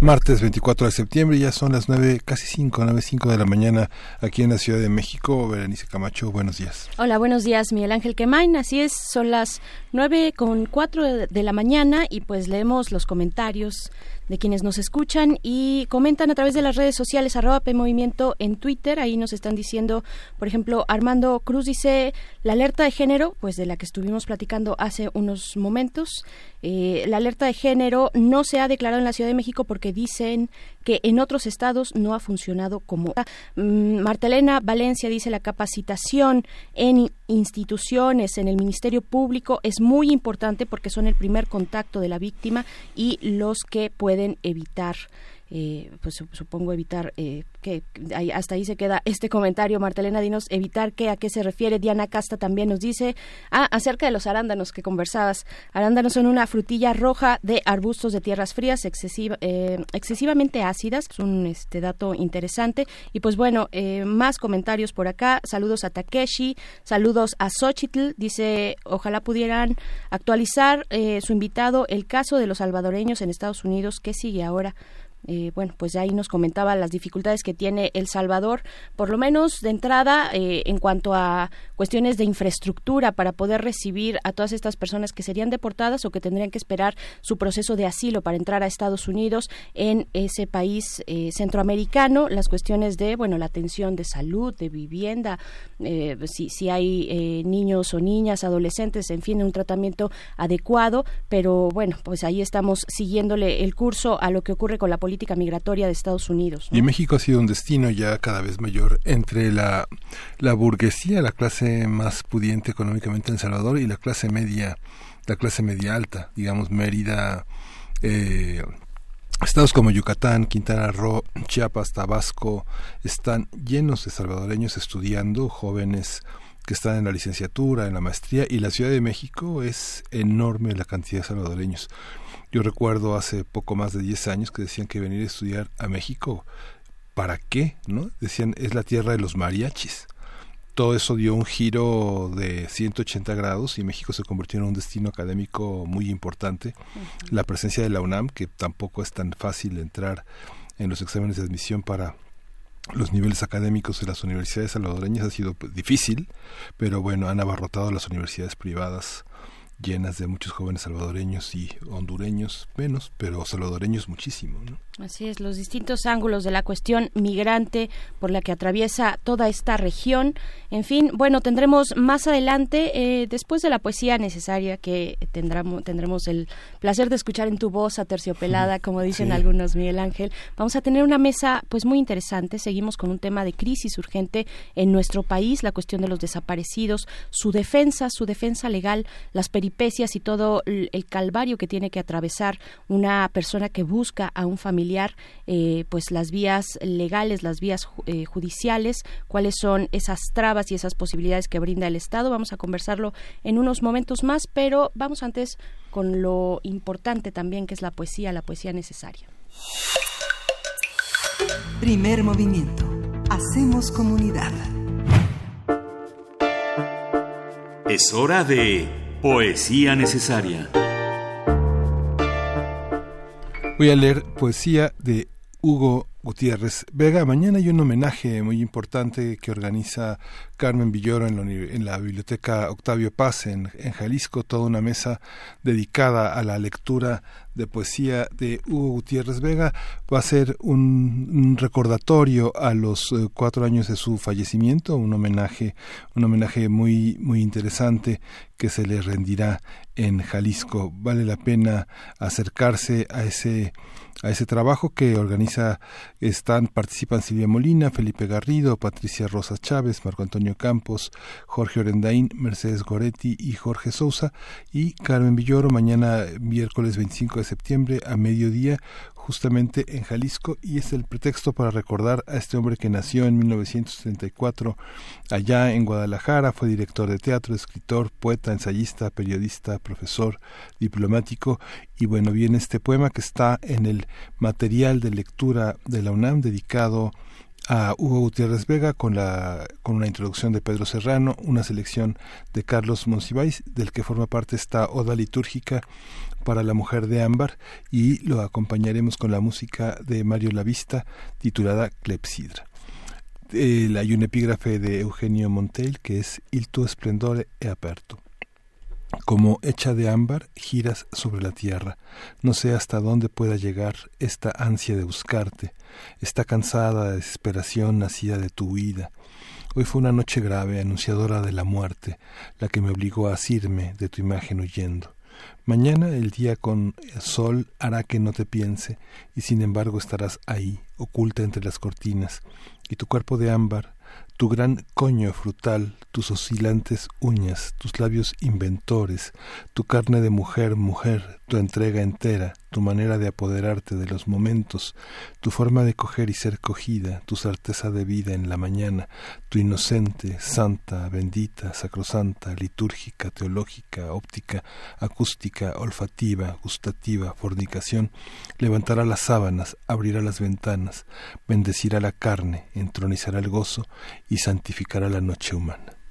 martes 24 de septiembre, ya son las 9, casi 5, 9, 5 de la mañana aquí en la Ciudad de México. Berenice Camacho, buenos días. Hola, buenos días, Miguel Ángel Quemain. Así es, son las 9 con 4 de la mañana y pues leemos los comentarios de quienes nos escuchan y comentan a través de las redes sociales arroba PMovimiento en Twitter. Ahí nos están diciendo, por ejemplo, Armando Cruz dice la alerta de género, pues de la que estuvimos platicando hace unos momentos. Eh, la alerta de género no se ha declarado en la Ciudad de México porque dicen que en otros estados no ha funcionado como. Mm, Martelena Valencia dice la capacitación en instituciones, en el Ministerio Público es muy importante porque son el primer contacto de la víctima y los que pueden evitar eh, pues supongo evitar eh, que hasta ahí se queda este comentario. Martelena dinos evitar que a qué se refiere. Diana Casta también nos dice ah, acerca de los arándanos que conversabas. Arándanos son una frutilla roja de arbustos de tierras frías excesiva, eh, excesivamente ácidas es un este dato interesante. Y pues bueno más comentarios por acá. Saludos a Takeshi saludos a Xochitl. Dice ojalá pudieran actualizar su invitado el caso de los salvadoreños en Estados Unidos. Que sigue ahora Eh, bueno, pues ahí nos comentaba las dificultades que tiene El Salvador, por lo menos de entrada eh, en cuanto a cuestiones de infraestructura para poder recibir a todas estas personas que serían deportadas o que tendrían que esperar su proceso de asilo para entrar a Estados Unidos en ese país eh, centroamericano, las cuestiones de, bueno, la atención de salud, de vivienda, si, si hay niños o niñas, adolescentes, en fin, un tratamiento adecuado, pero bueno, pues ahí estamos siguiéndole el curso a lo que ocurre con la política migratoria de Estados Unidos. Y México ha sido un destino ya cada vez mayor entre la, la burguesía, la clase más pudiente económicamente en Salvador y la clase media, la clase media alta, digamos Mérida, eh, Estados como Yucatán, Quintana Roo, Chiapas, Tabasco están llenos de salvadoreños estudiando, jóvenes que están en la licenciatura, en la maestría, y la Ciudad de México es enorme la cantidad de salvadoreños. Yo recuerdo hace poco más de 10 años que decían que venir a estudiar a México, ¿para qué? ¿No? Decían, es la tierra de los mariachis. Todo eso dio un giro de 180 grados y México se convirtió en un destino académico muy importante. La presencia de la UNAM, que tampoco es tan fácil entrar en los exámenes de admisión para los niveles académicos de las universidades salvadoreñas ha sido pues, difícil, pero bueno, han abarrotado las universidades privadas llenas de muchos jóvenes salvadoreños y hondureños menos, pero salvadoreños muchísimo. ¿no? Así es, los distintos ángulos de la cuestión migrante por la que atraviesa toda esta región. En fin, bueno, tendremos más adelante, eh, después de la poesía necesaria que tendremos, tendremos el placer de escuchar en tu voz aterciopelada, como dicen algunos, Miguel Ángel, vamos a tener una mesa pues muy interesante. Seguimos con un tema de crisis urgente en nuestro país, la cuestión de los desaparecidos, su defensa, su defensa legal, las peripecias y todo el calvario que tiene que atravesar una persona que busca a un familiar eh, pues las vías legales, las vías eh, judiciales, cuáles son esas trabas y esas posibilidades que brinda el Estado. Vamos a conversarlo en unos momentos más, pero vamos antes con lo importante también que es la poesía, la poesía necesaria. Primer movimiento. Hacemos comunidad. Es hora de poesía necesaria. Voy a leer poesía de Hugo Gutiérrez Vega. Mañana hay un homenaje muy importante que organiza Carmen Villoro en la, Biblioteca Octavio Paz en, Jalisco, toda una mesa dedicada a la lectura de poesía de Hugo Gutiérrez Vega. Va a ser un, recordatorio a los eh, cuatro años de su fallecimiento, un homenaje, un homenaje muy, muy interesante que se le rendirá en Jalisco. Vale la pena acercarse a ese a ese trabajo que organiza, están, participan Silvia Molina, Felipe Garrido, Patricia Rosa Chávez, Marco Antonio Campos, Jorge Orendaín, Mercedes Goretti y Jorge Sousa y Carmen Villoro mañana miércoles 25 de septiembre a mediodía justamente en Jalisco y es el pretexto para recordar a este hombre que nació en 1974 allá en Guadalajara, fue director de teatro, escritor, poeta, ensayista, periodista, profesor, diplomático. Y bueno, viene este poema que está en el material de lectura de la UNAM dedicado a Hugo Gutiérrez Vega con, la, con una introducción de Pedro Serrano, una selección de Carlos Monsiváis, del que forma parte esta oda litúrgica para la mujer de ámbar y lo acompañaremos con la música de Mario Lavista titulada Clepsidra. hay un epígrafe de Eugenio Montel que es Il tuo esplendore è aperto. Como hecha de ámbar, giras sobre la tierra. No sé hasta dónde pueda llegar esta ansia de buscarte, esta cansada desesperación nacida de tu huida. Hoy fue una noche grave, anunciadora de la muerte, la que me obligó a asirme de tu imagen huyendo. Mañana el día con sol hará que no te piense, y sin embargo estarás ahí, oculta entre las cortinas, y tu cuerpo de ámbar, tu gran coño frutal, tus oscilantes uñas, tus labios inventores, tu carne de mujer, mujer, tu entrega entera, tu manera de apoderarte de los momentos, tu forma de coger y ser cogida, tu certeza de vida en la mañana, tu inocente, santa, bendita, sacrosanta, litúrgica, teológica, óptica, acústica, olfativa, gustativa, fornicación, levantará las sábanas, abrirá las ventanas, bendecirá la carne, entronizará el gozo y santificará la noche humana.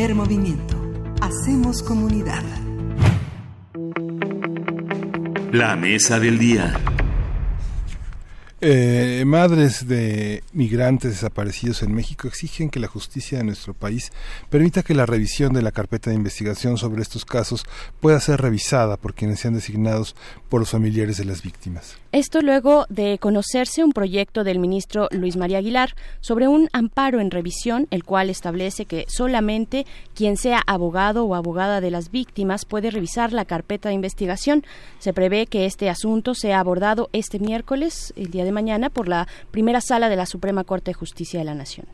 Primer movimiento. Hacemos comunidad. La mesa del día. Eh, madres de migrantes desaparecidos en México exigen que la justicia de nuestro país permita que la revisión de la carpeta de investigación sobre estos casos pueda ser revisada por quienes sean designados por los familiares de las víctimas. Esto luego de conocerse un proyecto del ministro Luis María Aguilar sobre un amparo en revisión, el cual establece que solamente quien sea abogado o abogada de las víctimas puede revisar la carpeta de investigación. Se prevé que este asunto sea abordado este miércoles, el día de mañana, por la primera sala de la Suprema Corte de Justicia de la Nación.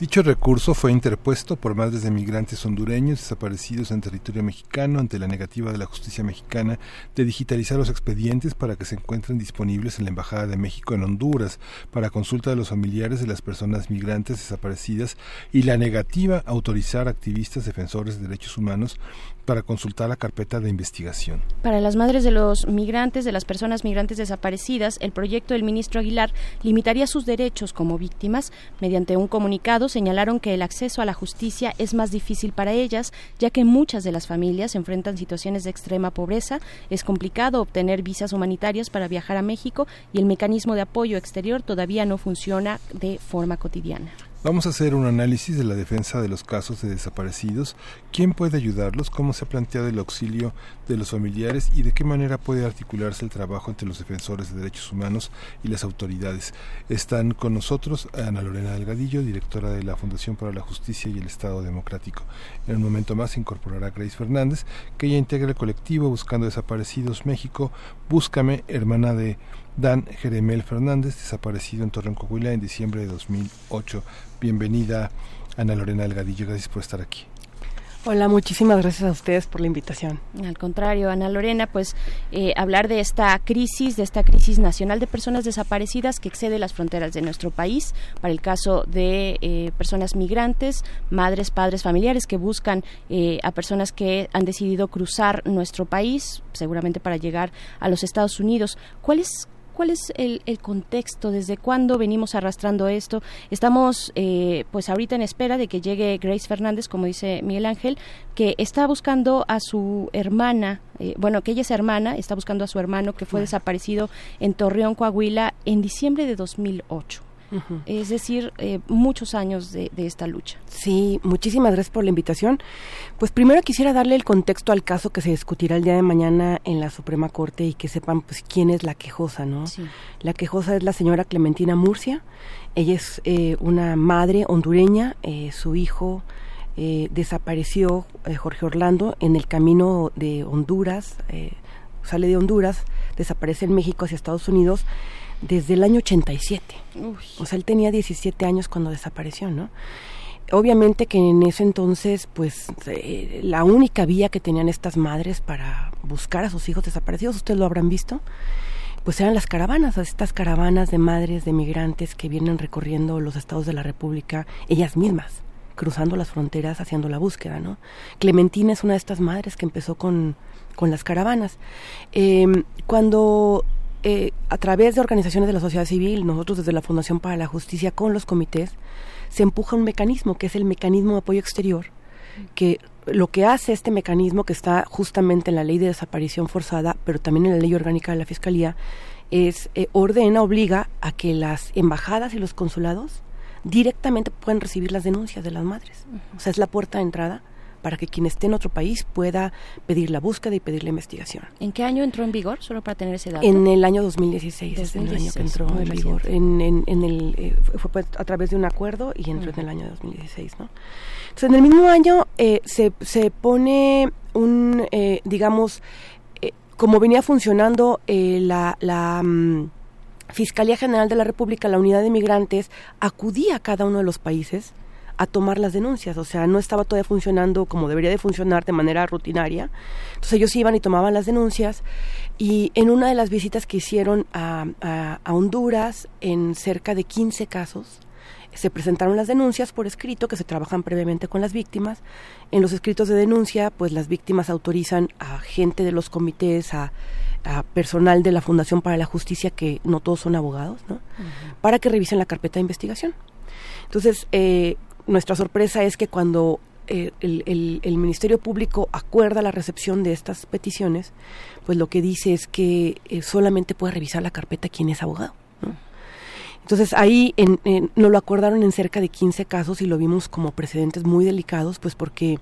Dicho recurso fue interpuesto por madres de migrantes hondureños desaparecidos en territorio mexicano ante la negativa de la justicia mexicana de digitalizar los expedientes para que se encuentren disponibles en la Embajada de México en Honduras para consulta de los familiares de las personas migrantes desaparecidas y la negativa a autorizar activistas defensores de derechos humanos para consultar la carpeta de investigación. Para las madres de los migrantes, de las personas migrantes desaparecidas, el proyecto del ministro Aguilar limitaría sus derechos como víctimas. Mediante un comunicado señalaron que el acceso a la justicia es más difícil para ellas, ya que muchas de las familias enfrentan situaciones de extrema pobreza, es complicado obtener visas humanitarias para viajar a México y el mecanismo de apoyo exterior todavía no funciona de forma cotidiana. Vamos a hacer un análisis de la defensa de los casos de desaparecidos, quién puede ayudarlos, cómo se ha planteado el auxilio de los familiares y de qué manera puede articularse el trabajo entre los defensores de derechos humanos y las autoridades. Están con nosotros Ana Lorena Delgadillo, directora de la Fundación para la Justicia y el Estado Democrático. En un momento más se incorporará Grace Fernández, que ella integra el colectivo Buscando Desaparecidos México, Búscame, hermana de Dan Jeremel Fernández, desaparecido en Torreón, Coahuila en diciembre de 2008. Bienvenida, Ana Lorena Delgadillo, gracias por estar aquí. Hola, muchísimas gracias a ustedes por la invitación. Al contrario, Ana Lorena, pues eh, hablar de esta crisis, de esta crisis nacional de personas desaparecidas que excede las fronteras de nuestro país, para el caso de eh, personas migrantes, madres, padres, familiares que buscan eh, a personas que han decidido cruzar nuestro país, seguramente para llegar a los Estados Unidos. ¿Cuál es, ¿Cuál es el, contexto? ¿Desde cuándo venimos arrastrando esto? Estamos, eh, pues ahorita en espera de que llegue Grace Fernández, como dice Miguel Ángel, que está buscando a su hermana, eh, bueno, que ella es hermana, está buscando a su hermano que fue desaparecido en Torreón, Coahuila, en diciembre de 2008 es decir, eh, muchos años de, esta lucha. Sí, muchísimas gracias por la invitación. Pues primero quisiera darle el contexto al caso que se discutirá el día de mañana en la Suprema Corte y que sepan pues quién es la quejosa, ¿no? La quejosa es la señora Clementina Murcia. Ella es eh, una madre hondureña, eh, su hijo desapareció, Jorge Orlando, en el camino de Honduras, sale de Honduras, desaparece en México hacia Estados Unidos desde el año 87. O sea, él tenía 17 años cuando desapareció, ¿no? Obviamente que en ese entonces, pues, eh, la única vía que tenían estas madres para buscar a sus hijos desaparecidos, ustedes lo habrán visto, pues eran las caravanas, estas caravanas de madres de migrantes que vienen recorriendo los estados de la República, ellas mismas, cruzando las fronteras, haciendo la búsqueda, ¿no? Clementina es una de estas madres que empezó con, con las caravanas. Eh, cuando eh, a través de organizaciones de la sociedad civil, nosotros desde la Fundación para la Justicia con los comités, se empuja un mecanismo que es el mecanismo de apoyo exterior, que lo que hace este mecanismo, que está justamente en la ley de desaparición forzada, pero también en la ley orgánica de la Fiscalía, es eh, ordena, obliga a que las embajadas y los consulados directamente puedan recibir las denuncias de las madres. O sea, es la puerta de entrada para que quien esté en otro país pueda pedir la búsqueda y pedir la investigación. ¿En qué año entró en vigor? Solo para tener ese dato. En el año 2016, es el año que entró en vigor. En, el, eh, fue a través de un acuerdo y entró en el año 2016, ¿no? Entonces, en el mismo año eh, se, se pone un, eh, digamos, como venía funcionando la... la mm, Fiscalía General de la República, la Unidad de Migrantes, acudía a cada uno de los países a tomar las denuncias, o sea, no estaba todavía funcionando como debería de funcionar de manera rutinaria. Entonces ellos iban y tomaban las denuncias y en una de las visitas que hicieron a, a, Honduras, en cerca de 15 casos, se presentaron las denuncias por escrito que se trabajan previamente con las víctimas. En los escritos de denuncia, pues las víctimas autorizan a gente de los comités, a, personal de la Fundación para la Justicia, que no todos son abogados, ¿no? para que revisen la carpeta de investigación. Entonces, eh, nuestra sorpresa es que cuando eh, el, Ministerio Público acuerda la recepción de estas peticiones, pues lo que dice es que eh, solamente puede revisar la carpeta quien es abogado. Entonces ahí en, nos lo acordaron en cerca de 15 casos y lo vimos como precedentes muy delicados, pues porque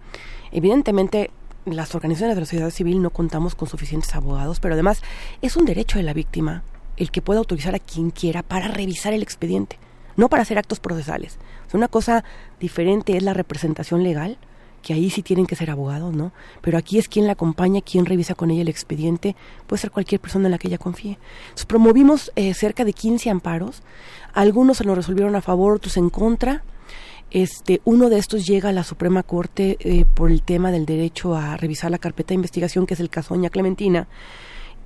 evidentemente las organizaciones de la sociedad civil no contamos con suficientes abogados, pero además es un derecho de la víctima el que pueda autorizar a quien quiera para revisar el expediente, no para hacer actos procesales. una cosa diferente es la representación legal, que ahí sí tienen que ser abogados, ¿no? Pero aquí es quien la acompaña, quien revisa con ella el expediente, puede ser cualquier persona en la que ella confíe. Entonces, promovimos eh, cerca de 15 amparos, algunos se nos resolvieron a favor, otros en contra. Este, uno de estos llega a la Suprema Corte eh, por el tema del derecho a revisar la carpeta de investigación, que es el caso Doña Clementina.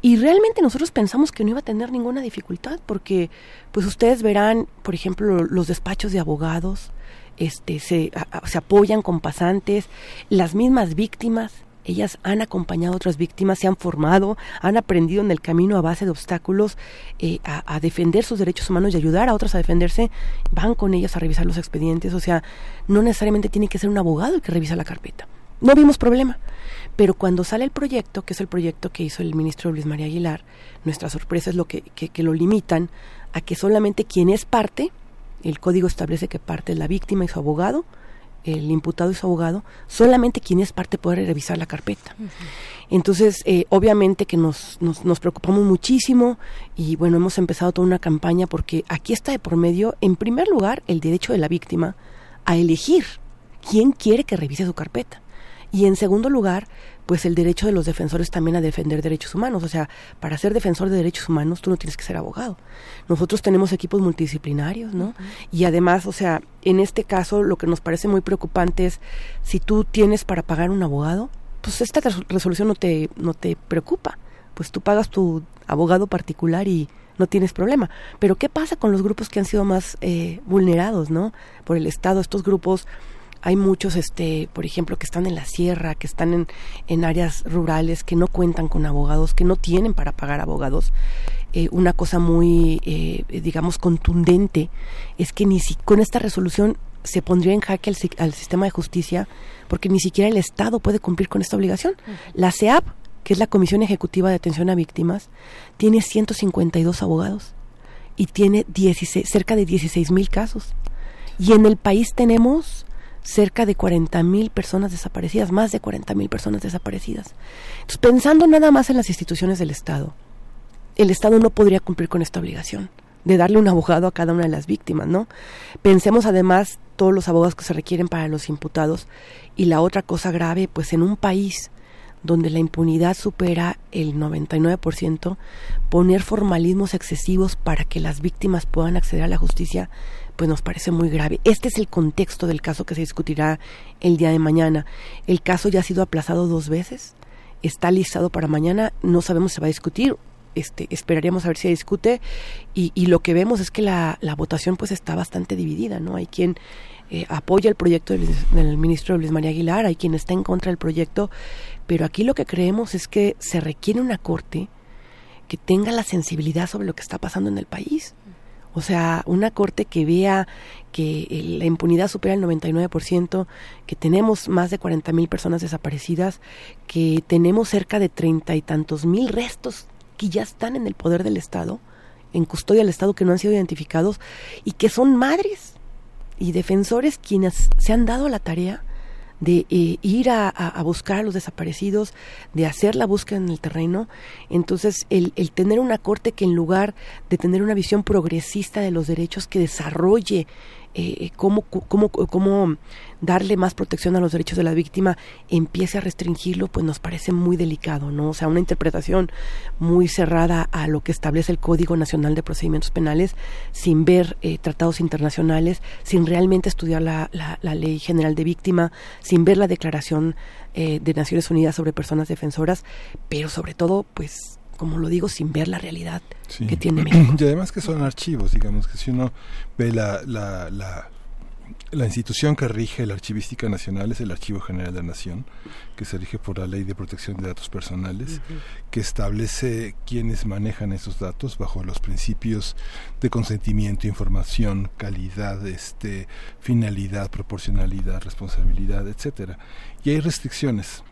Y realmente nosotros pensamos que no iba a tener ninguna dificultad, porque pues ustedes verán, por ejemplo, los despachos de abogados, este, se, se apoyan con pasantes, las mismas víctimas, ellas han acompañado a otras víctimas, se han formado, han aprendido en el camino a base de obstáculos eh, a, defender sus derechos humanos y ayudar a otras a defenderse, van con ellas a revisar los expedientes, o sea, no necesariamente tiene que ser un abogado el que revisa la carpeta. No vimos problema. Pero cuando sale el proyecto, que es el proyecto que hizo el ministro Luis María Aguilar, nuestra sorpresa es lo que, que lo limitan a que solamente quien es parte el código establece que parte es la víctima y su abogado, el imputado y su abogado, solamente quien es parte puede revisar la carpeta. Entonces, eh, obviamente que nos, nos, nos, preocupamos muchísimo y bueno, hemos empezado toda una campaña porque aquí está de por medio, en primer lugar, el derecho de la víctima a elegir quién quiere que revise su carpeta. Y en segundo lugar, pues el derecho de los defensores también a defender derechos humanos. O sea, para ser defensor de derechos humanos tú no tienes que ser abogado. Nosotros tenemos equipos multidisciplinarios, ¿no? Y además, o sea, en este caso lo que nos parece muy preocupante es si tú tienes para pagar un abogado, pues esta resolución no te, no te preocupa. Pues tú pagas tu abogado particular y no tienes problema. Pero ¿qué pasa con los grupos que han sido más eh, vulnerados, ¿no? Por el Estado, estos grupos hay muchos, este, por ejemplo, que están en la sierra, que están en, en áreas rurales, que no cuentan con abogados, que no tienen para pagar abogados. Eh, una cosa muy, eh, digamos, contundente es que ni si, con esta resolución se pondría en jaque al, al, sistema de justicia porque ni siquiera el Estado puede cumplir con esta obligación. La CEAP, que es la Comisión Ejecutiva de Atención a Víctimas, tiene 152 abogados y tiene 16, cerca de 16 mil casos. Y en el país tenemos cerca de 40 mil personas desaparecidas, más de 40 mil personas desaparecidas. Entonces, pensando nada más en las instituciones del Estado, el Estado no podría cumplir con esta obligación de darle un abogado a cada una de las víctimas, ¿no? Pensemos además todos los abogados que se requieren para los imputados y la otra cosa grave, pues en un país donde la impunidad supera el 99%, poner formalismos excesivos para que las víctimas puedan acceder a la justicia pues nos parece muy grave. Este es el contexto del caso que se discutirá el día de mañana. El caso ya ha sido aplazado dos veces, está listado para mañana, no sabemos si se va a discutir, este, esperaríamos a ver si se discute y, y lo que vemos es que la, la, votación pues está bastante dividida, ¿no? Hay quien eh, apoya el proyecto del, del, ministro Luis María Aguilar, hay quien está en contra del proyecto, pero aquí lo que creemos es que se requiere una corte que tenga la sensibilidad sobre lo que está pasando en el país. O sea, una corte que vea que la impunidad supera el 99%, que tenemos más de 40 mil personas desaparecidas, que tenemos cerca de treinta y tantos mil restos que ya están en el poder del Estado, en custodia del Estado que no han sido identificados y que son madres y defensores quienes se han dado la tarea de eh, ir a, buscar a los desaparecidos, de hacer la búsqueda en el terreno. Entonces, el, el tener una corte que en lugar de tener una visión progresista de los derechos, que desarrolle eh, cómo, cómo, cómo darle más protección a los derechos de la víctima empiece a restringirlo, pues nos parece muy delicado, ¿no? O sea, una interpretación muy cerrada a lo que establece el Código Nacional de Procedimientos Penales, sin ver eh, tratados internacionales, sin realmente estudiar la, la, Ley General de Víctima, sin ver la Declaración eh, de Naciones Unidas sobre Personas Defensoras, pero sobre todo, pues como lo digo, sin ver la realidad que tiene México. Y además que son archivos, digamos, que si uno ve la, la, la la institución que rige la archivística nacional es el Archivo General de la Nación, que se rige por la Ley de Protección de Datos Personales, que establece quiénes manejan esos datos bajo los principios de consentimiento, información, calidad, este, finalidad, proporcionalidad, responsabilidad, etcétera. Y hay restricciones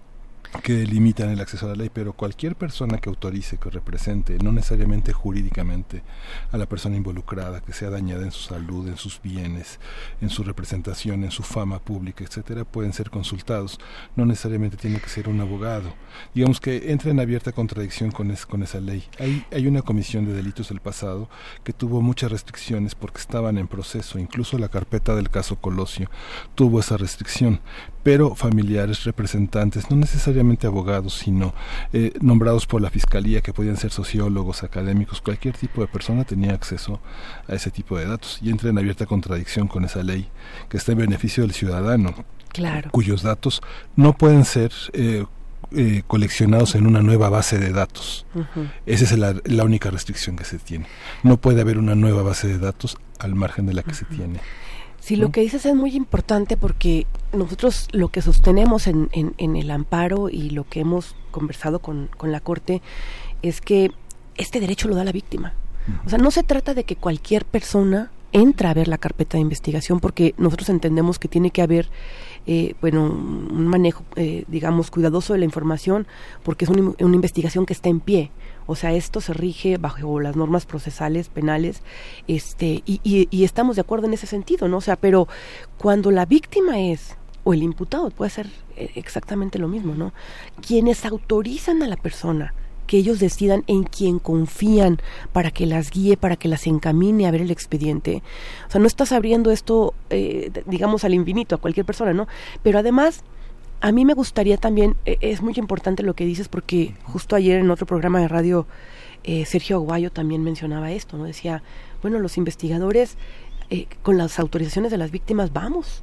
que limitan el acceso a la ley, pero cualquier persona que autorice, que represente, no necesariamente jurídicamente, a la persona involucrada, que sea dañada en su salud, en sus bienes, en su representación, en su fama pública, etcétera, pueden ser consultados. No necesariamente tiene que ser un abogado. Digamos que entra en abierta contradicción con, con esa ley. Hay, hay una comisión de delitos del pasado que tuvo muchas restricciones porque estaban en proceso. Incluso la carpeta del caso Colosio tuvo esa restricción pero familiares, representantes, no necesariamente abogados, sino eh, nombrados por la fiscalía, que podían ser sociólogos, académicos, cualquier tipo de persona tenía acceso a ese tipo de datos y entra en abierta contradicción con esa ley que está en beneficio del ciudadano, claro. cuyos datos no pueden ser eh, eh, coleccionados en una nueva base de datos. Esa es la, única restricción que se tiene. No puede haber una nueva base de datos al margen de la que se tiene. Sí, lo que dices es muy importante porque nosotros lo que sostenemos en, en, el amparo y lo que hemos conversado con, con, la Corte es que este derecho lo da la víctima. O sea, no se trata de que cualquier persona entra a ver la carpeta de investigación porque nosotros entendemos que tiene que haber eh, bueno un manejo eh, digamos cuidadoso de la información porque es una, una investigación que está en pie o sea, esto se rige bajo las normas procesales penales, este, y, y, estamos de acuerdo en ese sentido, ¿no? O sea, pero cuando la víctima es o el imputado puede ser eh, exactamente lo mismo, ¿no? Quienes autorizan a la persona que ellos decidan en quién confían para que las guíe, para que las encamine a ver el expediente. O sea, no estás abriendo esto, eh, digamos, al infinito, a cualquier persona, ¿no? Pero además, a mí me gustaría también, e, es muy importante lo que dices porque justo ayer en otro programa de radio eh, Sergio Aguayo también mencionaba esto, ¿no? Decía, bueno, los investigadores eh, con las autorizaciones de las víctimas vamos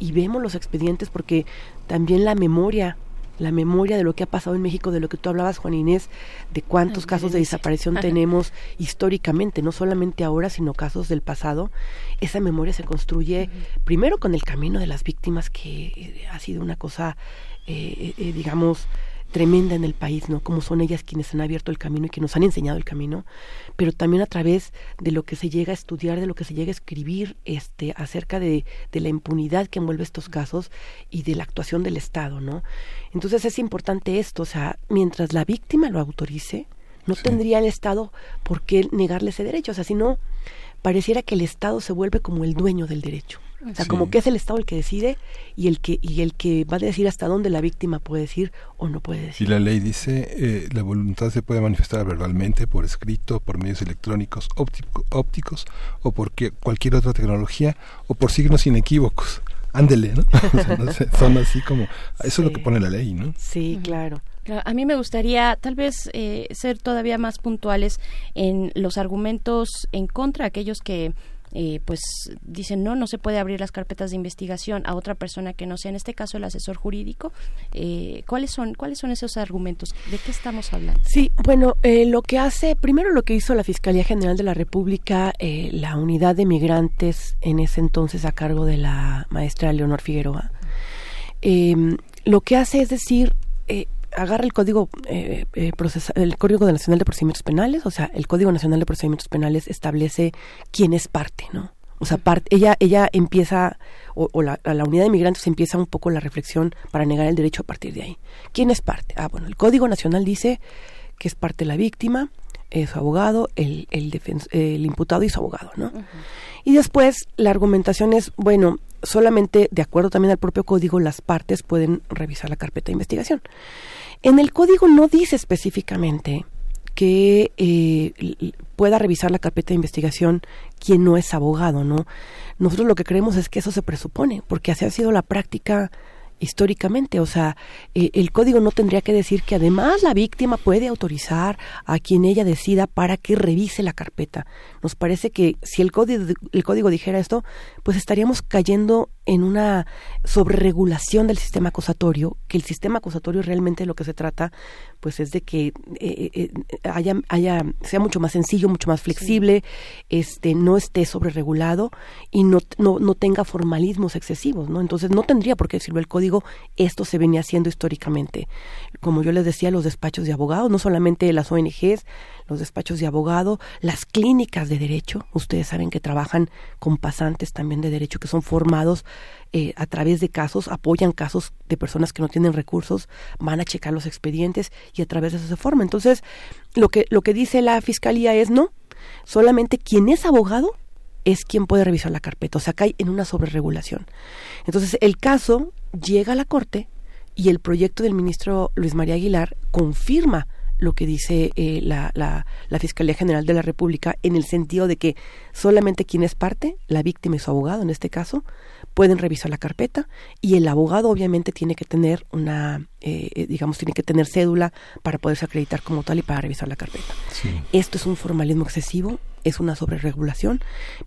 y vemos los expedientes porque también la memoria la memoria de lo que ha pasado en México, de lo que tú hablabas, Juan Inés, de cuántos casos de desaparición tenemos históricamente, no solamente ahora, sino casos del pasado. Esa memoria se construye primero con el camino de las víctimas, que eh, ha sido una cosa, eh, eh, digamos, tremenda en el país, ¿no? Como son ellas quienes han abierto el camino y que nos han enseñado el camino, pero también a través de lo que se llega a estudiar, de lo que se llega a escribir este, acerca de, de la impunidad que envuelve estos casos y de la actuación del Estado, ¿no? Entonces es importante esto, o sea, mientras la víctima lo autorice, no tendría el Estado por qué negarle ese derecho, o sea, si no, pareciera que el Estado se vuelve como el dueño del derecho. O sea, como que es el Estado el que decide y el que y el que va a decir hasta dónde la víctima puede decir o no puede decir. Y la ley dice eh, la voluntad se puede manifestar verbalmente, por escrito, por medios electrónicos, ópticos o por cualquier otra tecnología o por signos inequívocos. Ándele, ¿no? son así como eso es lo que pone la ley, ¿no? Sí, claro. A mí me gustaría tal vez eh, ser todavía más puntuales en los argumentos en contra, aquellos que eh, pues dicen no, no se puede abrir las carpetas de investigación a otra persona que no sea, en este caso el asesor jurídico. Eh, ¿Cuáles son cuáles son esos argumentos? ¿De qué estamos hablando? Sí, bueno, eh, lo que hace, primero lo que hizo la Fiscalía General de la República, la unidad de migrantes en ese entonces a cargo de la maestra Leonor Figueroa, lo que hace es decir, agarra el código eh, eh el código nacional de procedimientos penales o sea el código nacional de procedimientos penales establece quién es parte no o sea parte, ella ella empieza o, la, la, unidad de migrantes empieza un poco la reflexión para negar el derecho a partir de ahí. Quién es parte ah bueno el código nacional dice que es parte la víctima eh, su abogado el el, el imputado y su abogado no y después la argumentación es bueno solamente de acuerdo también al propio código las partes pueden revisar la carpeta de investigación en el código no dice específicamente que eh, pueda revisar la carpeta de investigación quien no es abogado, ¿no? Nosotros lo que creemos es que eso se presupone, porque así ha sido la práctica históricamente. O sea, eh, el código no tendría que decir que además la víctima puede autorizar a quien ella decida para que revise la carpeta. Nos parece que si el código, el código dijera esto, pues estaríamos cayendo en una sobreregulación del sistema acusatorio, que el sistema acusatorio realmente lo que se trata pues es de que eh, eh, eh, haya, haya, sea mucho más sencillo, mucho más flexible, este, no esté sobreregulado y no, no, no tenga formalismos excesivos, ¿no? Entonces no tendría por qué decirlo el código, esto se venía haciendo históricamente. Como yo les decía, los despachos de abogados, no solamente las ONGs, los despachos de abogado, las clínicas de derecho, ustedes saben que trabajan con pasantes también de derecho que son formados eh, a través de casos, apoyan casos de personas que no tienen recursos, van a checar los expedientes y a través de eso se forma. Entonces, lo que, lo que dice la fiscalía es no, solamente quien es abogado es quien puede revisar la carpeta, o sea, cae en una sobreregulación. Entonces, el caso llega a la Corte y el proyecto del ministro Luis María Aguilar confirma lo que dice eh, la, la, la, Fiscalía General de la República en el sentido de que solamente quien es parte, la víctima y su abogado en este caso, pueden revisar la carpeta y el abogado obviamente tiene que tener una, eh, eh, digamos, tiene que tener cédula para poderse acreditar como tal y para revisar la carpeta. Esto es un formalismo excesivo, es una sobreregulación,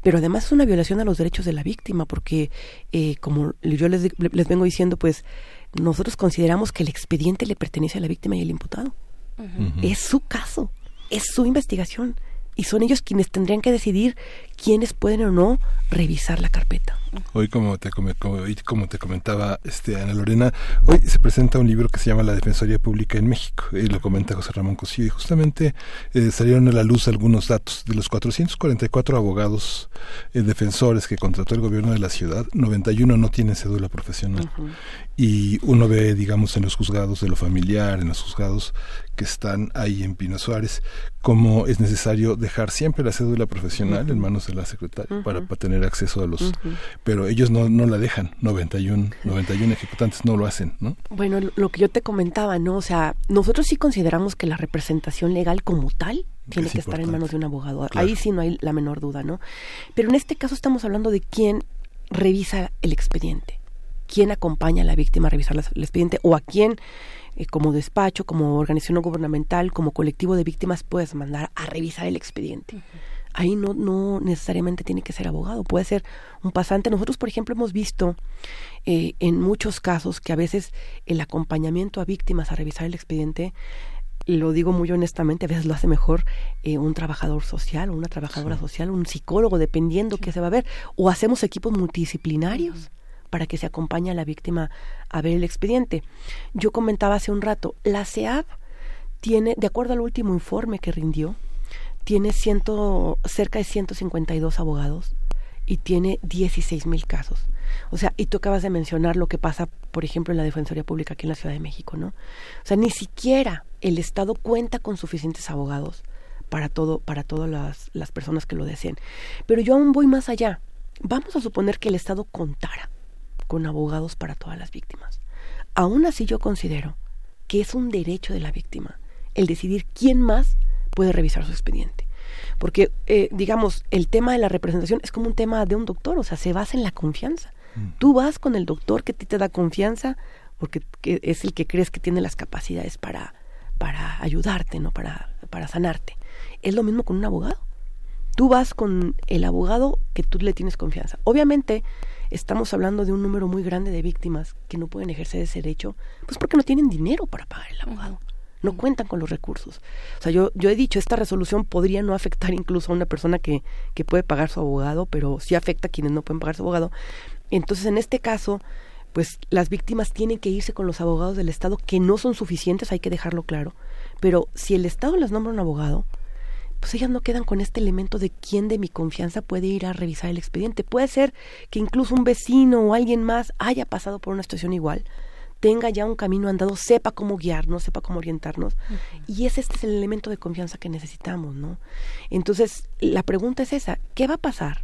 pero además es una violación a los derechos de la víctima porque, como yo les, les vengo diciendo, pues nosotros consideramos que el expediente le pertenece a la víctima y al imputado. Es su caso, es su investigación y son ellos quienes tendrían que decidir quiénes pueden o no revisar la carpeta. Hoy, como te, como, como te comentaba este, Ana Lorena, hoy se presenta un libro que se llama La Defensoría Pública en México, y lo comenta José Ramón Cosío, y justamente eh, salieron a la luz algunos datos. De los 444 abogados eh, defensores que contrató el gobierno de la ciudad, 91 no tienen cédula profesional. Y uno ve, digamos, en los juzgados de lo familiar, en los juzgados que están ahí en Pino Suárez, cómo es necesario dejar siempre la cédula profesional en manos de la secretaria para, para, tener acceso a los pero ellos no, no la dejan, 91, 91 ejecutantes no lo hacen, ¿no? Bueno, lo que yo te comentaba, ¿no? O sea, nosotros sí consideramos que la representación legal como tal tiene que estar en manos de un abogado. Ahí sí no hay la menor duda, ¿no? Pero en este caso estamos hablando de quién revisa el expediente, quién acompaña a la víctima a revisar el expediente o a quién eh, como despacho, como organización gubernamental, como colectivo de víctimas puedes mandar a revisar el expediente. Ahí no, no necesariamente tiene que ser abogado, puede ser un pasante. Nosotros, por ejemplo, hemos visto eh, en muchos casos que a veces el acompañamiento a víctimas a revisar el expediente lo digo muy honestamente, a veces lo hace mejor eh, un trabajador social o una trabajadora social, un psicólogo, dependiendo qué se va a ver. O hacemos equipos multidisciplinarios para que se acompañe a la víctima a ver el expediente. Yo comentaba hace un rato, la CEAP tiene, de acuerdo al último informe que rindió, tiene ciento, cerca de 152 abogados y tiene 16 mil casos. O sea, y tú acabas de mencionar lo que pasa, por ejemplo, en la Defensoría Pública aquí en la Ciudad de México, ¿no? O sea, ni siquiera el Estado cuenta con suficientes abogados para todo, para todas las, las personas que lo deseen. Pero yo aún voy más allá. Vamos a suponer que el Estado contara con abogados para todas las víctimas. Aún así yo considero que es un derecho de la víctima el decidir quién más puede revisar su expediente. Porque, eh, digamos, el tema de la representación es como un tema de un doctor, o sea, se basa en la confianza. Tú vas con el doctor que a ti te da confianza porque es el que crees que tiene las capacidades para, para ayudarte, ¿no? Para, para sanarte. Es lo mismo con un abogado. Tú vas con el abogado que tú le tienes confianza. Obviamente, estamos hablando de un número muy grande de víctimas que no pueden ejercer ese derecho, pues porque no tienen dinero para pagar el abogado no cuentan con los recursos. O sea, yo, yo he dicho, esta resolución podría no afectar incluso a una persona que, que puede pagar su abogado, pero sí afecta a quienes no pueden pagar su abogado. Entonces, en este caso, pues las víctimas tienen que irse con los abogados del Estado, que no son suficientes, hay que dejarlo claro. Pero si el Estado les nombra un abogado, pues ellas no quedan con este elemento de quién de mi confianza puede ir a revisar el expediente. Puede ser que incluso un vecino o alguien más haya pasado por una situación igual, tenga ya un camino andado, sepa cómo guiarnos, sepa cómo orientarnos. Y ese este es el elemento de confianza que necesitamos, ¿no? Entonces, la pregunta es esa, ¿qué va a pasar?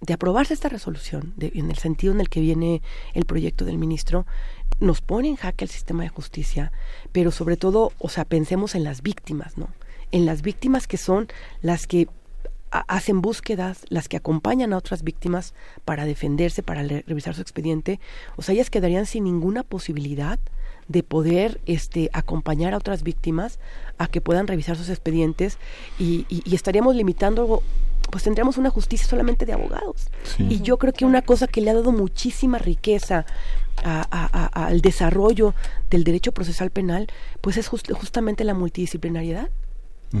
De aprobarse esta resolución, de, en el sentido en el que viene el proyecto del ministro, nos pone en jaque el sistema de justicia, pero sobre todo, o sea, pensemos en las víctimas, ¿no? En las víctimas que son las que hacen búsquedas, las que acompañan a otras víctimas para defenderse, para revisar su expediente, o sea, ellas quedarían sin ninguna posibilidad de poder este, acompañar a otras víctimas a que puedan revisar sus expedientes y, estaríamos limitando pues tendríamos una justicia solamente de abogados. Y yo creo que una cosa que le ha dado muchísima riqueza al desarrollo del derecho procesal penal, pues es justamente la multidisciplinariedad.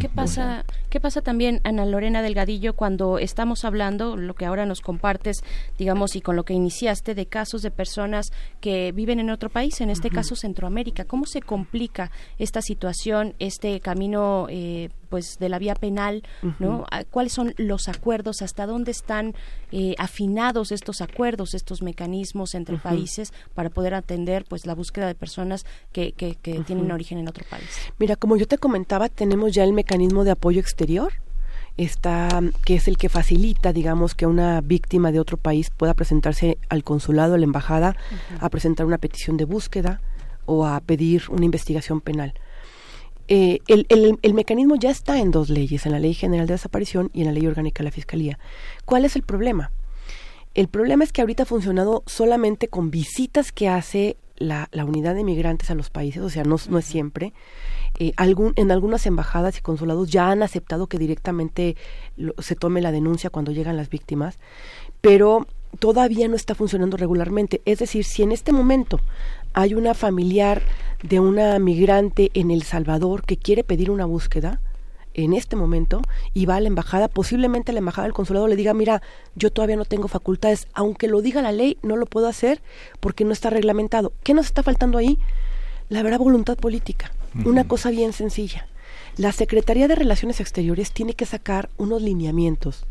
¿Qué pasa, ¿Qué pasa también, Ana Lorena Delgadillo, cuando estamos hablando, lo que ahora nos compartes, digamos, y con lo que iniciaste, de casos de personas que viven en otro país, en este caso Centroamérica? ¿Cómo se complica esta situación, este camino eh, pues de la vía penal, ¿no? Ah, ¿Cuáles son los acuerdos? ¿Hasta dónde están eh, afinados estos acuerdos, estos mecanismos entre países para poder atender pues la búsqueda de personas que, que, tienen origen en otro país? Mira, como yo te comentaba, tenemos ya el mecanismo de apoyo exterior está que es el que facilita digamos que una víctima de otro país pueda presentarse al consulado a la embajada a presentar una petición de búsqueda o a pedir una investigación penal eh, el, el, mecanismo ya está en dos leyes, en la Ley General de Desaparición y en la Ley Orgánica de la Fiscalía. ¿Cuál es el problema? El problema es que ahorita ha funcionado solamente con visitas que hace la, la unidad de migrantes a los países, o sea, no, no es siempre. Eh, en algunas embajadas y consulados ya han aceptado que directamente se tome la denuncia cuando llegan las víctimas, pero todavía no está funcionando regularmente. Es decir, si en este momento hay una familiar de una migrante en El Salvador que quiere pedir una búsqueda en este momento y va a la embajada, posiblemente la embajada del consulado le diga, mira, yo todavía no tengo facultades, aunque lo diga la ley, no lo puedo hacer porque no está reglamentado. ¿Qué nos está faltando ahí? La verdad, voluntad política. Una cosa bien sencilla. La Secretaría de Relaciones Exteriores tiene que sacar unos lineamientos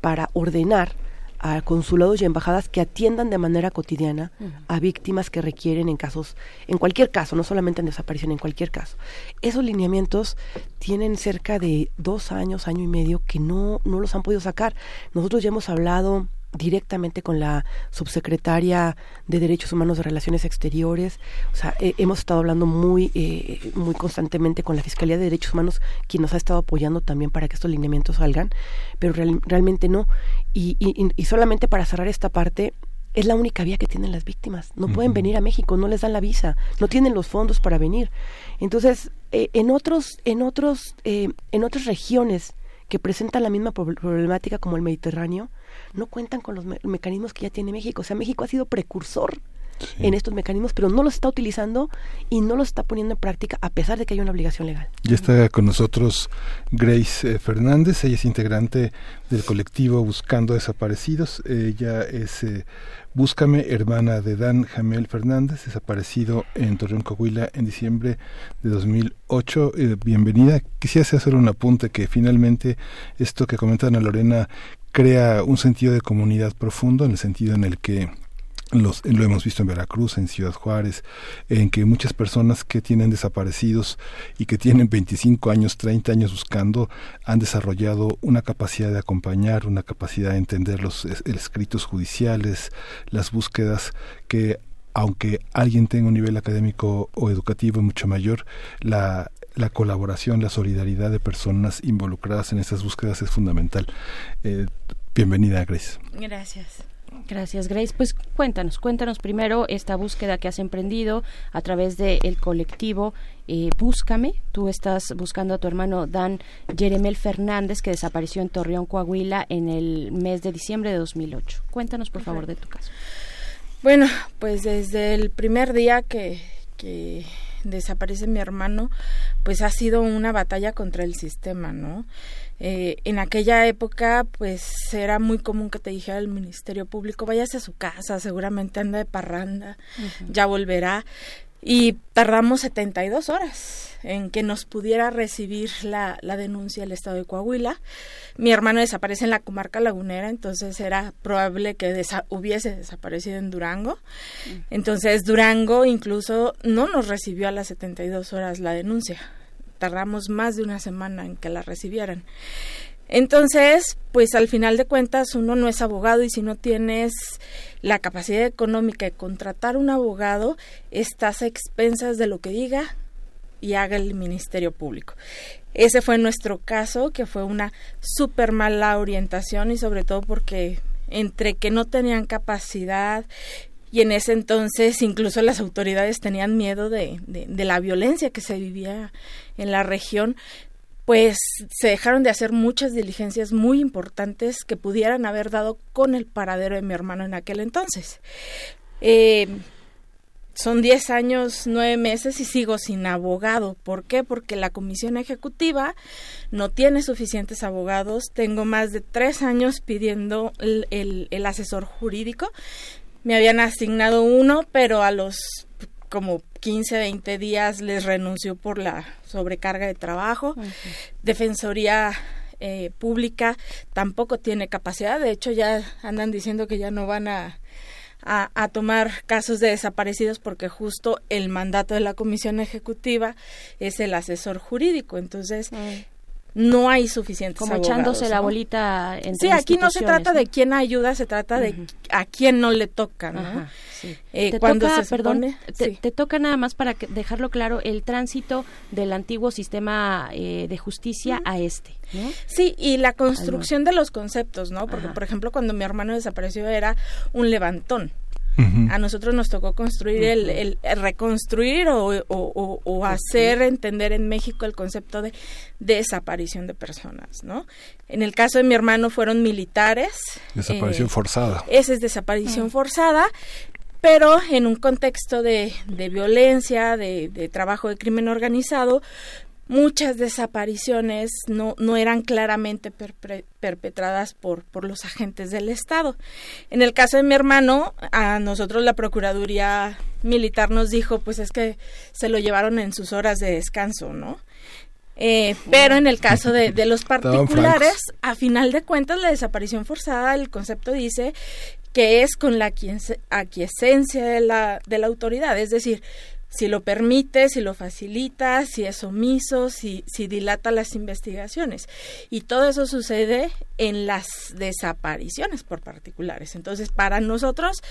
para ordenar a consulados y embajadas que atiendan de manera cotidiana a víctimas que requieren en casos, en cualquier caso, no solamente en desaparición, en cualquier caso. Esos lineamientos tienen cerca de dos años, año y medio que no, no los han podido sacar. Nosotros ya hemos hablado directamente con la subsecretaria de Derechos Humanos de Relaciones Exteriores. O sea, hemos estado hablando muy, eh, muy constantemente con la Fiscalía de Derechos Humanos, quien nos ha estado apoyando también para que estos lineamientos salgan, pero realmente no. Y, y, solamente para cerrar esta parte, es la única vía que tienen las víctimas. No pueden venir a México, no les dan la visa, no tienen los fondos para venir. Entonces, eh, en otros, en otros, eh, en otras regiones que presentan la misma problemática como el Mediterráneo, no cuentan con los mecanismos que ya tiene México. O sea, México ha sido precursor en estos mecanismos, pero no los está utilizando y no los está poniendo en práctica a pesar de que hay una obligación legal. Ya está con nosotros Grace eh, Fernández, ella es integrante del colectivo Buscando Desaparecidos, ella es eh, Búscame, hermana de Dan Jamel Fernández, desaparecido en Torreón, Coahuila en diciembre de 2008. Eh, bienvenida. Quisiera hacer un apunte que finalmente esto que comenta Ana Lorena crea un sentido de comunidad profundo en el sentido en el que los, lo hemos visto en Veracruz, en Ciudad Juárez, en que muchas personas que tienen desaparecidos y que tienen 25 años, 30 años buscando, han desarrollado una capacidad de acompañar, una capacidad de entender los escritos judiciales, las búsquedas que aunque alguien tenga un nivel académico o educativo mucho mayor, la, la colaboración, la solidaridad de personas involucradas en esas búsquedas es fundamental. Eh, bienvenida, Grace. Gracias. Gracias, Grace. Pues cuéntanos, cuéntanos primero esta búsqueda que has emprendido a través del colectivo eh, Búscame. Tú estás buscando a tu hermano Dan Jeremel Fernández, que desapareció en Torreón, Coahuila, en el mes de diciembre de 2008. Cuéntanos, por favor, de tu caso. Bueno, pues desde el primer día que, que desaparece mi hermano, pues ha sido una batalla contra el sistema, ¿no? Eh, en aquella época, pues era muy común que te dijera el Ministerio Público, váyase a su casa, seguramente anda de parranda, ya volverá. Y tardamos 72 horas en que nos pudiera recibir la, la denuncia del Estado de Coahuila. Mi hermano desaparece en la comarca lagunera, entonces era probable que hubiese desaparecido en Durango. Entonces Durango incluso no nos recibió a las 72 horas la denuncia. Tardamos más de una semana en que la recibieran. Entonces, pues al final de cuentas uno no es abogado y si no tienes la capacidad económica de contratar un abogado, estás a expensas de lo que diga y haga el Ministerio Público. Ese fue nuestro caso, que fue una súper mala orientación y sobre todo porque entre que no tenían capacidad y en ese entonces incluso las autoridades tenían miedo de, de, de la violencia que se vivía en la región, pues se dejaron de hacer muchas diligencias muy importantes que pudieran haber dado con el paradero de mi hermano en aquel entonces. Eh, son 10 años, 9 meses y sigo sin abogado. ¿Por qué? Porque la comisión ejecutiva no tiene suficientes abogados. Tengo más de 3 años pidiendo el, el, asesor jurídico. Me habían asignado uno, pero a los como 15, 20 días les renunció por la sobrecarga de trabajo. Defensoría eh, pública tampoco tiene capacidad. De hecho, ya andan diciendo que ya no van a a, tomar casos de desaparecidos porque justo el mandato de la comisión ejecutiva es el asesor jurídico. Entonces, no hay suficientes como echándose la bolita entre sí aquí no se trata de quién ayuda se trata de a quién no le toca no eh, te cuando toca, perdón te, toca nada más para dejarlo claro el tránsito del antiguo sistema eh, de justicia a este ¿no? sí y la construcción de los conceptos no porque por ejemplo cuando mi hermano desapareció era un levantón. A nosotros nos tocó construir el, reconstruir o, hacer entender en México el concepto de desaparición de personas, ¿no? En el caso de mi hermano fueron militares. Desaparición eh, forzada. Esa es desaparición forzada pero en un contexto de, violencia, de, de, trabajo de crimen organizado, muchas desapariciones no, no eran claramente perpetradas por, por los agentes del Estado. En el caso de mi hermano, a nosotros la Procuraduría Militar nos dijo, pues es que se lo llevaron en sus horas de descanso, ¿no? Eh, pero en el caso de, de los particulares, a final de cuentas, la desaparición forzada, el concepto dice que es con la aquiescencia de la, de la autoridad, es decir, si lo permite, si lo facilita, si es omiso, si, si dilata las investigaciones. Y todo eso sucede en las desapariciones por particulares. Entonces, para nosotros,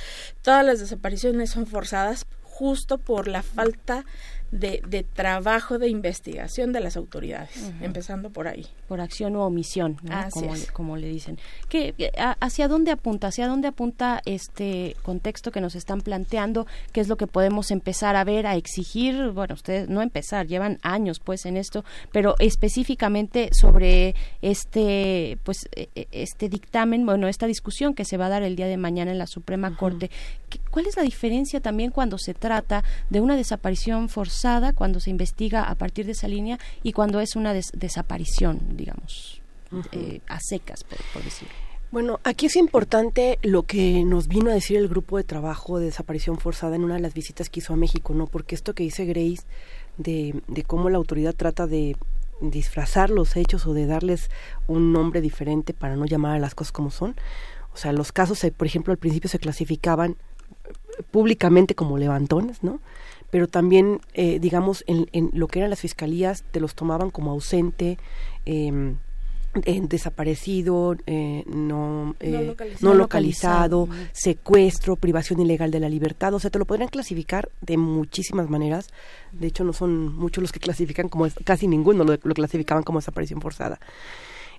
todas las desapariciones son forzadas justo por la falta de, de trabajo de investigación de las autoridades, empezando por ahí. Por acción o omisión, como, como, le dicen. ¿Qué, ¿Hacia dónde apunta? ¿Hacia dónde apunta este contexto que nos están planteando? ¿Qué es lo que podemos empezar a ver, a exigir? Bueno, ustedes no empezar, llevan años pues en esto, pero específicamente sobre este, pues, e, e, este dictamen, bueno, esta discusión que se va a dar el día de mañana en la Suprema Corte. ¿Cuál es la diferencia también cuando se trata de una desaparición forzada? Cuando se investiga a partir de esa línea y cuando es una desaparición, digamos, eh, a secas, por, decirlo. Bueno, aquí es importante lo que nos vino a decir el grupo de trabajo de desaparición forzada en una de las visitas que hizo a México, ¿no? Porque esto que dice Grace de, de cómo la autoridad trata de disfrazar los hechos o de darles un nombre diferente para no llamar a las cosas como son. O sea, los casos, por ejemplo, al principio se clasificaban públicamente como levantones, ¿no? Pero también, eh, digamos, en, lo que eran las fiscalías, te los tomaban como ausente, em, desaparecido, eh, no, eh, no localizado, secuestro, privación ilegal de la libertad, o sea, te lo podrían clasificar de muchísimas maneras. De hecho, no son muchos los que clasifican como, casi ninguno lo, lo clasificaban como desaparición forzada.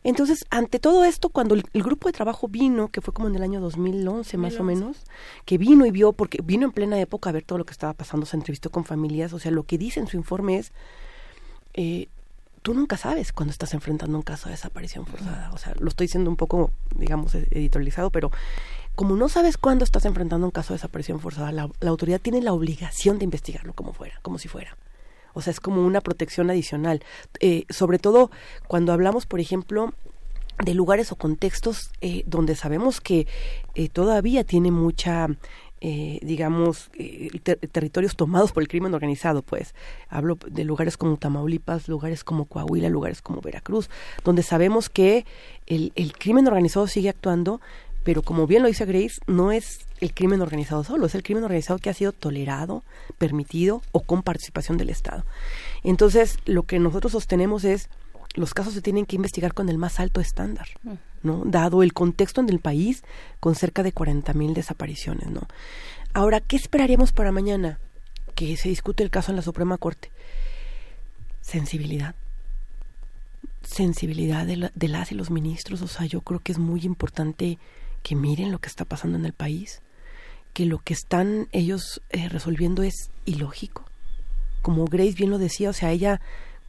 Entonces, ante todo esto, cuando el, grupo de trabajo vino, que fue como en el año 2011 más o menos, que vino y vio, porque vino en plena época a ver todo lo que estaba pasando, se entrevistó con familias, o sea, lo que dice en su informe es, eh, tú nunca sabes cuando estás enfrentando un caso de desaparición forzada. O sea, lo estoy diciendo un poco, digamos, e-, editorializado, pero como no sabes cuándo estás enfrentando un caso de desaparición forzada, la, autoridad tiene la obligación de investigarlo como fuera, como si fuera. O sea, es como una protección adicional. Eh, sobre todo cuando hablamos, por ejemplo, de lugares o contextos eh, donde sabemos que eh, todavía tiene mucha digamos, territorios tomados por el crimen organizado, pues. Hablo de lugares como Tamaulipas, lugares como Coahuila, lugares como Veracruz, donde sabemos que el crimen organizado sigue actuando, pero como bien lo dice Grace, no es el crimen organizado solo, es el crimen organizado que ha sido tolerado, permitido o con participación del Estado. Entonces, lo que nosotros sostenemos es los casos se tienen que investigar con el más alto estándar, mm. ¿no? Dado el contexto en el país con cerca de 40.000 desapariciones, ¿no? Ahora, ¿qué esperaríamos para mañana? Que se discute el caso en la Suprema Corte. Sensibilidad sensibilidad de, de, las y los ministros, o sea, yo creo que es muy importante que miren lo que está pasando en el país, que lo que están ellos eh, resolviendo es ilógico. Como Grace bien lo decía, o sea, ella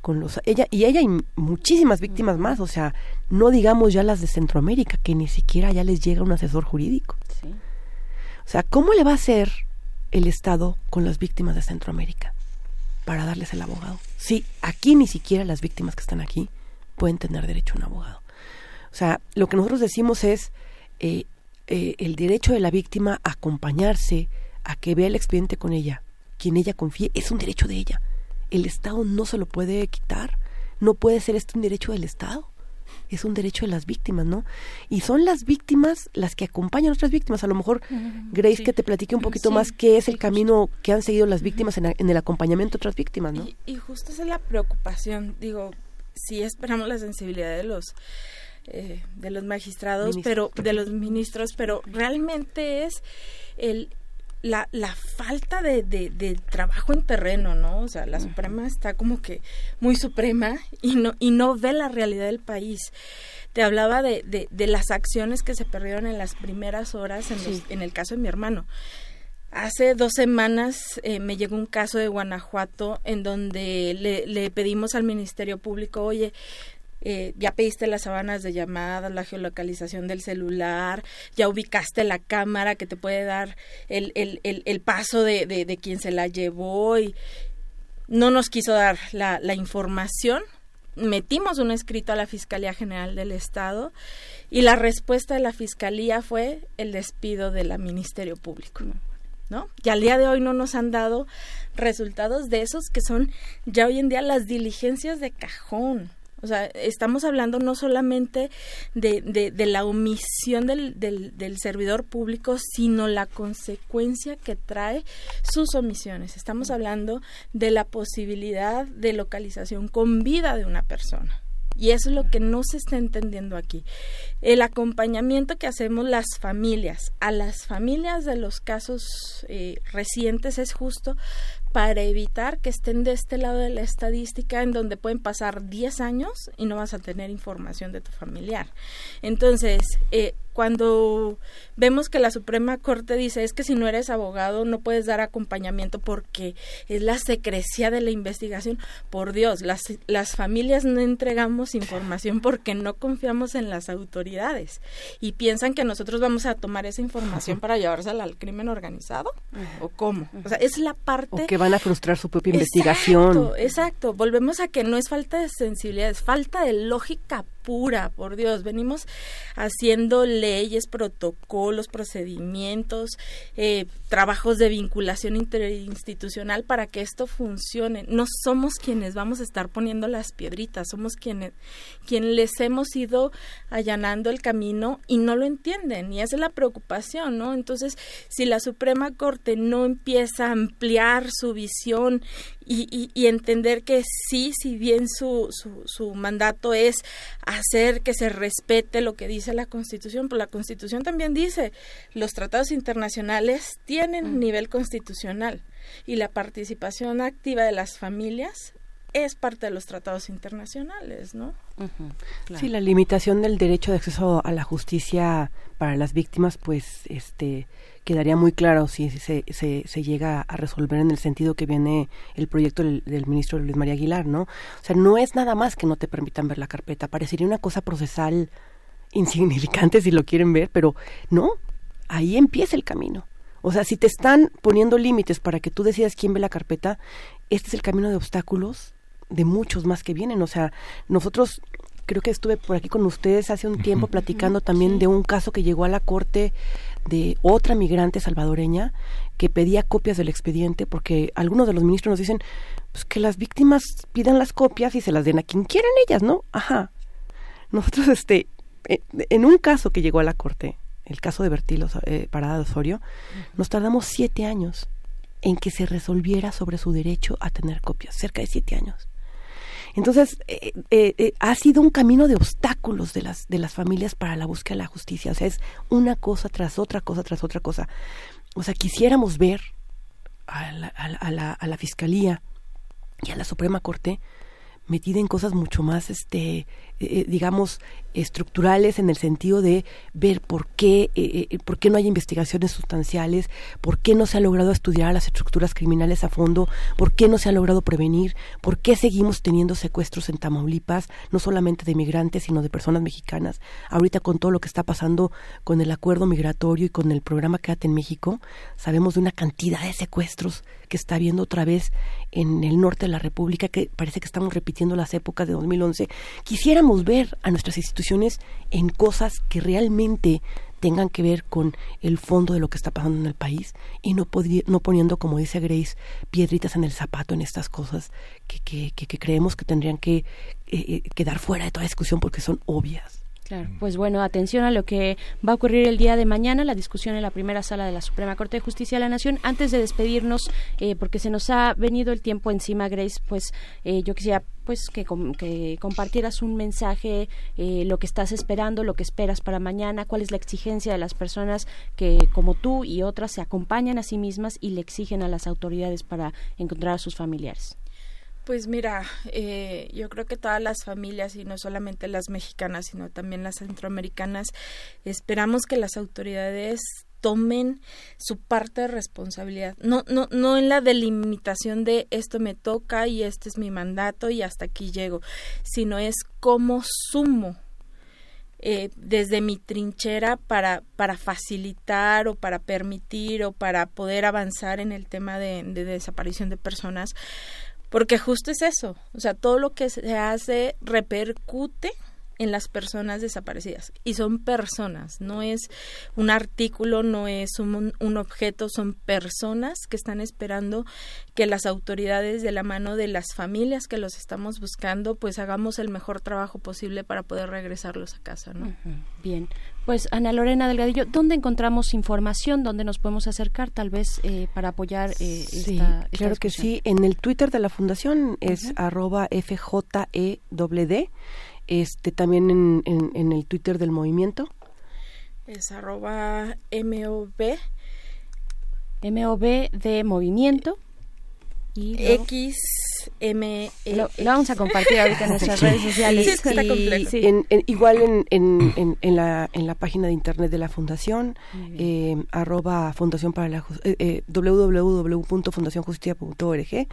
con los ella y ella y muchísimas víctimas más, o sea, no digamos ya las de Centroamérica que ni siquiera ya les llega un asesor jurídico. O sea, ¿cómo le va a hacer el Estado con las víctimas de Centroamérica para darles el abogado? Sí, aquí ni siquiera las víctimas que están aquí pueden tener derecho a un abogado. O sea, lo que nosotros decimos es eh, eh, el derecho de la víctima a acompañarse, a que vea el expediente con ella, quien ella confíe, es un derecho de ella el Estado no se lo puede quitar. No puede ser esto un derecho del Estado. Es un derecho de las víctimas, ¿no? Y son las víctimas las que acompañan a otras víctimas. A lo mejor, Grace, que te platique un poquito más qué es el camino que han seguido las víctimas en, el acompañamiento a otras víctimas, ¿no? Y, justo esa es la preocupación. Digo, sí esperamos la sensibilidad de los eh, de los magistrados, pero de los ministros, pero realmente es el la, la falta de, de, trabajo en terreno, ¿no? O sea, la Suprema está como que muy suprema y no, y no ve la realidad del país. Te hablaba de, de, de las acciones que se perdieron en las primeras horas en, en el caso de mi hermano. Hace dos semanas eh, me llegó un caso de Guanajuato en donde le, le pedimos al Ministerio Público, oye, eh, ya pediste las sabanas de llamadas, la geolocalización del celular, ya ubicaste la cámara que te puede dar el, el, el, paso de, de, quien se la llevó y no nos quiso dar la, la información. Metimos un escrito a la Fiscalía General del Estado y la respuesta de la Fiscalía fue el despido de la Ministerio Público. ¿No? Y al día de hoy no nos han dado resultados de esos que son ya hoy en día las diligencias de cajón. O sea, estamos hablando no solamente de, la omisión del, servidor público, sino la consecuencia que trae sus omisiones. Estamos hablando de la posibilidad de localización con vida de una persona. Y eso es lo que no se está entendiendo aquí. El acompañamiento que hacemos las familias, a las familias de los casos eh, recientes es justo para evitar que estén de este lado de la estadística en donde pueden pasar 10 años y no vas a tener información de tu familiar. Entonces, eh, cuando vemos que la Suprema Corte dice es que si no eres abogado no puedes dar acompañamiento porque es la secrecía de la investigación, por Dios, las, las familias no entregamos información porque no confiamos en las autoridades y piensan que nosotros vamos a tomar esa información para llevársela al crimen organizado o cómo. O sea, es la parte... Van a frustrar su propia investigación. Exacto, exacto. Volvemos a que no es falta de sensibilidad, es falta de lógica pura, por Dios. Venimos haciendo leyes, protocolos, procedimientos, eh, trabajos de vinculación interinstitucional para que esto funcione. No somos quienes vamos a estar poniendo las piedritas, somos quienes, quienes les hemos ido allanando el camino y no lo entienden. Y esa es la preocupación, ¿no? Entonces, si la Suprema Corte no empieza a ampliar su visión y, y, entender que sí, si bien su, su, su, mandato es hacer que se respete lo que dice la Constitución, pues la Constitución también dice los tratados internacionales tienen nivel constitucional y la participación activa de las familias es parte de los tratados internacionales, ¿no? Sí, la limitación del derecho de acceso a la justicia para las víctimas, pues, este, quedaría muy claro si se, se, llega a resolver en el sentido que viene el proyecto del, ministro Luis María Aguilar, ¿no? O sea, no es nada más que no te permitan ver la carpeta, parecería una cosa procesal insignificante si lo quieren ver, pero no, ahí empieza el camino. O sea, si te están poniendo límites para que tú decidas quién ve la carpeta, este es el camino de obstáculos de muchos más que vienen. O sea, nosotros creo que estuve por aquí con ustedes hace un tiempo platicando también de un caso que llegó a la corte de otra migrante salvadoreña que pedía copias del expediente porque algunos de los ministros nos dicen pues que las víctimas pidan las copias y se las den a quien quieran ellas, ¿no? Ajá. Nosotros, este, eh, en un caso que llegó a la corte, el caso de Bertilo eh, Parada de Osorio, nos tardamos siete años en que se resolviera sobre su derecho a tener copias, cerca de siete años. Entonces, eh, eh, eh, ha sido un camino de obstáculos de las, de las familias para la búsqueda de la justicia. O sea, es una cosa tras otra cosa tras otra cosa. O sea, quisiéramos ver a la, a la, a la Fiscalía y a la Suprema Corte metida en cosas mucho más, este, eh, digamos, estructurales en el sentido de ver por qué, eh, eh, por qué no hay investigaciones sustanciales, por qué no se ha logrado estudiar las estructuras criminales a fondo, por qué no se ha logrado prevenir, por qué seguimos teniendo secuestros en Tamaulipas, no solamente de migrantes, sino de personas mexicanas. Ahorita con todo lo que está pasando con el acuerdo migratorio y con el programa Quédate en México, sabemos de una cantidad de secuestros que está habiendo otra vez en el norte de la República, que parece que estamos repitiendo las épocas de 2011. Ver a nuestras instituciones en cosas que realmente tengan que ver con el fondo de lo que está pasando en el país y no, no poniendo, como dice Grace, piedritas en el zapato en estas cosas que, que, que, creemos que tendrían que eh, eh, quedar fuera de toda discusión porque son obvias. Claro, pues bueno, atención a lo que va a ocurrir el día de mañana, la discusión en la primera sala de la Suprema Corte de Justicia de la Nación. Antes de despedirnos, eh, porque se nos ha venido el tiempo encima, Grace, pues eh, yo quisiera pues que, compartieras un mensaje, eh, lo que estás esperando, lo que esperas para mañana, cuál es la exigencia de las personas que como tú y otras se acompañan a sí mismas y le exigen a las autoridades para encontrar a sus familiares. Pues mira, eh, yo creo que todas las familias, y no solamente las mexicanas, sino también las centroamericanas, esperamos que las autoridades tomen su parte de responsabilidad. No, no, no en la delimitación de esto me toca y este es mi mandato y hasta aquí llego, sino es cómo sumo eh, desde mi trinchera para, para facilitar o para permitir o para poder avanzar en el tema de desaparición de personas porque justo es eso, o sea, todo lo que se hace repercute en las personas desaparecidas y son personas, no es un artículo, no es un, un, objeto, son personas que están esperando que las autoridades de la mano de las familias que los estamos buscando pues hagamos el mejor trabajo posible para poder regresarlos a casa, ¿no? Bien, pues Ana Lorena Delgadillo, ¿dónde encontramos información? ¿Dónde nos podemos acercar tal vez eh, para apoyar eh, sí, claro que sí. En el Twitter de la Fundación es arroba FJEWD. Este, también en, en, el Twitter del movimiento. Es arroba de movimiento. Y X M e lo, vamos a compartir ahorita en nuestras redes sociales. Sí, está complejo. En, igual en, en, en, la, en la página de internet de la fundación, eh, arroba fundación para la eh, eh, www.fundacionjusticia.org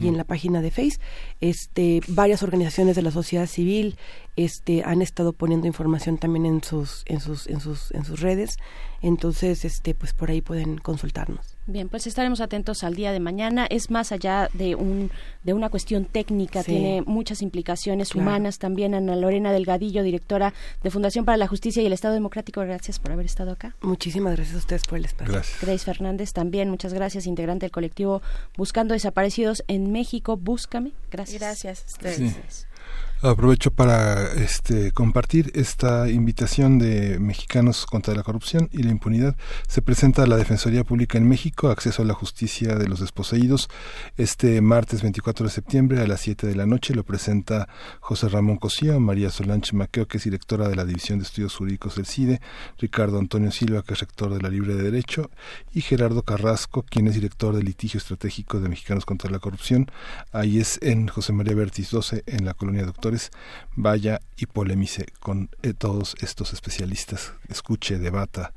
y en la página de Face, este, varias organizaciones de la sociedad civil este, han estado poniendo información también en sus, en sus, en sus, en sus redes. Entonces, este, pues por ahí pueden consultarnos. Bien, pues estaremos atentos al día de mañana. Es más allá de un de una cuestión técnica, tiene muchas implicaciones humanas también. Ana Lorena Delgadillo, directora de Fundación para la Justicia y el Estado Democrático, gracias por haber estado acá. Muchísimas gracias a ustedes por el espacio. Gracias. Grace Fernández también, muchas gracias, integrante del colectivo Buscando Desaparecidos en México. Búscame. Gracias. Gracias a ustedes. Aprovecho para este, compartir esta invitación de Mexicanos contra la Corrupción y la Impunidad. Se presenta la Defensoría Pública en México, acceso a la justicia de los desposeídos, este martes 24 de septiembre a las 7 de la noche. Lo presenta José Ramón Cosío, María Solange Maqueo, que es directora de la División de Estudios Jurídicos del CIDE, Ricardo Antonio Silva, que es rector de la Libre de Derecho, y Gerardo Carrasco, quien es director de litigio estratégico de Mexicanos contra la Corrupción. Ahí es en José María Bertis 12, en la colonia Doctor vaya y polemice con eh, todos estos especialistas, escuche, debata,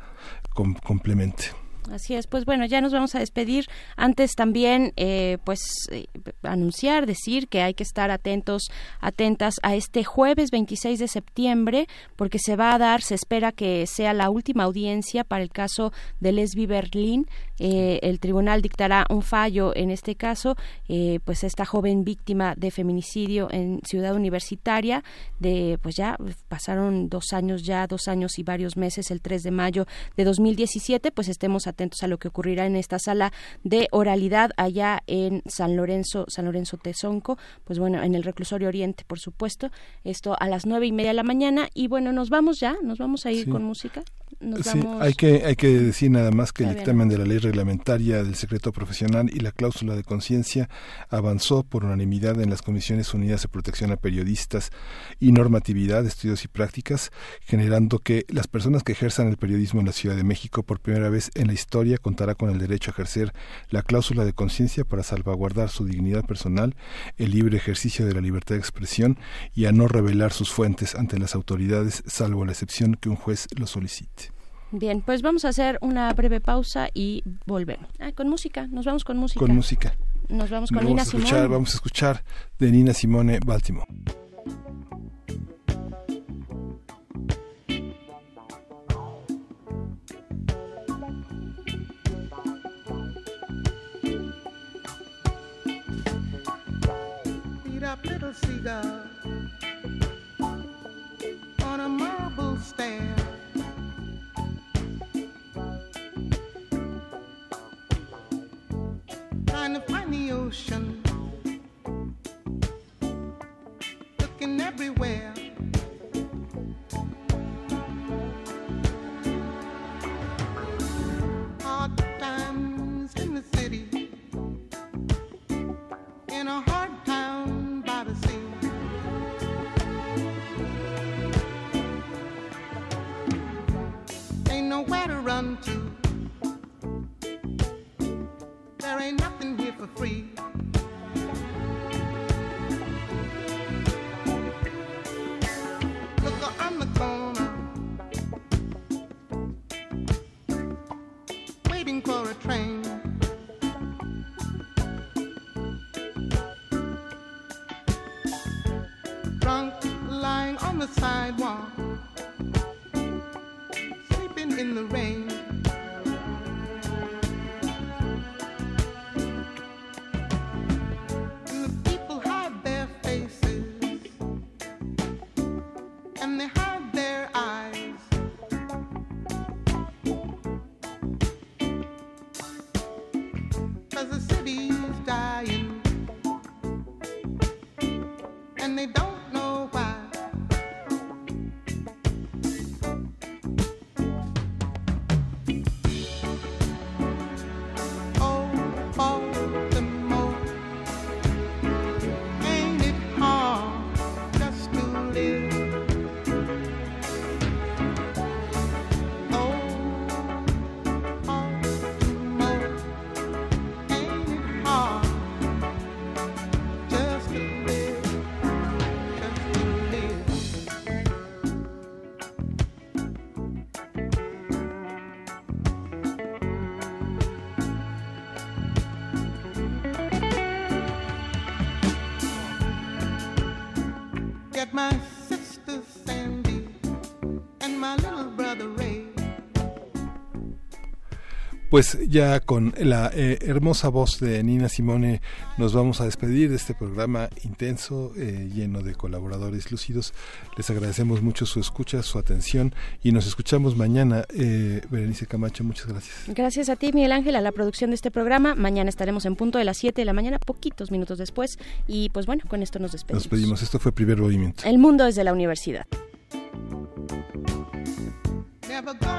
complemente. Así es, pues bueno, ya nos vamos a despedir. Antes también, eh, pues, eh, anunciar, decir que hay que estar atentos, atentas a este jueves 26 de septiembre, porque se va a dar, se espera que sea la última audiencia para el caso de Lesbi Berlín. Eh, el tribunal dictará un fallo en este caso, pues esta joven víctima de feminicidio en Ciudad Universitaria, de, pues ya pasaron dos años ya, dos años y varios meses, el 3 de mayo de 2017, pues estemos atentos atentos a lo que ocurrirá en esta sala de oralidad allá en San Lorenzo, San Lorenzo Tezonco, pues bueno, en el reclusorio Oriente, por supuesto, esto a las nueve y media de la mañana. Y bueno, nos vamos ya, nos vamos a ir con música. Nos Sí, vamos... hay que, hay que decir nada más que el dictamen de la ley reglamentaria del secreto profesional y la cláusula de conciencia avanzó por unanimidad en las Comisiones Unidas de Protección a Periodistas y Normatividad, Estudios y Prácticas, generando que las personas que ejerzan el periodismo en la Ciudad de México por primera vez en la historia contará con el derecho a ejercer la cláusula de conciencia para salvaguardar su dignidad personal, el libre ejercicio de la libertad de expresión y a no revelar sus fuentes ante las autoridades, salvo la excepción que un juez lo solicite. Bien, pues vamos a hacer una breve pausa y volvemos. Ah, con música, nos vamos con música. Con música. Nos vamos con vamos Nina a escuchar, Simone. Vamos a escuchar de Nina Simone Baltimore. little seagull on a marble stair. Find the ocean, looking everywhere. Hard times in the city in a hard town by the sea. Ain't nowhere to run to. For free. Pues ya con la eh, hermosa voz de Nina Simone nos vamos a despedir de este programa intenso, eh, lleno de colaboradores lúcidos. Les agradecemos mucho su escucha, su atención y nos escuchamos mañana. Eh, Berenice Camacho, muchas gracias. Gracias a ti, Miguel Ángel, a la producción de este programa. Mañana estaremos en punto de las 7 de la mañana, poquitos minutos después. Y pues bueno, con esto nos despedimos. Nos pedimos. Esto fue Primer Movimiento. El mundo desde la universidad. Never